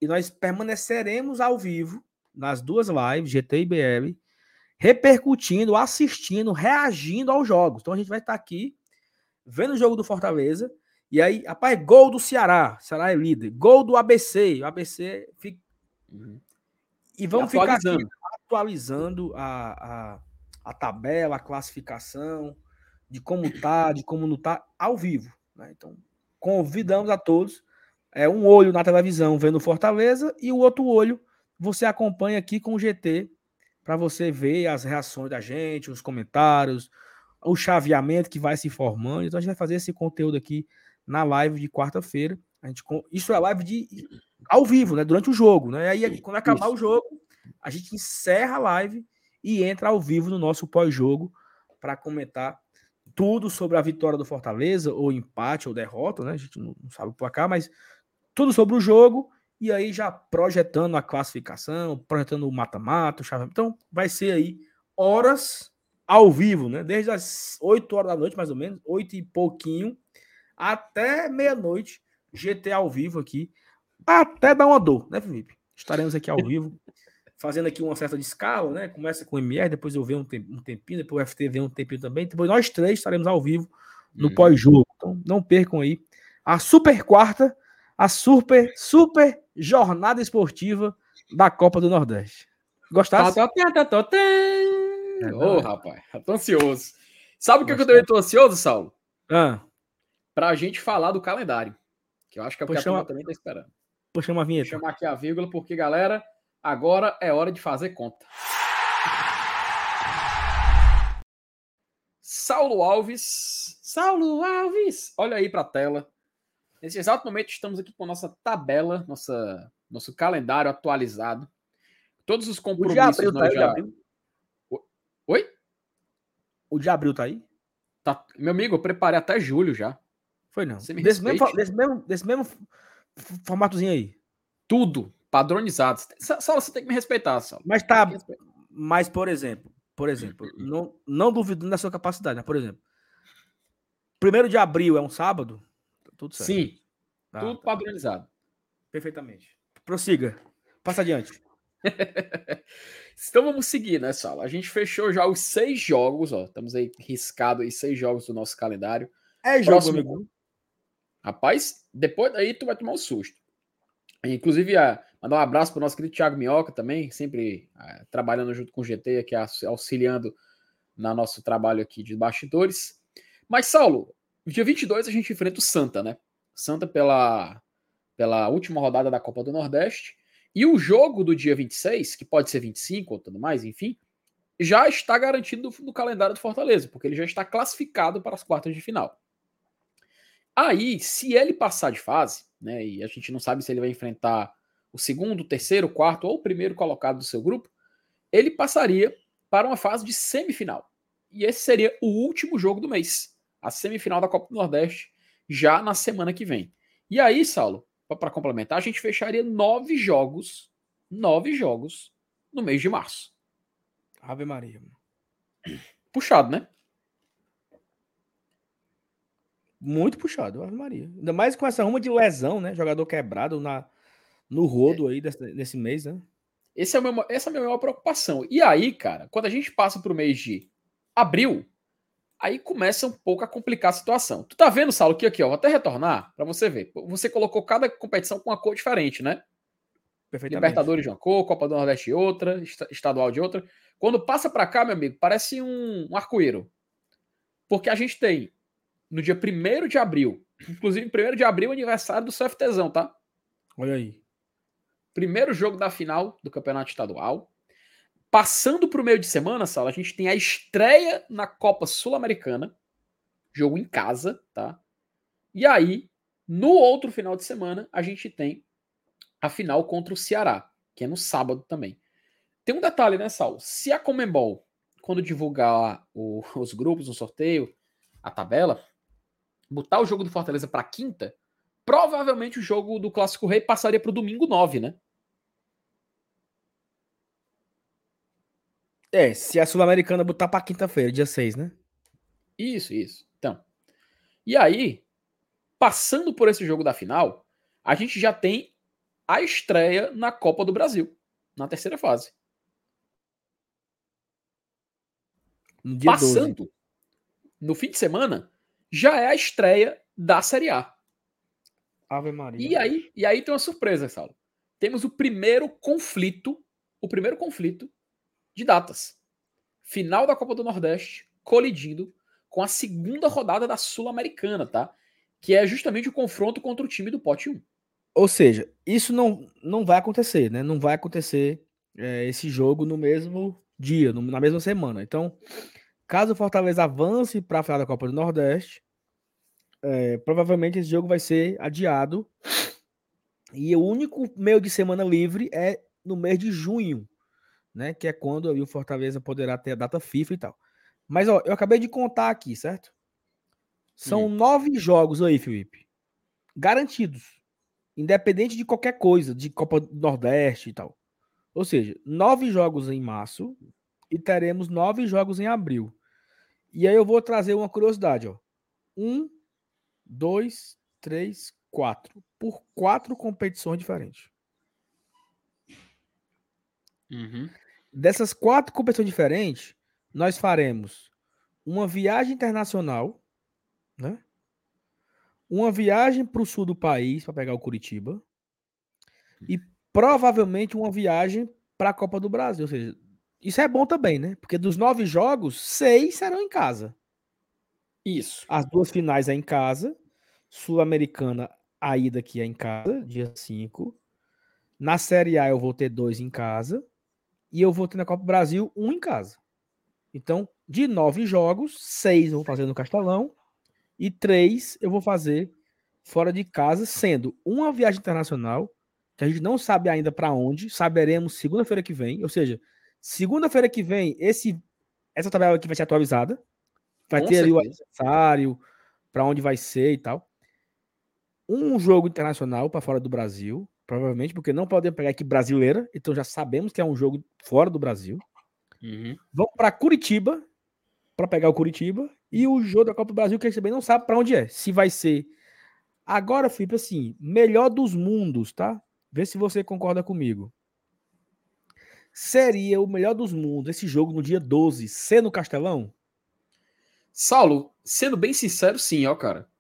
e nós permaneceremos ao vivo nas duas lives, GT e BL, repercutindo, assistindo, reagindo aos jogos. Então a gente vai estar aqui vendo o jogo do Fortaleza. E aí, rapaz, gol do Ceará. Ceará é líder. Gol do ABC. O ABC fica. Uhum. E vamos e ficar aqui atualizando a, a, a tabela, a classificação, de como tá, de como não tá, ao vivo. Né? Então, convidamos a todos. É um olho na televisão vendo Fortaleza e o outro olho você acompanha aqui com o GT para você ver as reações da gente, os comentários, o chaveamento que vai se formando. Então a gente vai fazer esse conteúdo aqui na live de quarta-feira. A gente isso é live de ao vivo, né, durante o jogo, né? Aí quando acabar isso. o jogo, a gente encerra a live e entra ao vivo no nosso pós-jogo para comentar tudo sobre a vitória do Fortaleza, ou empate, ou derrota, né? A gente não, sabe o placar, mas tudo sobre o jogo, e aí já projetando a classificação, projetando o mata-mata, o chave. Então, vai ser aí horas ao vivo, né? Desde as 8 horas da noite, mais ou menos, 8 e pouquinho, até meia-noite, GT ao vivo aqui, até dar uma dor, né, Felipe? Estaremos aqui ao vivo fazendo aqui uma certa de escala, né? Começa com o MR, depois eu venho um tempinho, depois o FT vem um tempinho também. Depois nós três estaremos ao vivo no hum. pós-jogo. Então não percam aí a super quarta, a super, super jornada esportiva da Copa do Nordeste. Gostasse? Tá, tá, tá, Ô, oh, rapaz, tô ansioso. Sabe o que, que eu também tô ansioso, Saulo? Ah. Pra gente falar do calendário. Que eu acho que é o que a chama... também tá esperando. Puxa uma vinheta. Vou chamar aqui a vírgula, porque, galera, Agora é hora de fazer conta. Saulo Alves. Saulo Alves! Olha aí para a tela. Nesse exato momento estamos aqui com a nossa tabela, nossa, nosso calendário atualizado. Todos os compromissos. O de abril tá aí, já... abril? Oi? O de abril tá aí? Tá... Meu amigo, eu preparei até julho já. Foi não. Desse mesmo, desse, mesmo, desse mesmo formatozinho aí. Tudo padronizados. Só você tem que me respeitar, só. Mas tá. Mas, por exemplo, por exemplo, não, não duvidando da sua capacidade, né? Por exemplo, primeiro de abril é um sábado? Tá tudo certo. Sim. Tá, tudo tá. padronizado. Perfeitamente. Prossiga. Passa adiante. então vamos seguir, né, Sala? A gente fechou já os seis jogos, ó. Estamos aí riscado aí seis jogos do nosso calendário. É jogo, Próximo... amigo. Rapaz, depois daí tu vai tomar um susto. Inclusive, a, mandar um abraço para o nosso querido Thiago Minhoca também, sempre a, trabalhando junto com o GT, aqui auxiliando no nosso trabalho aqui de bastidores. Mas, Saulo, dia 22 a gente enfrenta o Santa, né? Santa pela, pela última rodada da Copa do Nordeste. E o jogo do dia 26, que pode ser 25 ou tudo mais, enfim, já está garantido no, no calendário do Fortaleza, porque ele já está classificado para as quartas de final. Aí, se ele passar de fase, né, e a gente não sabe se ele vai enfrentar o segundo, terceiro, quarto ou o primeiro colocado do seu grupo, ele passaria para uma fase de semifinal. E esse seria o último jogo do mês, a semifinal da Copa do Nordeste, já na semana que vem. E aí, Saulo, para complementar, a gente fecharia nove jogos, nove jogos no mês de março. Ave Maria. Puxado, né? Muito puxado, Ave Maria. Ainda mais com essa ruma de lesão, né? Jogador quebrado na, no rodo é. aí desse, nesse mês, né? Esse é meu, essa é a minha maior preocupação. E aí, cara, quando a gente passa para o mês de abril, aí começa um pouco a complicar a situação. Tu tá vendo, Saulo, que aqui, ó, vou até retornar para você ver. Você colocou cada competição com uma cor diferente, né? Libertadores de uma cor, Copa do Nordeste de outra, estadual de outra. Quando passa para cá, meu amigo, parece um, um arco-íro. Porque a gente tem no dia 1 de abril, inclusive 1 de abril, aniversário do CFTzão, tá? Olha aí. Primeiro jogo da final do Campeonato Estadual. Passando para o meio de semana, Sala, a gente tem a estreia na Copa Sul-Americana. Jogo em casa, tá? E aí, no outro final de semana, a gente tem a final contra o Ceará, que é no sábado também. Tem um detalhe, né, Sal? Se a Comembol, quando divulgar o, os grupos no sorteio, a tabela, botar o jogo do Fortaleza para quinta, provavelmente o jogo do Clássico Rei passaria para o domingo 9, né? É, se a Sul-Americana botar para quinta-feira, dia 6, né? Isso, isso. Então. E aí, passando por esse jogo da final, a gente já tem a estreia na Copa do Brasil, na terceira fase. No Passando, 12. no fim de semana, já é a estreia da Série A. Ave Maria. E aí, e aí tem uma surpresa, Saulo. Temos o primeiro conflito, o primeiro conflito de datas. Final da Copa do Nordeste colidindo com a segunda rodada da Sul-Americana, tá? Que é justamente o confronto contra o time do Pote 1. Ou seja, isso não, não vai acontecer, né? Não vai acontecer é, esse jogo no mesmo dia, no, na mesma semana. Então, caso o Fortaleza avance para a final da Copa do Nordeste, é, provavelmente esse jogo vai ser adiado. E o único meio de semana livre é no mês de junho, né? Que é quando o Fortaleza poderá ter a data FIFA e tal. Mas ó, eu acabei de contar aqui, certo? São hum. nove jogos aí, Felipe. Garantidos independente de qualquer coisa, de Copa do Nordeste e tal. Ou seja, nove jogos em março e teremos nove jogos em abril. E aí eu vou trazer uma curiosidade, ó. Um, dois, três, quatro. Por quatro competições diferentes. Uhum. Dessas quatro competições diferentes, nós faremos uma viagem internacional, né? uma viagem para o sul do país para pegar o Curitiba e provavelmente uma viagem para a Copa do Brasil. Ou seja, isso é bom também, né? Porque dos nove jogos, seis serão em casa. Isso. As duas finais é em casa. Sul-Americana, a ida aqui é em casa, dia 5. Na Série A eu vou ter dois em casa. E eu vou ter na Copa do Brasil um em casa. Então, de nove jogos, seis eu vou fazer no Castelão e três eu vou fazer fora de casa, sendo uma viagem internacional, que a gente não sabe ainda para onde, saberemos segunda-feira que vem, ou seja, segunda-feira que vem, esse essa tabela aqui vai ser atualizada, vai Com ter certeza. ali o adversário, para onde vai ser e tal. Um jogo internacional para fora do Brasil, provavelmente, porque não podemos pegar aqui brasileira, então já sabemos que é um jogo fora do Brasil. Uhum. Vamos para Curitiba, para pegar o Curitiba, e o jogo da Copa do Brasil, que a gente também não sabe para onde é. Se vai ser. Agora, Felipe, assim, melhor dos mundos, tá? Vê se você concorda comigo. Seria o melhor dos mundos esse jogo no dia 12 ser no Castelão? Saulo, sendo bem sincero, sim, ó, cara.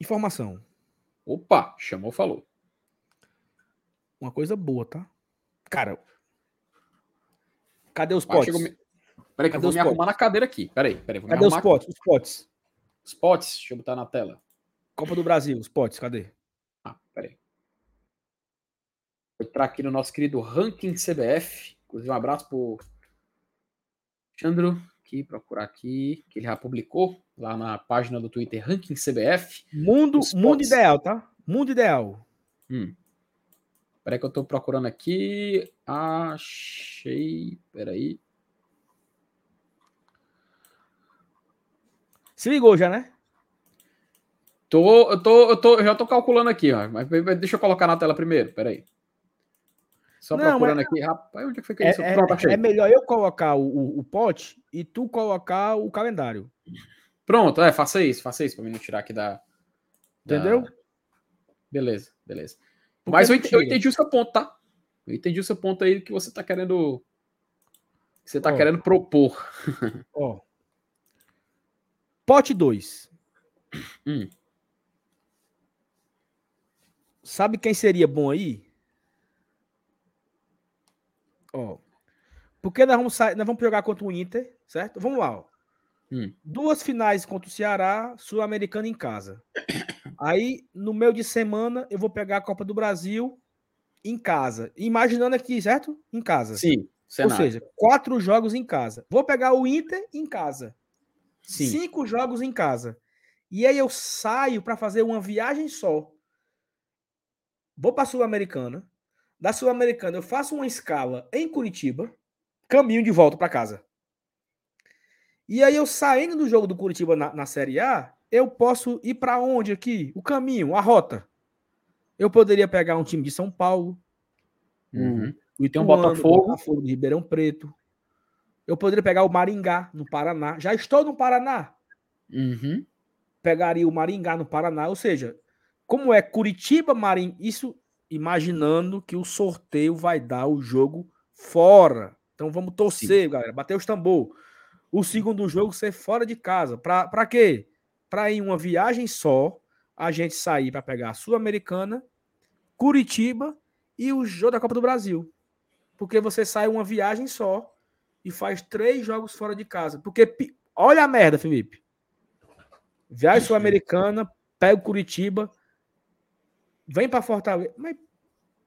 Informação. Opa, chamou, falou. Uma coisa boa, tá? Cara, Cadê os potes? Chegou... Peraí, que eu vou me arrumar na cadeira aqui. Peraí, peraí. Cadê os potes? Os potes. Os potes, deixa eu botar na tela. Copa do Brasil, os potes, cadê? Ah, peraí. Vou entrar aqui no nosso querido ranking CBF. Inclusive, um abraço pro Alexandro, aqui, procurar aqui, que ele já publicou lá na página do Twitter Ranking CBF. Mundo, mundo ideal, tá? Mundo ideal. Hum. Peraí que eu tô procurando aqui. Achei. Peraí. Se ligou já, né? Tô, eu, tô, eu, tô, eu já tô calculando aqui, ó, mas deixa eu colocar na tela primeiro. Peraí. Só não, procurando é, aqui, rapaz, onde é que foi que é, é, Pronto, é melhor eu colocar o, o, o, pote e tu colocar o calendário. Pronto, é, faça isso, faça isso pra mim não tirar aqui da. Entendeu? Da... Beleza, beleza. Porque Mas eu entendi, eu entendi, o seu ponto, tá? Eu entendi o seu ponto aí que você tá querendo. Que você tá oh. querendo propor. Ó. Oh. Pote 2. Hum. Sabe quem seria bom aí? Ó. Porque nós vamos, sair, nós vamos jogar contra o Inter, certo? Vamos lá, ó. Hum. Duas finais contra o Ceará, Sul-Americano em casa. Aí, no meio de semana, eu vou pegar a Copa do Brasil em casa. Imaginando aqui, certo? Em casa. Sim. Ou seja, quatro jogos em casa. Vou pegar o Inter em casa. Sim. Cinco jogos em casa. E aí eu saio para fazer uma viagem só. Vou para a Sul-Americana. Da Sul-Americana eu faço uma escala em Curitiba, caminho de volta para casa. E aí eu saindo do jogo do Curitiba na, na Série A, eu posso ir para onde aqui? O caminho, a rota. Eu poderia pegar um time de São Paulo, uhum. o Ituano, tem um Botafogo. Botafogo de Ribeirão Preto. Eu poderia pegar o Maringá, no Paraná. Já estou no Paraná. Uhum. Pegaria o Maringá no Paraná. Ou seja, como é Curitiba, Maringá, isso imaginando que o sorteio vai dar o jogo fora. Então vamos torcer, Sim. galera. Bater os tambor. O segundo jogo ser fora de casa. Para quê? Para em uma viagem só, a gente sair para pegar a Sul-Americana, Curitiba e o jogo da Copa do Brasil. Porque você sai uma viagem só e faz três jogos fora de casa. Porque, olha a merda, Felipe. Viagem Sul-Americana, pega o Curitiba, vem para Fortaleza. Mas,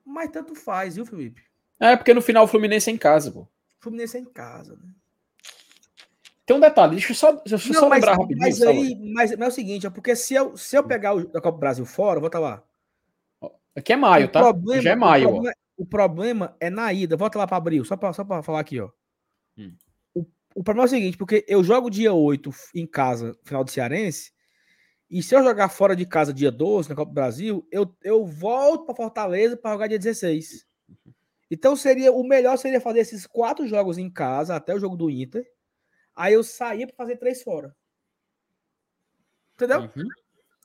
mas tanto faz, viu, Felipe? É, porque no final o Fluminense é em casa, pô. Fluminense é em casa, né? Tem um detalhe, deixa eu só, deixa eu Não, só mas, lembrar rapidinho. Mas, aí, mas, mas, é o seguinte, é porque se eu, se eu pegar o da Copa do Brasil fora, eu vou estar lá. Aqui é maio, o tá? Problema, Já é maio. O problema, o problema, é na ida. Volta lá para abril, só para só falar aqui, ó. Hum. O, o problema é o seguinte, porque eu jogo dia 8 em casa, final de Cearense, e se eu jogar fora de casa dia 12 na Copa do Brasil, eu, eu volto para Fortaleza para jogar dia 16. Então seria o melhor seria fazer esses quatro jogos em casa até o jogo do Inter. Aí eu saía para fazer três fora. Entendeu? Uhum.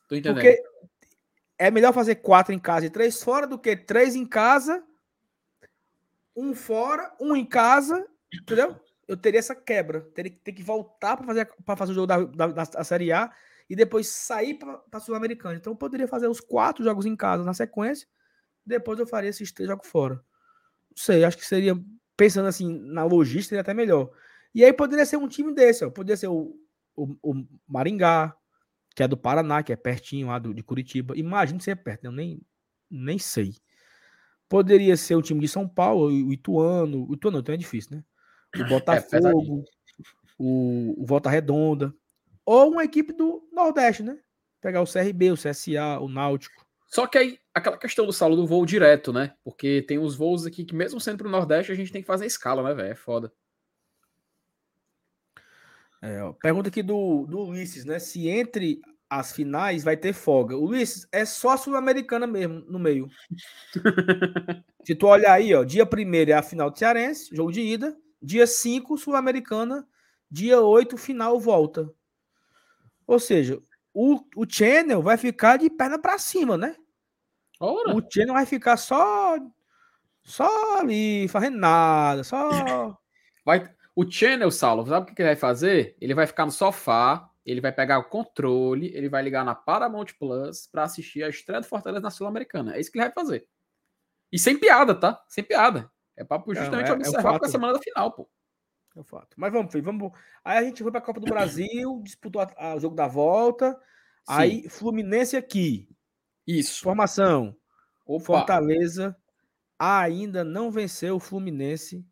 Tô entendendo. Porque é melhor fazer quatro em casa e três fora do que três em casa, um fora, um em casa, entendeu? Eu teria essa quebra. Teria que ter que voltar para fazer, fazer o jogo da, da, da, Série A e depois sair para a Sul-Americana. Então eu poderia fazer os quatro jogos em casa na sequência, depois eu faria esses três jogos fora. Não sei, acho que seria, pensando assim na logística, seria até melhor. E aí poderia ser um time desse, ó. poderia ser o, o, o Maringá, que é do Paraná, que é pertinho lá do, de Curitiba. Imagino se é perto, né? eu nem, nem sei. Poderia ser o time de São Paulo, o Ituano. O Ituano então é difícil, né? O é, Botafogo, é o, o Volta Redonda. Ou uma equipe do Nordeste, né? Pegar o CRB, o CSA, o Náutico. Só que aí, aquela questão do saldo do voo direto, né? Porque tem os voos aqui que, mesmo sendo pro Nordeste, a gente tem que fazer escala, né, velho? É foda. É, ó, pergunta aqui do, do Ulisses, né? Se entre as finais vai ter folga. Ulisses, é só Sul-Americana mesmo, no meio. Se tu olhar aí, ó, dia 1 é a final do Cearense, jogo de ida. Dia 5, Sul-Americana. Dia 8, final, volta. Ou seja, o, o Channel vai ficar de perna para cima, né? Ora. O Channel vai ficar só só ali, fazendo nada, só. Vai, o Channel, Saulo, sabe o que ele vai fazer? Ele vai ficar no sofá, ele vai pegar o controle, ele vai ligar na Paramount Plus para assistir a estreia do Fortaleza na Sul-Americana. É isso que ele vai fazer. E sem piada, tá? Sem piada. É para justamente é, é, observar é com a semana da final, pô. É o fato. Mas vamos, filho, vamos. Aí a gente foi para a Copa do Brasil, disputou o jogo da volta. Sim. Aí Fluminense aqui. Isso. Formação. O Fortaleza ainda não venceu o Fluminense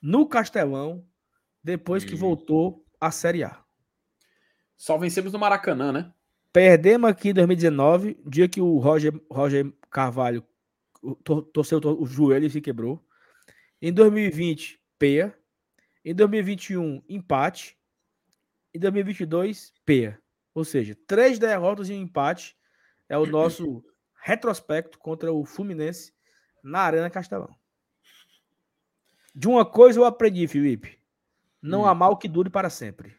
no Castelão depois que hum. voltou à Série A. Só vencemos no Maracanã, né? Perdemos aqui em 2019, dia que o Roger, Roger Carvalho torceu o joelho e se quebrou. Em 2020, peia. Em 2021, empate. Em 2022, peia. Ou seja, três derrotas e um empate é o nosso retrospecto contra o Fluminense na Arena Castelão. De uma coisa eu aprendi, Felipe. Não Hum. há mal que dure para sempre.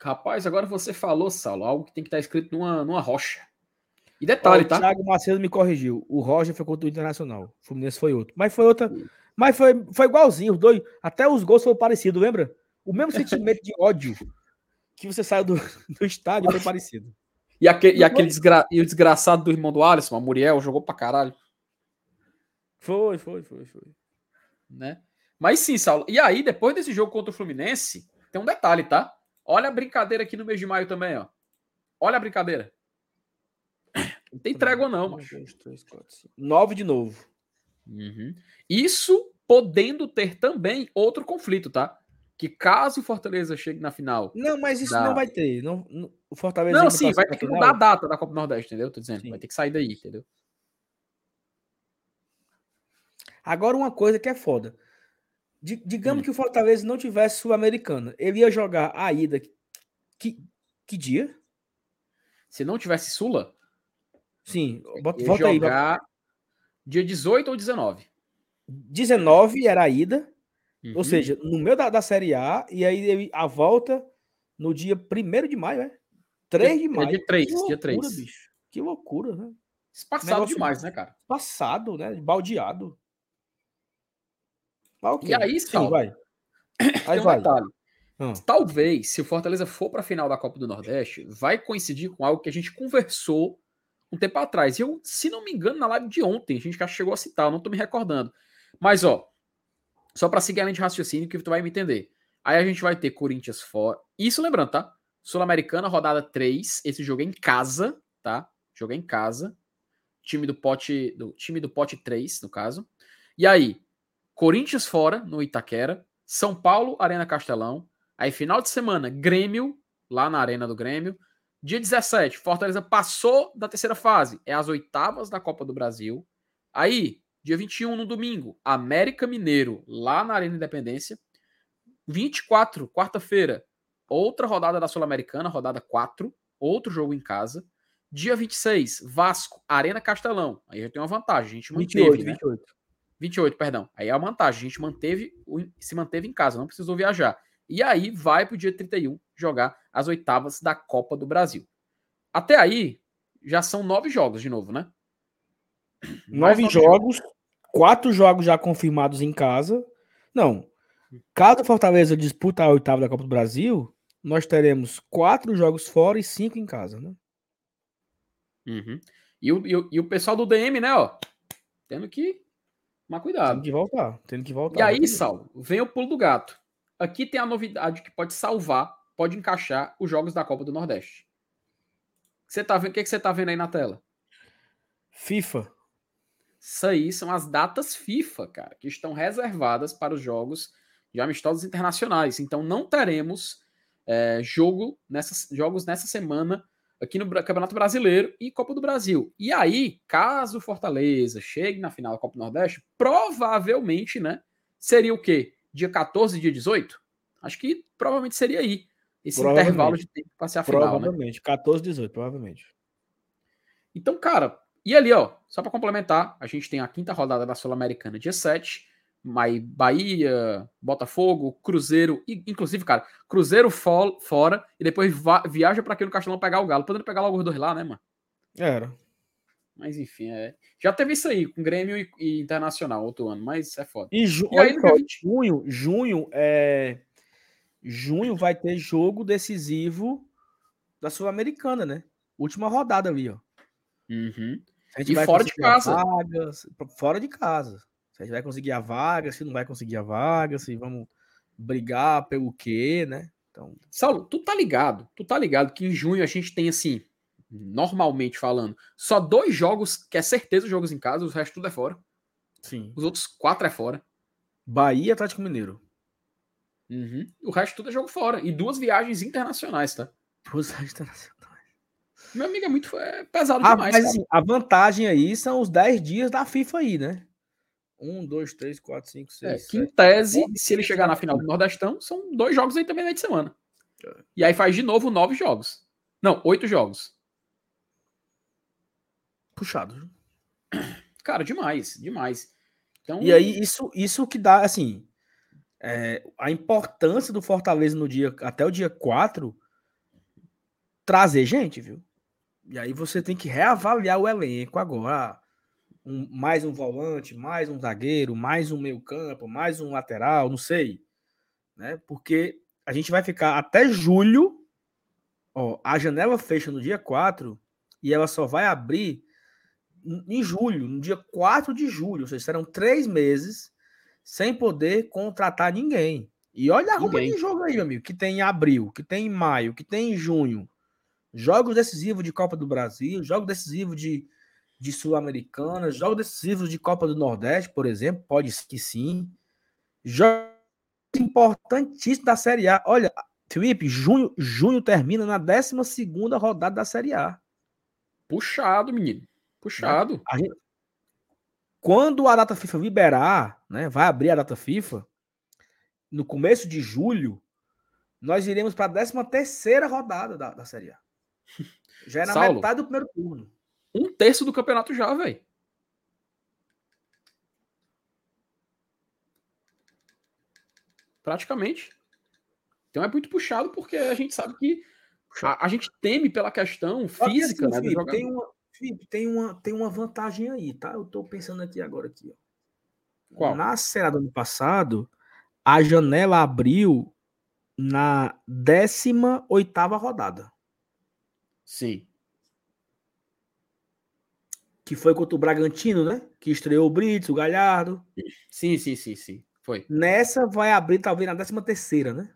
Rapaz, agora você falou, Saulo, algo que tem que estar escrito numa, numa rocha. E Ó, detalhe, o tá? Thiago Macedo me corrigiu. O Roger foi contra o Internacional. O Fluminense foi outro. Mas foi outra. Mas foi, foi igualzinho, os dois. Até os gols foram parecidos, lembra? O mesmo sentimento de ódio que você saiu do, do estádio foi parecido. E, aque- e aquele desgra- e o desgraçado do irmão do Alisson, a Muriel, jogou pra caralho, Foi, foi, foi, foi. né? Mas sim, Saulo. E aí, depois desse jogo contra o Fluminense, tem um detalhe, tá? Olha a brincadeira aqui no mês de maio também, ó. Olha a brincadeira. Não tem trégua, não, macho. cinco. Nove de novo. Uhum. Isso podendo ter também outro conflito, tá? Que caso o Fortaleza chegue na final. Não, mas isso Dá. não vai ter. Não, não- o Fortaleza Não, sim, vai ter que mudar a data da Copa do Nordeste, entendeu? Tô dizendo. Sim. Vai ter que sair daí, entendeu? Agora, uma coisa que é foda. Di- digamos Hum. que o Fortaleza não tivesse Sul-Americana. Ele ia jogar a ida. Que, que dia? Se não tivesse Sula, Sim, bota, volta aí. jogar dia 18 ou 19. 19 era a ida. Uhum. Ou seja, no meio da, da Série A. E aí a volta no dia 1 de maio, é? 3 de É maio. dia 3, Que dia loucura, 3. bicho. Que loucura, né? Espaçado demais, né, cara? Passado, né? Baldeado. Mas ok. E aí, Sim, Saulo, vai. Aí um vai. detalhe. Ah. Talvez, se o Fortaleza for para a final da Copa do Nordeste, vai coincidir com algo que a gente conversou um tempo atrás. E eu, se não me engano, na live de ontem, a gente já chegou a citar, eu não tô me recordando. Mas, ó, só para seguir a linha de raciocínio que tu vai me entender. Aí a gente vai ter Corinthians fora. Isso lembrando, tá? Sul-Americana, rodada 3. Esse jogo é em casa, tá? Jogo é em casa. Time do pote. Do, time do pote 3, no caso. E aí, Corinthians fora, no Itaquera. São Paulo, Arena Castelão. Aí, final de semana, Grêmio, lá na Arena do Grêmio. Dia 17, Fortaleza passou da terceira fase. É as oitavas da Copa do Brasil. Aí, dia 21, no domingo, América Mineiro, lá na Arena Independência. 24, quarta-feira, outra rodada da Sul-Americana, rodada 4. Outro jogo em casa. Dia 26, Vasco, Arena Castelão. Aí já tem uma vantagem. A gente manteve, 28, né? 28. 28, perdão. Aí é a vantagem. A gente manteve, o- se manteve em casa, não precisou viajar. E aí vai pro dia 31 jogar as oitavas da Copa do Brasil. Até aí, já são nove jogos de novo, né? Mais Nove jogos, quatro jogos já confirmados em casa. Não. Caso Fortaleza disputa a oitava da Copa do Brasil, nós teremos quatro jogos fora e cinco em casa, né? Uhum. E, o, e, o, e o pessoal do DM, né, ó, tendo que tomar cuidado. Tendo que voltar, tendo que voltar. E aí. Saulo, vem o pulo do gato. Aqui tem a novidade que pode salvar, pode encaixar os jogos da Copa do Nordeste. Você tá vendo? O que, que você tá vendo aí na tela? FIFA. Isso aí são as datas FIFA, cara, que estão reservadas para os jogos de amistosos internacionais. Então não teremos é, jogo nessas, jogos nessa semana aqui no Campeonato Brasileiro e Copa do Brasil. E aí, caso o Fortaleza chegue na final da Copa do Nordeste, provavelmente, né, seria o quê? Dia 14, dia 18? Acho que provavelmente seria aí. Esse intervalo de tempo para ser a final, né? Provavelmente. 14, 18, provavelmente. Então, cara, e ali, ó, só para complementar, a gente tem a quinta rodada da Sul-Americana, dia 7. Mas Bahia, Botafogo, Cruzeiro, e, inclusive, cara, Cruzeiro fo- fora e depois viaja para aqui no Castelão pegar o Galo. Podendo pegar logo os dois lá, né, mano? Era. Mas enfim, é. Já teve isso aí com Grêmio e, e Internacional outro ano, mas é foda. E, ju E aí, olha no só, dia 20? junho, junho é. Junho vai ter jogo decisivo da Sul-Americana, né? Última rodada ali, ó. Uhum. A gente E vai fora de casa. vaga, fora de casa. Se a gente vai conseguir a vaga, se não vai conseguir a vaga, se vamos brigar pelo quê, né? Então, Saulo, tu tá ligado? Tu tá ligado que em junho a gente tem assim, normalmente falando, só dois jogos que é certeza jogos em casa, o resto tudo é fora. sim. Os outros quatro é fora. Bahia e Atlético Mineiro. Uhum. O resto tudo é jogo fora. E duas viagens internacionais, tá? Duas internacionais. Meu amigo é muito é pesado Ah, demais. mas assim, a vantagem aí são os 10 dias da FIFA aí, né? Um, dois, três, quatro, cinco, É, seis. que em tese, nove se ele chegar na final do Nordestão, são dois jogos aí também na de semana. É. E aí faz de novo nove jogos. Não, oito jogos. Puxado. Cara, demais, demais. Então... E aí, isso, isso que dá, assim, é, a importância do Fortaleza no dia, até o dia 4, trazer gente, viu? E aí você tem que reavaliar o elenco agora. Um, mais um volante, mais um zagueiro, mais um meio campo, mais um lateral, não sei. Né? Porque a gente vai ficar até julho. Ó, a janela fecha no dia 4 e ela só vai abrir em julho, no dia 4 de julho. Ou seja, serão três meses sem poder contratar ninguém. E olha a roupa de jogo aí, meu amigo, que tem em abril, que tem em maio, que tem em junho. Jogos decisivos de Copa do Brasil, jogos decisivos de, de Sul-Americana, jogos decisivos de Copa do Nordeste, por exemplo, pode que sim. Jogos importantíssimos da Série A. Olha, Felipe, junho, junho termina na 12 rodada da Série A. Puxado, menino. Puxado. A gente, quando a data FIFA liberar, né, vai abrir a data FIFA, no começo de julho, nós iremos para a 13 terceira rodada da, da Série A. Já é na Saulo, metade do primeiro turno. Um terço do campeonato já, velho. Praticamente. Então é muito puxado porque a gente sabe que a, a gente teme pela questão física, assim, né? Felipe, tem, uma, Felipe, tem, uma, tem uma vantagem aí, tá? Eu tô pensando aqui agora aqui, ó. Qual? Na Série do ano passado, a janela abriu na 18 oitava rodada. Sim. Que foi contra o Bragantino, né? Que estreou o Brits, o Galhardo. Sim, sim, sim, sim. Foi. Nessa vai abrir talvez na 13 terceira, né?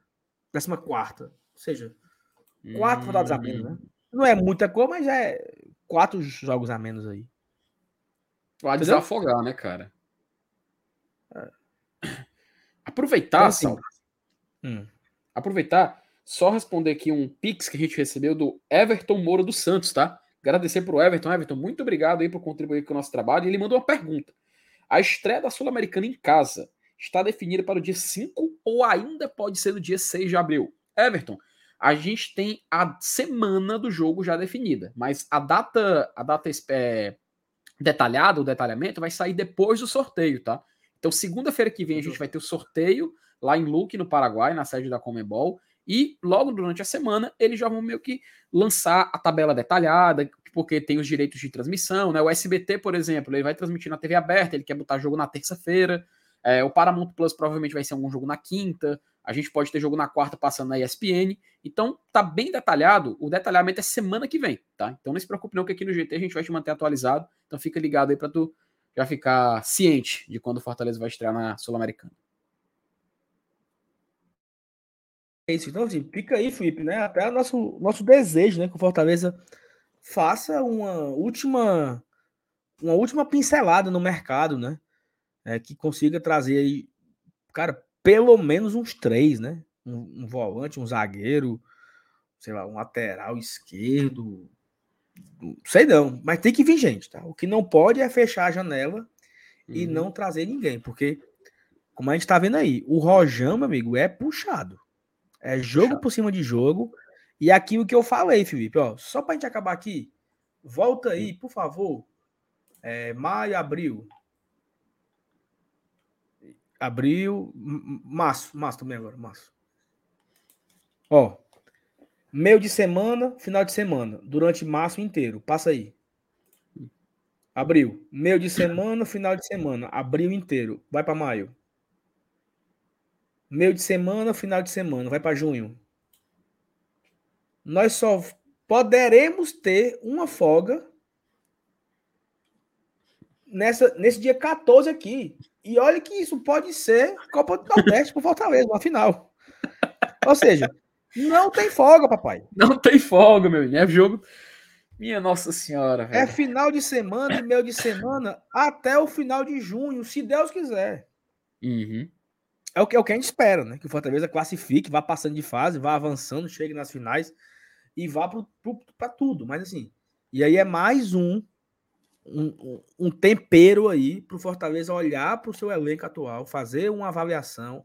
14 quarta. Ou seja, quatro hum... rodadas a menos, né? Não é muita coisa, mas é quatro jogos a menos aí. Vai desafogar, né, cara? É. Aproveitar, então, assim, hum. Aproveitar só responder aqui um pix que a gente recebeu do Everton Moura dos Santos, tá? Agradecer pro Everton. Everton, muito obrigado aí por contribuir com o nosso trabalho. E ele mandou uma pergunta. A estreia da Sul-Americana em casa está definida para o dia 5 ou ainda pode ser no dia 6 de abril? Everton, a gente tem a semana do jogo já definida, mas a data, a data é, detalhada, o detalhamento, vai sair depois do sorteio, tá? Então, segunda-feira que vem, a gente vai ter o sorteio lá em Luque, no Paraguai, na sede da Comebol. E logo durante a semana eles já vão meio que lançar a tabela detalhada, porque tem os direitos de transmissão, né? O SBT, por exemplo, ele vai transmitir na TV aberta, ele quer botar jogo na terça-feira. É, o Paramount Plus provavelmente vai ser algum jogo na quinta. A gente pode ter jogo na quarta passando na ESPN. Então tá bem detalhado. O detalhamento é semana que vem, tá? Então não se preocupe não que aqui no GT a gente vai te manter atualizado. Então fica ligado aí para tu já ficar ciente de quando o Fortaleza vai estrear na Sul-Americana. É isso. Então, assim, fica aí, Felipe, né? Até o nosso, nosso desejo, né? Que o Fortaleza faça uma última uma última pincelada no mercado, né? É, que consiga trazer aí, cara, pelo menos uns três, né? Um, um, volante, um zagueiro, sei lá, um lateral esquerdo. Sei não, mas tem que vir gente, tá? O que não pode é fechar a janela uhum. e não trazer ninguém, porque, como a gente tá vendo aí, o Rojão, meu amigo, é puxado. É jogo por cima de jogo. E aquilo que eu falei, Felipe, ó, só pra gente acabar aqui, volta aí, por favor. É, maio, abril. Abril, março, março também agora, março. Ó, meio de semana, final de semana, durante março inteiro, passa aí. Abril, meio de semana, final de semana, abril inteiro, vai para maio. Meio de semana, final de semana, vai para junho. Nós só poderemos ter uma folga nessa, nesse dia 14 aqui. E olha que isso pode ser Copa do Nordeste por Fortaleza, uma final. Ou seja, não tem folga, papai. Não tem folga, meu. É jogo. Minha Nossa Senhora. Velho. É final de semana e meio de semana até o final de junho, se Deus quiser. Uhum. É o que, é o que a gente espera, né? Que o Fortaleza classifique, vá passando de fase, vá avançando, chegue nas finais e vá para tudo. Mas assim, e aí é mais um, um, um tempero aí para o Fortaleza olhar para o seu elenco atual, fazer uma avaliação,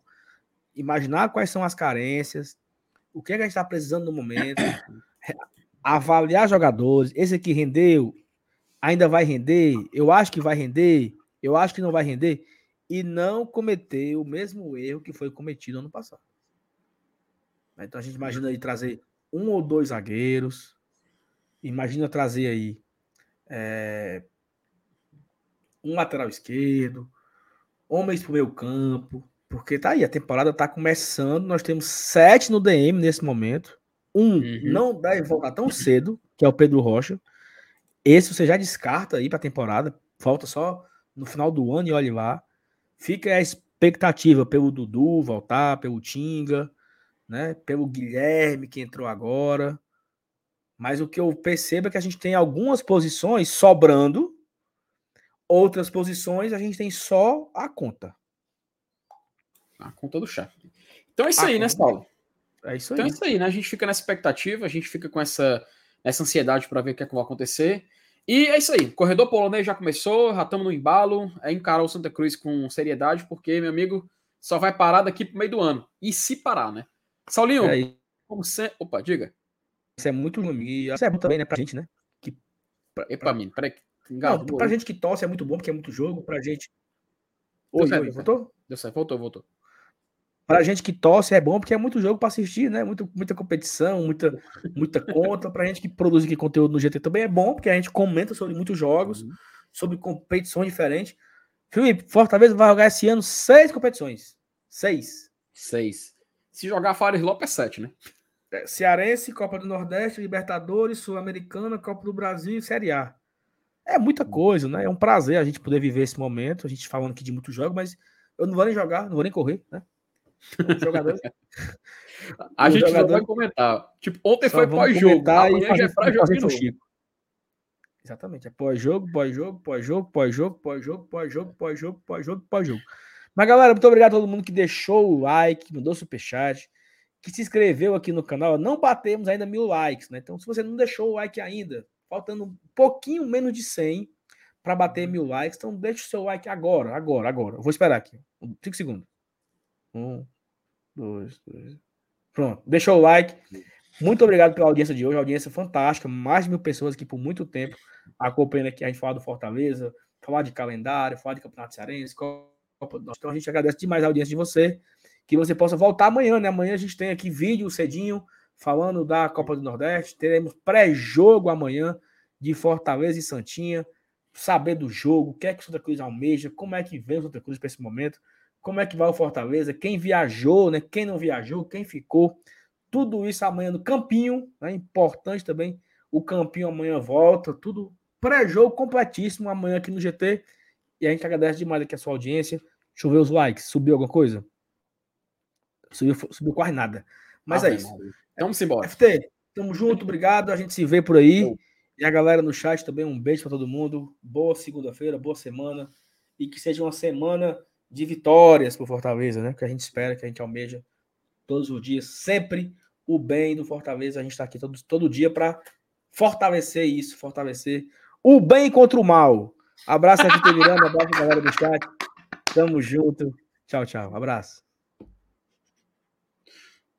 imaginar quais são as carências, o que, é que a gente está precisando no momento, avaliar jogadores. Esse aqui rendeu, ainda vai render, eu acho que vai render, eu acho que não vai render e não cometer o mesmo erro que foi cometido ano passado. Então a gente imagina aí trazer um ou dois zagueiros, imagina trazer aí é, um lateral esquerdo, homens para o meio campo, porque tá aí, a temporada tá começando, nós temos sete no DM nesse momento, um uhum. não deve voltar tão cedo, que é o Pedro Rocha, esse você já descarta aí para a temporada, falta só no final do ano e olhe lá, fica a expectativa pelo Dudu voltar, pelo Tinga, né, pelo Guilherme que entrou agora, mas o que eu percebo é que a gente tem algumas posições sobrando, outras posições a gente tem só a conta. A conta do chá. Então é isso a aí, né, Saulo? É isso aí. Então é isso aí, né? A gente fica nessa expectativa, a gente fica com essa, essa ansiedade para ver o que, é que vai acontecer. E é isso aí. Corredor polonês já começou, já estamos no embalo. É encarar o Santa Cruz com seriedade, porque, meu amigo, só vai parar daqui pro meio do ano. E se parar, né? Saulinho, é como você. Opa, diga. Isso é muito ruim. Isso é bom também, né, pra gente, né? Que, pra, Epa, mim, peraí. Não, pra gente que torce é muito bom, porque é muito jogo. Pra gente. Oi, oi, voltou? Deu certo, voltou, voltou. Pra gente que torce é bom, porque é muito jogo para assistir, né? Muito, muita competição, muita, muita conta. Pra gente que produz aqui conteúdo no GT também é bom, porque a gente comenta sobre muitos jogos, uhum. sobre competições diferentes. Felipe, Fortaleza vai jogar esse ano seis competições. Seis. Seis. Se jogar Fares Lopes é sete, né? É, Cearense, Copa do Nordeste, Libertadores, Sul-Americana, Copa do Brasil e Série A. É muita hum. coisa, né? É um prazer a gente poder viver esse momento. A gente falando aqui de muitos jogos, mas eu não vou nem jogar, não vou nem correr, né? A gente jogador... vai comentar. Tipo, ontem foi pós-jogo, amanhã já é pra jogo de novo. Exatamente, é pós-jogo, pós-jogo, pós-jogo, pós-jogo, pós-jogo, pós-jogo, pós-jogo, pós-jogo, pós-jogo. Mas galera, muito obrigado a todo mundo que deixou o like, mandou superchat que se inscreveu aqui no canal, não batemos ainda mil likes, né? Então, se você não deixou o like ainda, faltando um pouquinho menos de 100 para bater mil likes, então deixa o seu like agora, agora, agora. Eu vou esperar aqui. 5 segundos. Um, dois, três. Pronto, deixou o like. Muito obrigado pela audiência de hoje, audiência fantástica. Mais de mil pessoas aqui por muito tempo acompanhando aqui a gente falar do Fortaleza, falar de calendário, falar de Campeonato Cearense, Copa do Então a gente agradece demais a audiência de você que você possa voltar amanhã, né? Amanhã a gente tem aqui vídeo cedinho falando da Copa do Nordeste. Teremos pré-jogo amanhã de Fortaleza e Santinha. Saber do jogo, o que é que o Santa Cruz almeja, como é que vem o Santa Cruz para esse momento, como é que vai o Fortaleza, quem viajou, né? Quem não viajou, quem ficou. Tudo isso amanhã no Campinho, né? Importante também. O Campinho amanhã volta, tudo pré-jogo completíssimo amanhã aqui no GT. E a gente agradece demais aqui a sua audiência. Deixa eu ver os likes. Subiu alguma coisa? Subiu, subiu quase nada. Mas ah, é isso. Vamos embora. FT, tamo junto, obrigado. A gente se vê por aí. E a galera no chat também, um beijo para todo mundo. Boa segunda-feira, boa semana. E que seja uma semana de vitórias para Fortaleza, né? Que a gente espera, que a gente almeja todos os dias, sempre o bem do Fortaleza. A gente está aqui todo, todo dia para fortalecer isso, fortalecer o bem contra o mal. Abraço aqui, Miranda, abraço galera do chat. Tamo junto. Tchau, tchau. Abraço.